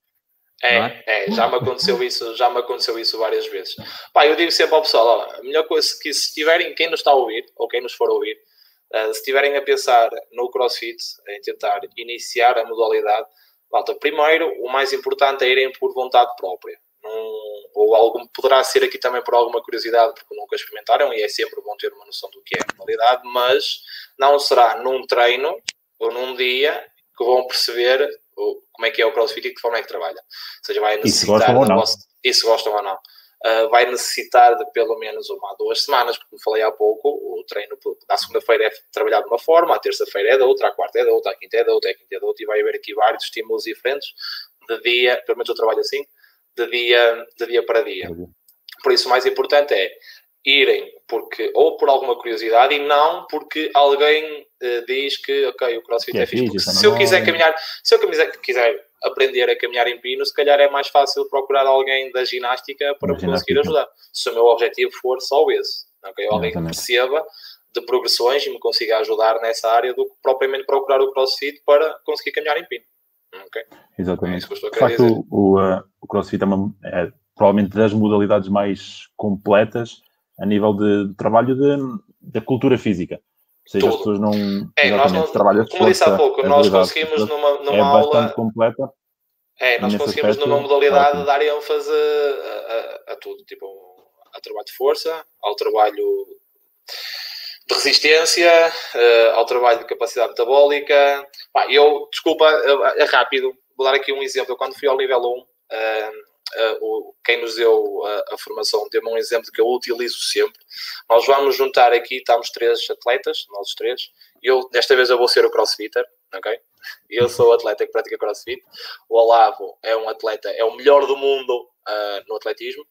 É, é, é? já me aconteceu isso, já me aconteceu isso várias vezes. Pá, eu digo sempre ao pessoal, ó, a melhor coisa que se tiverem, quem nos está a ouvir, ou quem nos for ouvir, Uh, se estiverem a pensar no CrossFit, em tentar iniciar a modalidade, malta, primeiro, o mais importante é irem por vontade própria. Num, ou algum, poderá ser aqui também por alguma curiosidade, porque nunca experimentaram, e é sempre bom ter uma noção do que é a modalidade, mas não será num treino ou num dia que vão perceber como é que é o CrossFit e de que forma é que trabalha. Ou seja, vai necessitar... E se gostam ou não uh, vai necessitar de pelo menos uma duas semanas, porque como falei há pouco, o treino da segunda-feira é trabalhado de uma forma, a terça-feira é da outra, a quarta é da outra, a quinta é da outra, a quinta é da outra, e vai haver aqui vários estímulos diferentes de dia, pelo menos eu trabalho assim, de dia, de dia para dia. Por isso, o mais importante é irem porque ou por alguma curiosidade e não porque alguém uh, diz que ok, o CrossFit é, é fixe. se eu quiser caminhar, se eu quiser, quiser aprender a caminhar em pino, se calhar é mais fácil procurar alguém da ginástica para me conseguir ajudar. Se o meu objetivo for só esse, okay? alguém que perceba de progressões e me consiga ajudar nessa área do que propriamente procurar o CrossFit para conseguir caminhar em pino. Okay? Exatamente. É de facto, o, uh, o CrossFit é, uma, é, provavelmente das modalidades mais completas a nível de, de trabalho da cultura física. Ou seja, Tudo. as pessoas não. É, nós não trabalham como disse há pouco, nós conseguimos numa, numa é aula. completa. É, nós conseguimos aspecto, numa modalidade dar ênfase a, a, a, tudo, tipo ao trabalho de força, ao trabalho de resistência, uh, ao trabalho de capacidade metabólica. Eu, desculpa, é rápido, vou dar aqui um exemplo. Eu, quando fui ao nível 1, uh, uh, quem nos deu a, a formação deu-me um exemplo que eu utilizo sempre. Nós vamos juntar aqui, estamos três atletas, nós três. Eu, desta vez eu vou ser o crossfitter, ok? Eu sou o atleta que pratica crossfit. O Olavo é um atleta, é o melhor do mundo uh, no atletismo.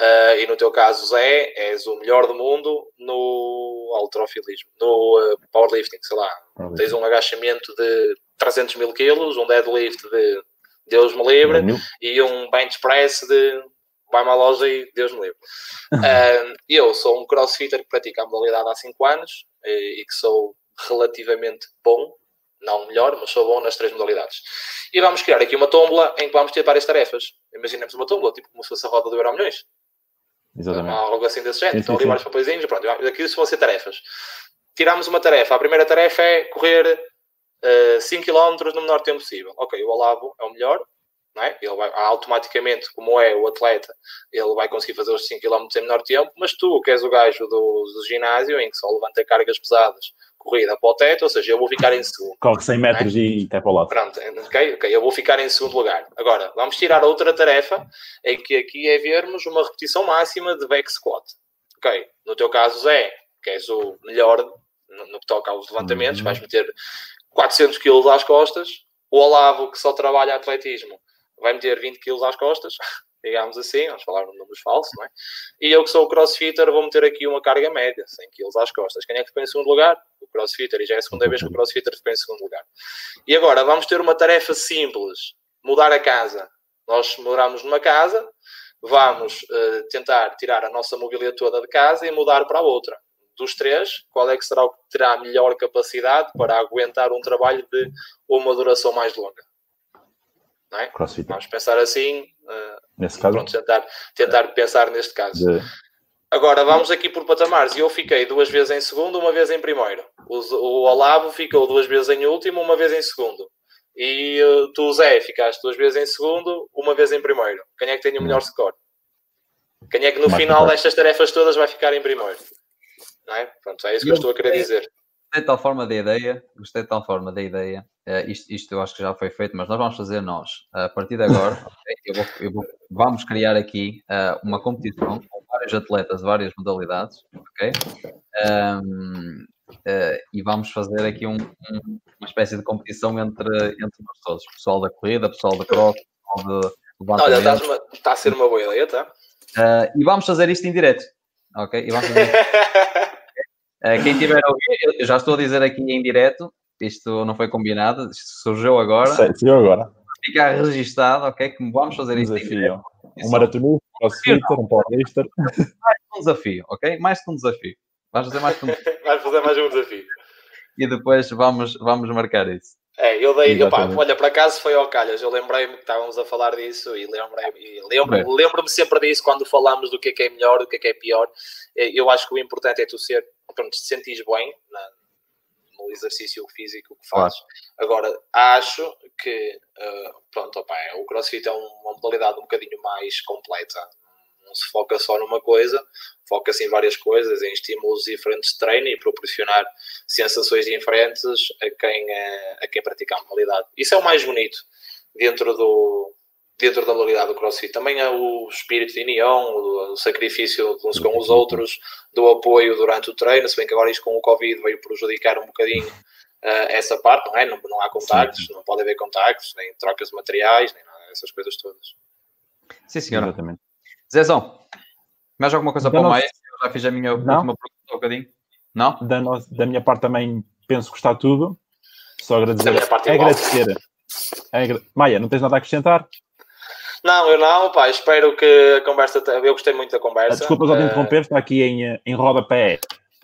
Uh, e no teu caso, Zé, és o melhor do mundo no alterofilismo, no uh, powerlifting, sei lá. Tens um agachamento de 300 mil quilos, um deadlift de Deus me livre, e um bench press de vai-me à loja e Deus me livre. *laughs* uh, eu sou um crossfitter que pratica a modalidade há 5 anos e, e, que sou relativamente bom, não melhor, mas sou bom nas três modalidades. E vamos criar aqui uma tómbola em que vamos ter várias tarefas. Imaginemos uma tómbola, tipo como se fosse a roda do Euro Milhões. Exatamente. Algo assim desse género. Estão ali vários papeizinhos, pronto, aqui vão ser tarefas. Tiramos uma tarefa. A primeira tarefa é correr 5 km no menor tempo possível. Ok, o Olavo é o melhor, não é? Ele vai automaticamente, como é o atleta, ele vai conseguir fazer os 5 km em menor tempo, mas tu, que és o gajo do, do ginásio, em que só levanta cargas pesadas, corrida para o teto, ou seja, eu vou ficar em segundo. Corre 100 metros é? e até para o lado. Pronto, ok, ok, eu vou ficar em segundo lugar. Agora, vamos tirar outra tarefa, em que aqui é vermos uma repetição máxima de back squat. Ok, no teu caso, Zé, que és o melhor no, no que toca aos levantamentos, uhum. vais meter 400 kg às costas. O Olavo, que só trabalha atletismo, vai meter 20 kg às costas, *laughs* digamos assim, vamos falar no números falsos, não é? E eu que sou o crossfitter vou meter aqui uma carga média, 100 kg às costas. Quem é que ficou em segundo lugar? O crossfitter, e já é a segunda vez que o crossfitter ficou em segundo lugar. E agora, vamos ter uma tarefa simples, mudar a casa. Nós moramos numa casa, vamos uh, tentar tirar a nossa mobília toda de casa e mudar para outra dos três, qual é que será o que terá melhor capacidade para aguentar um trabalho de uma duração mais longa? Não é? Crossfit. Vamos pensar assim. Uh, Nesse caso? Pronto, tentar, tentar pensar neste caso. De... Agora, vamos aqui por patamares. Eu fiquei duas vezes em segundo, uma vez em primeiro. O, o Olavo ficou duas vezes em último, uma vez em segundo. E uh, tu, Zé, ficaste duas vezes em segundo, uma vez em primeiro. Quem é que tem o melhor score? Quem é que no Mais final destas tarefas todas vai ficar em primeiro? Não é? Pronto, é isso que eu, eu estou a querer dizer. Gostei de tal forma da ideia, gostei de tal forma da ideia. Uh, isto, isto, eu acho que já foi feito, mas nós vamos fazer nós. Uh, a partir de agora, *laughs* okay, eu vou, eu vou, vamos criar aqui uh, uma competição com vários atletas de várias modalidades, ok? Um, e vamos fazer aqui um, um, uma espécie de competição entre, entre nós todos, pessoal da corrida, pessoal da cross, pessoal de Olha, está a ser uma boa ideia, tá? e vamos fazer isto em direto. Ok? E vamos ver. *laughs* uh, quem tiver a ouvir, eu já estou a dizer aqui em direto, isto não foi combinado, isto surgiu agora. Surgiu agora. Ficar registado, ok? Que vamos fazer um isto desafio. Um maratonista, um crossfitter, um powerlifter. Mais um desafio, ok? Mais que um desafio. Vamos fazer mais que um desafio. *laughs* Vais fazer mais um desafio. E depois vamos, vamos marcar isso. É, eu dei, opa, olha, por acaso foi ao calhas, eu lembrei-me que estávamos a falar disso e lembrei-me lembro, lembro sempre disso quando falamos do que é que é melhor, do que é que é pior. É, eu acho que o importante é tu ser, pronto, te sentires bem na, no exercício físico que fazes. Claro. Agora, acho que, uh, pronto, opa, o CrossFit é uma modalidade um bocadinho mais completa. Não se foca só numa coisa, foca-se em várias coisas, em estímulos diferentes de treino e proporcionar sensações diferentes a quem, uh, a quem pratica a modalidade. Isso é o mais bonito dentro do, dentro da modalidade do CrossFit. Também há o espírito de união, o sacrifício uns com os outros, do apoio durante o treino, se bem que agora isto com o Covid veio prejudicar um bocadinho uh, *laughs* essa parte, não é? Não, não há contactos, não pode haver contactos, nem trocas de materiais, nem nada, essas coisas todas. Sim, senhora. Exatamente. Zezão, mais alguma coisa da para o Maia? Eu já fiz a minha não? última pergunta um bocadinho. Não? Da, no... da minha parte também penso que está tudo. Só agradecer. Da minha parte agradecer. Maia, não tens nada a acrescentar? Não, eu não, pá, espero que a conversa. Eu gostei muito da conversa. Desculpa só de interromper, está aqui em, em rodapé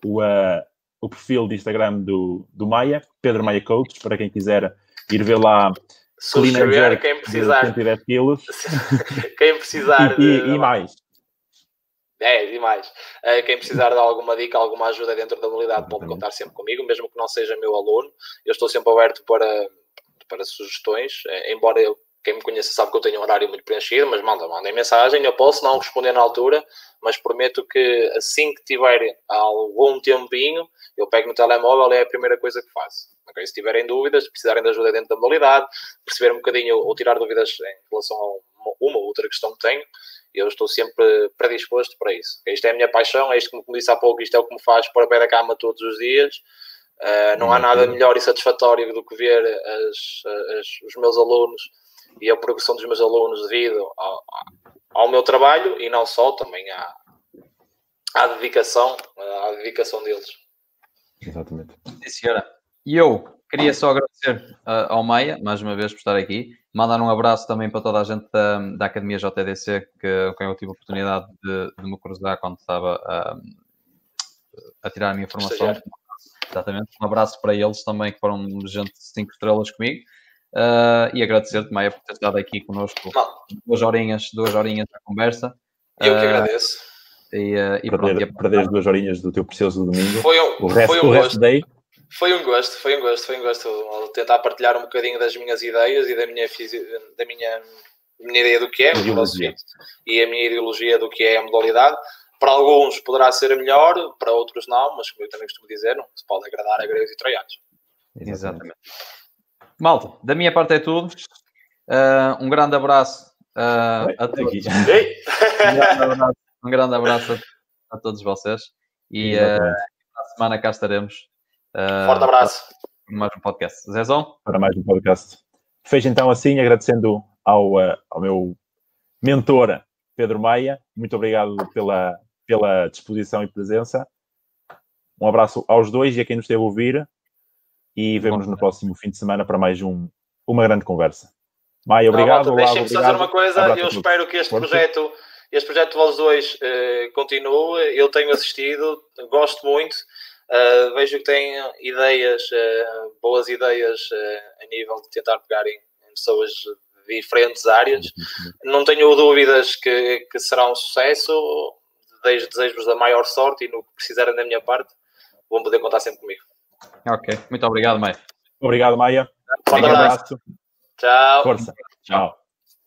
o, uh, o perfil de Instagram do, do Maia, Pedro Maia Coach, para quem quiser ir ver lá. Subscrever, quem precisar. 110 quilos. *laughs* quem precisar. e, de, e, e mais. É, e mais. Quem precisar de alguma dica, alguma ajuda dentro da modalidade, pode contar sempre comigo, mesmo que não seja meu aluno. Eu estou sempre aberto para, para sugestões, embora eu quem me conhece sabe que eu tenho um horário muito preenchido, mas manda, mandem mensagem, eu posso não responder na altura, mas prometo que assim que tiver algum tempinho, eu pego no telemóvel e é a primeira coisa que faço. Okay? Se tiverem dúvidas, precisarem de ajuda dentro da modalidade, perceber um bocadinho ou tirar dúvidas em relação a uma, uma ou outra questão que tenho, eu estou sempre predisposto para isso. Okay? Isto é a minha paixão, é isto que, como disse há pouco, isto é o que me faz pôr a pé da cama todos os dias. Uh, não há nada melhor e satisfatório do que ver as, as, os meus alunos e a progressão dos meus alunos devido ao, ao meu trabalho e não só, também à, à dedicação, à dedicação deles. Exatamente. Sim, senhora. E eu queria só agradecer uh, ao Maia, mais uma vez, por estar aqui. Mandar um abraço também para toda a gente da, da Academia JTDC, que, com quem eu tive a oportunidade de, de me cruzar quando estava uh, a tirar a minha formação. Exatamente. Um abraço para eles também, que foram gente de 5 estrelas comigo. Uh, e agradecer-te, Maia, por ter estado aqui connosco duas horinhas, duas horinhas da conversa. Eu que uh, agradeço. E, uh, e perder, pronto, perder duas horinhas do teu precioso domingo. Foi um, o resto, foi um gosto. Day. Foi um gosto, foi um gosto, foi um gosto tentar partilhar um bocadinho das minhas ideias e da minha, da minha, minha ideia do que é e a minha ideologia do que é a modalidade. Para alguns poderá ser a melhor, para outros não, mas como eu também costumo dizer, não se pode agradar a gregos e troianos. Exatamente. Malta, da minha parte é tudo. Uh, um grande abraço uh, a todos. *laughs* um, grande abraço, um grande abraço a, a todos vocês. E uh, na semana cá estaremos. Forte abraço. Para mais um podcast. Zezão? Para mais um podcast. Fez então assim, agradecendo ao, ao meu mentor Pedro Maia. Muito obrigado pela, pela disposição e presença. Um abraço aos dois e a quem nos esteve a ouvir e vemos no próximo fim de semana para mais um, uma grande conversa. Maia, obrigado. Deixem-me fazer uma coisa, eu espero que este projeto, este projeto de vós dois uh, continue. Eu tenho assistido, gosto muito. Uh, vejo que têm ideias, uh, boas ideias a nível de tentar pegar em, em, pessoas de diferentes áreas. Não tenho dúvidas que, que será um sucesso. Desejo-vos a maior sorte e no que precisarem da minha parte, vão poder contar sempre comigo. Ok, muito obrigado, Maia. Obrigado, Maia. Um abraço. Tchau. Força. Tchau.